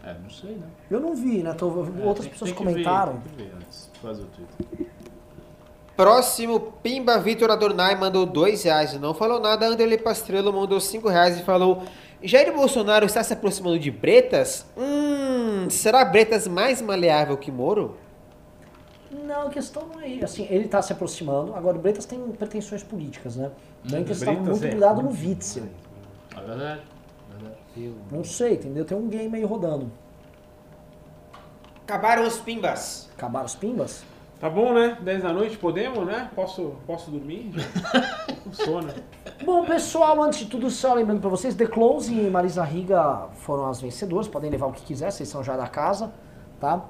É, não sei, né? Eu não vi, né? Tô- É, outras tem- pessoas tem que ver, comentaram. tem que ver antes de fazer o Twitter. Próximo, Pimba Vitor Adornai mandou 2 reais e não falou nada. Anderley Pastrello mandou 5 reais e falou: Jair Bolsonaro está se aproximando de Bretas? Hum, será Bretas mais maleável que Moro? Não, a questão não é isso. Assim, ele tá se aproximando. Agora, o Bretas tem pretensões políticas, né? Então, ele está Bretas muito é grudado no Witzel. É verdade. Verdade. Não sei, entendeu? Tem um game aí rodando. Acabaram os Pimbas. Acabaram os pimbas? Tá bom, né? 10 da noite, podemos, né? Posso, posso dormir? [LAUGHS] Com sono. Bom, pessoal, antes de tudo, só lembrando pra vocês, The Close e Marisa Riga foram as vencedoras, podem levar o que quiser, vocês são já da casa, tá?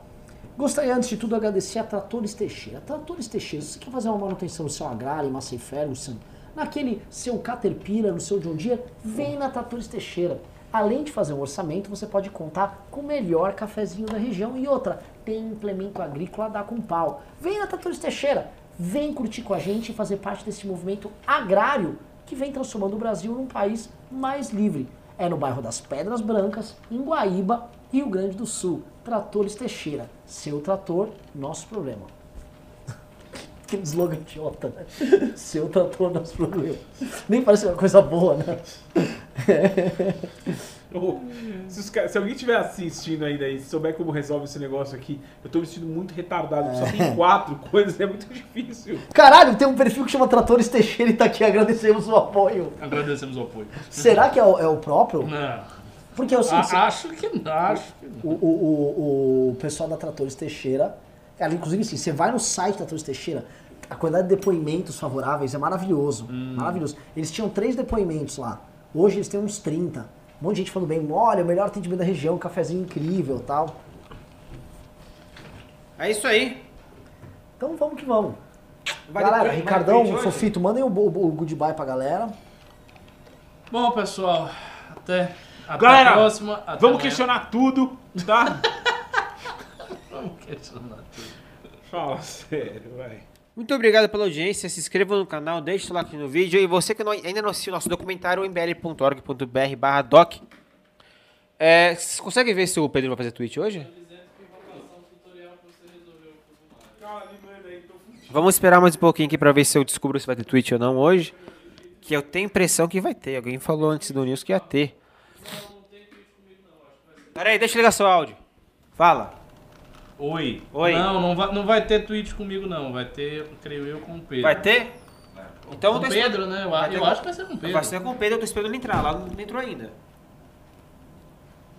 Gostaria, antes de tudo, de agradecer a Tratores Teixeira. Tratores Teixeira, se você quer fazer uma manutenção no seu agrário, em Massey Ferguson, naquele seu Caterpillar, no seu John Deere, vem na Tratores Teixeira. Além de fazer um orçamento, você pode contar com o melhor cafezinho da região. E outra, tem implemento agrícola da com pau. Vem na Tratores Teixeira, vem curtir com a gente e fazer parte desse movimento agrário que vem transformando o Brasil num país mais livre. É no bairro das Pedras Brancas, em Guaíba, Rio Grande do Sul. Tratores Teixeira. Seu trator, nosso problema. Aquele slogan idiota, né? [LAUGHS] Seu trator, nosso problema. Nem parece uma coisa boa, né? [LAUGHS] Se, os ca- se alguém estiver assistindo ainda aí, se souber como resolve esse negócio aqui, eu tô me sentindo muito retardado. Só tem quatro [LAUGHS] coisas, é muito difícil. Caralho, tem um perfil que chama Tratores Teixeira e tá aqui, agradecemos o apoio. Agradecemos o apoio. Será que é o, é o próprio? Não. Porque é o seguinte, A- acho que não. Acho que não. o, o, o, o pessoal da Tratores Teixeira, cara, inclusive assim, você vai no site da Tratores Teixeira, a quantidade de depoimentos favoráveis é maravilhoso. Maravilhoso. Eles tinham três depoimentos lá. Hoje eles têm uns 30. Um monte de gente falando bem, olha, o melhor atendimento da região, um cafezinho incrível tal. É isso aí. Então vamos que vamos. Vai galera, depois- Ricardão, depois? Fofito, mandem o, o, o goodbye pra galera. Bom, pessoal, até, até Galera, a próxima. até Vamos amanhã. questionar tudo, tá? [LAUGHS] Vamos questionar tudo. Fala sério, vai. Muito obrigado pela audiência. Se inscreva no canal, deixe o like no vídeo. E você que não- ainda não assistiu nosso documentário, mbl.org.br barra doc. É, você consegue ver se o Pedro vai fazer tweet hoje? Vamos esperar mais um pouquinho aqui pra ver se eu descubro se vai ter tweet ou não hoje. Que eu tenho impressão que vai ter. Alguém falou antes do news que ia ter. Pera aí, deixa eu ligar seu áudio. Fala. Oi. Oi. Não, não vai, não vai ter tweet comigo, não. Vai ter, creio eu, com o Pedro. Vai ter? Então Com o Pedro, né? Eu, eu com- acho que vai ser com o Pedro. Vai ser com o Pedro, eu tô esperando ele entrar. Lá não entrou ainda.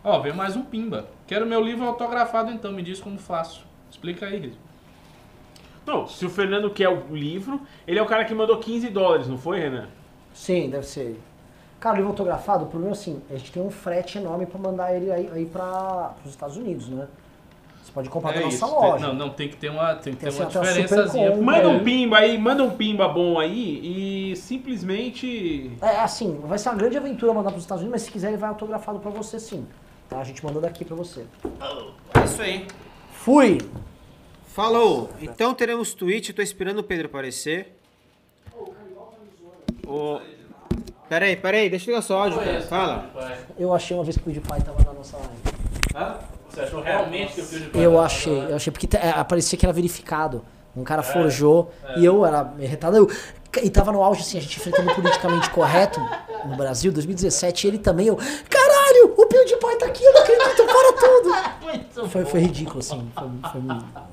Ó, veio mais um pimba. Quero meu livro autografado, então. Me diz como faço. Explica aí, Riz. Não, se o Fernando quer o livro, ele é o cara que mandou 15 dólares, não foi, Renan? Sim, deve ser. Cara, o livro autografado, o problema é assim, a gente tem um frete enorme pra mandar ele aí, aí para os Estados Unidos, né? Você pode comprar da É nossa isso. loja. Não, não, tem que ter uma, tem que Tem ter uma diferençazinha. Manda um pimba aí, manda um pimba bom aí e simplesmente. É assim, vai ser uma grande aventura mandar para os Estados Unidos, mas se quiser ele vai autografado pra você sim. Tá? A gente mandou daqui pra você. É isso aí. Fui! Falou! Então teremos tweet, tô esperando o Pedro aparecer. O... Pera aí, pera aí, deixa eu ligar só áudio, cara. Fala. Eu achei uma vez que o PewDiePie tava na nossa live. Você achou realmente que o PewDiePie Eu tava achei, eu achei, porque é, parecia que era verificado. Um cara forjou e eu era retado. Eu, e tava no auge, assim, a gente enfrentando politicamente correto no Brasil, 2017, e ele também, eu, caralho, o PewDiePie tá aqui, eu não acredito, para tudo! [LAUGHS] Foi, foi ridículo, assim, foi, foi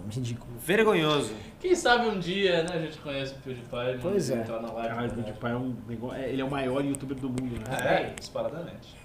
ridículo. Vergonhoso. Quem sabe um dia, né, a gente conhece o PewDiePie. Pois é. Entrar na live. Caralho, o PewDiePie é um negócio. é- Ele é o maior youtuber do mundo, né? É, disparadamente.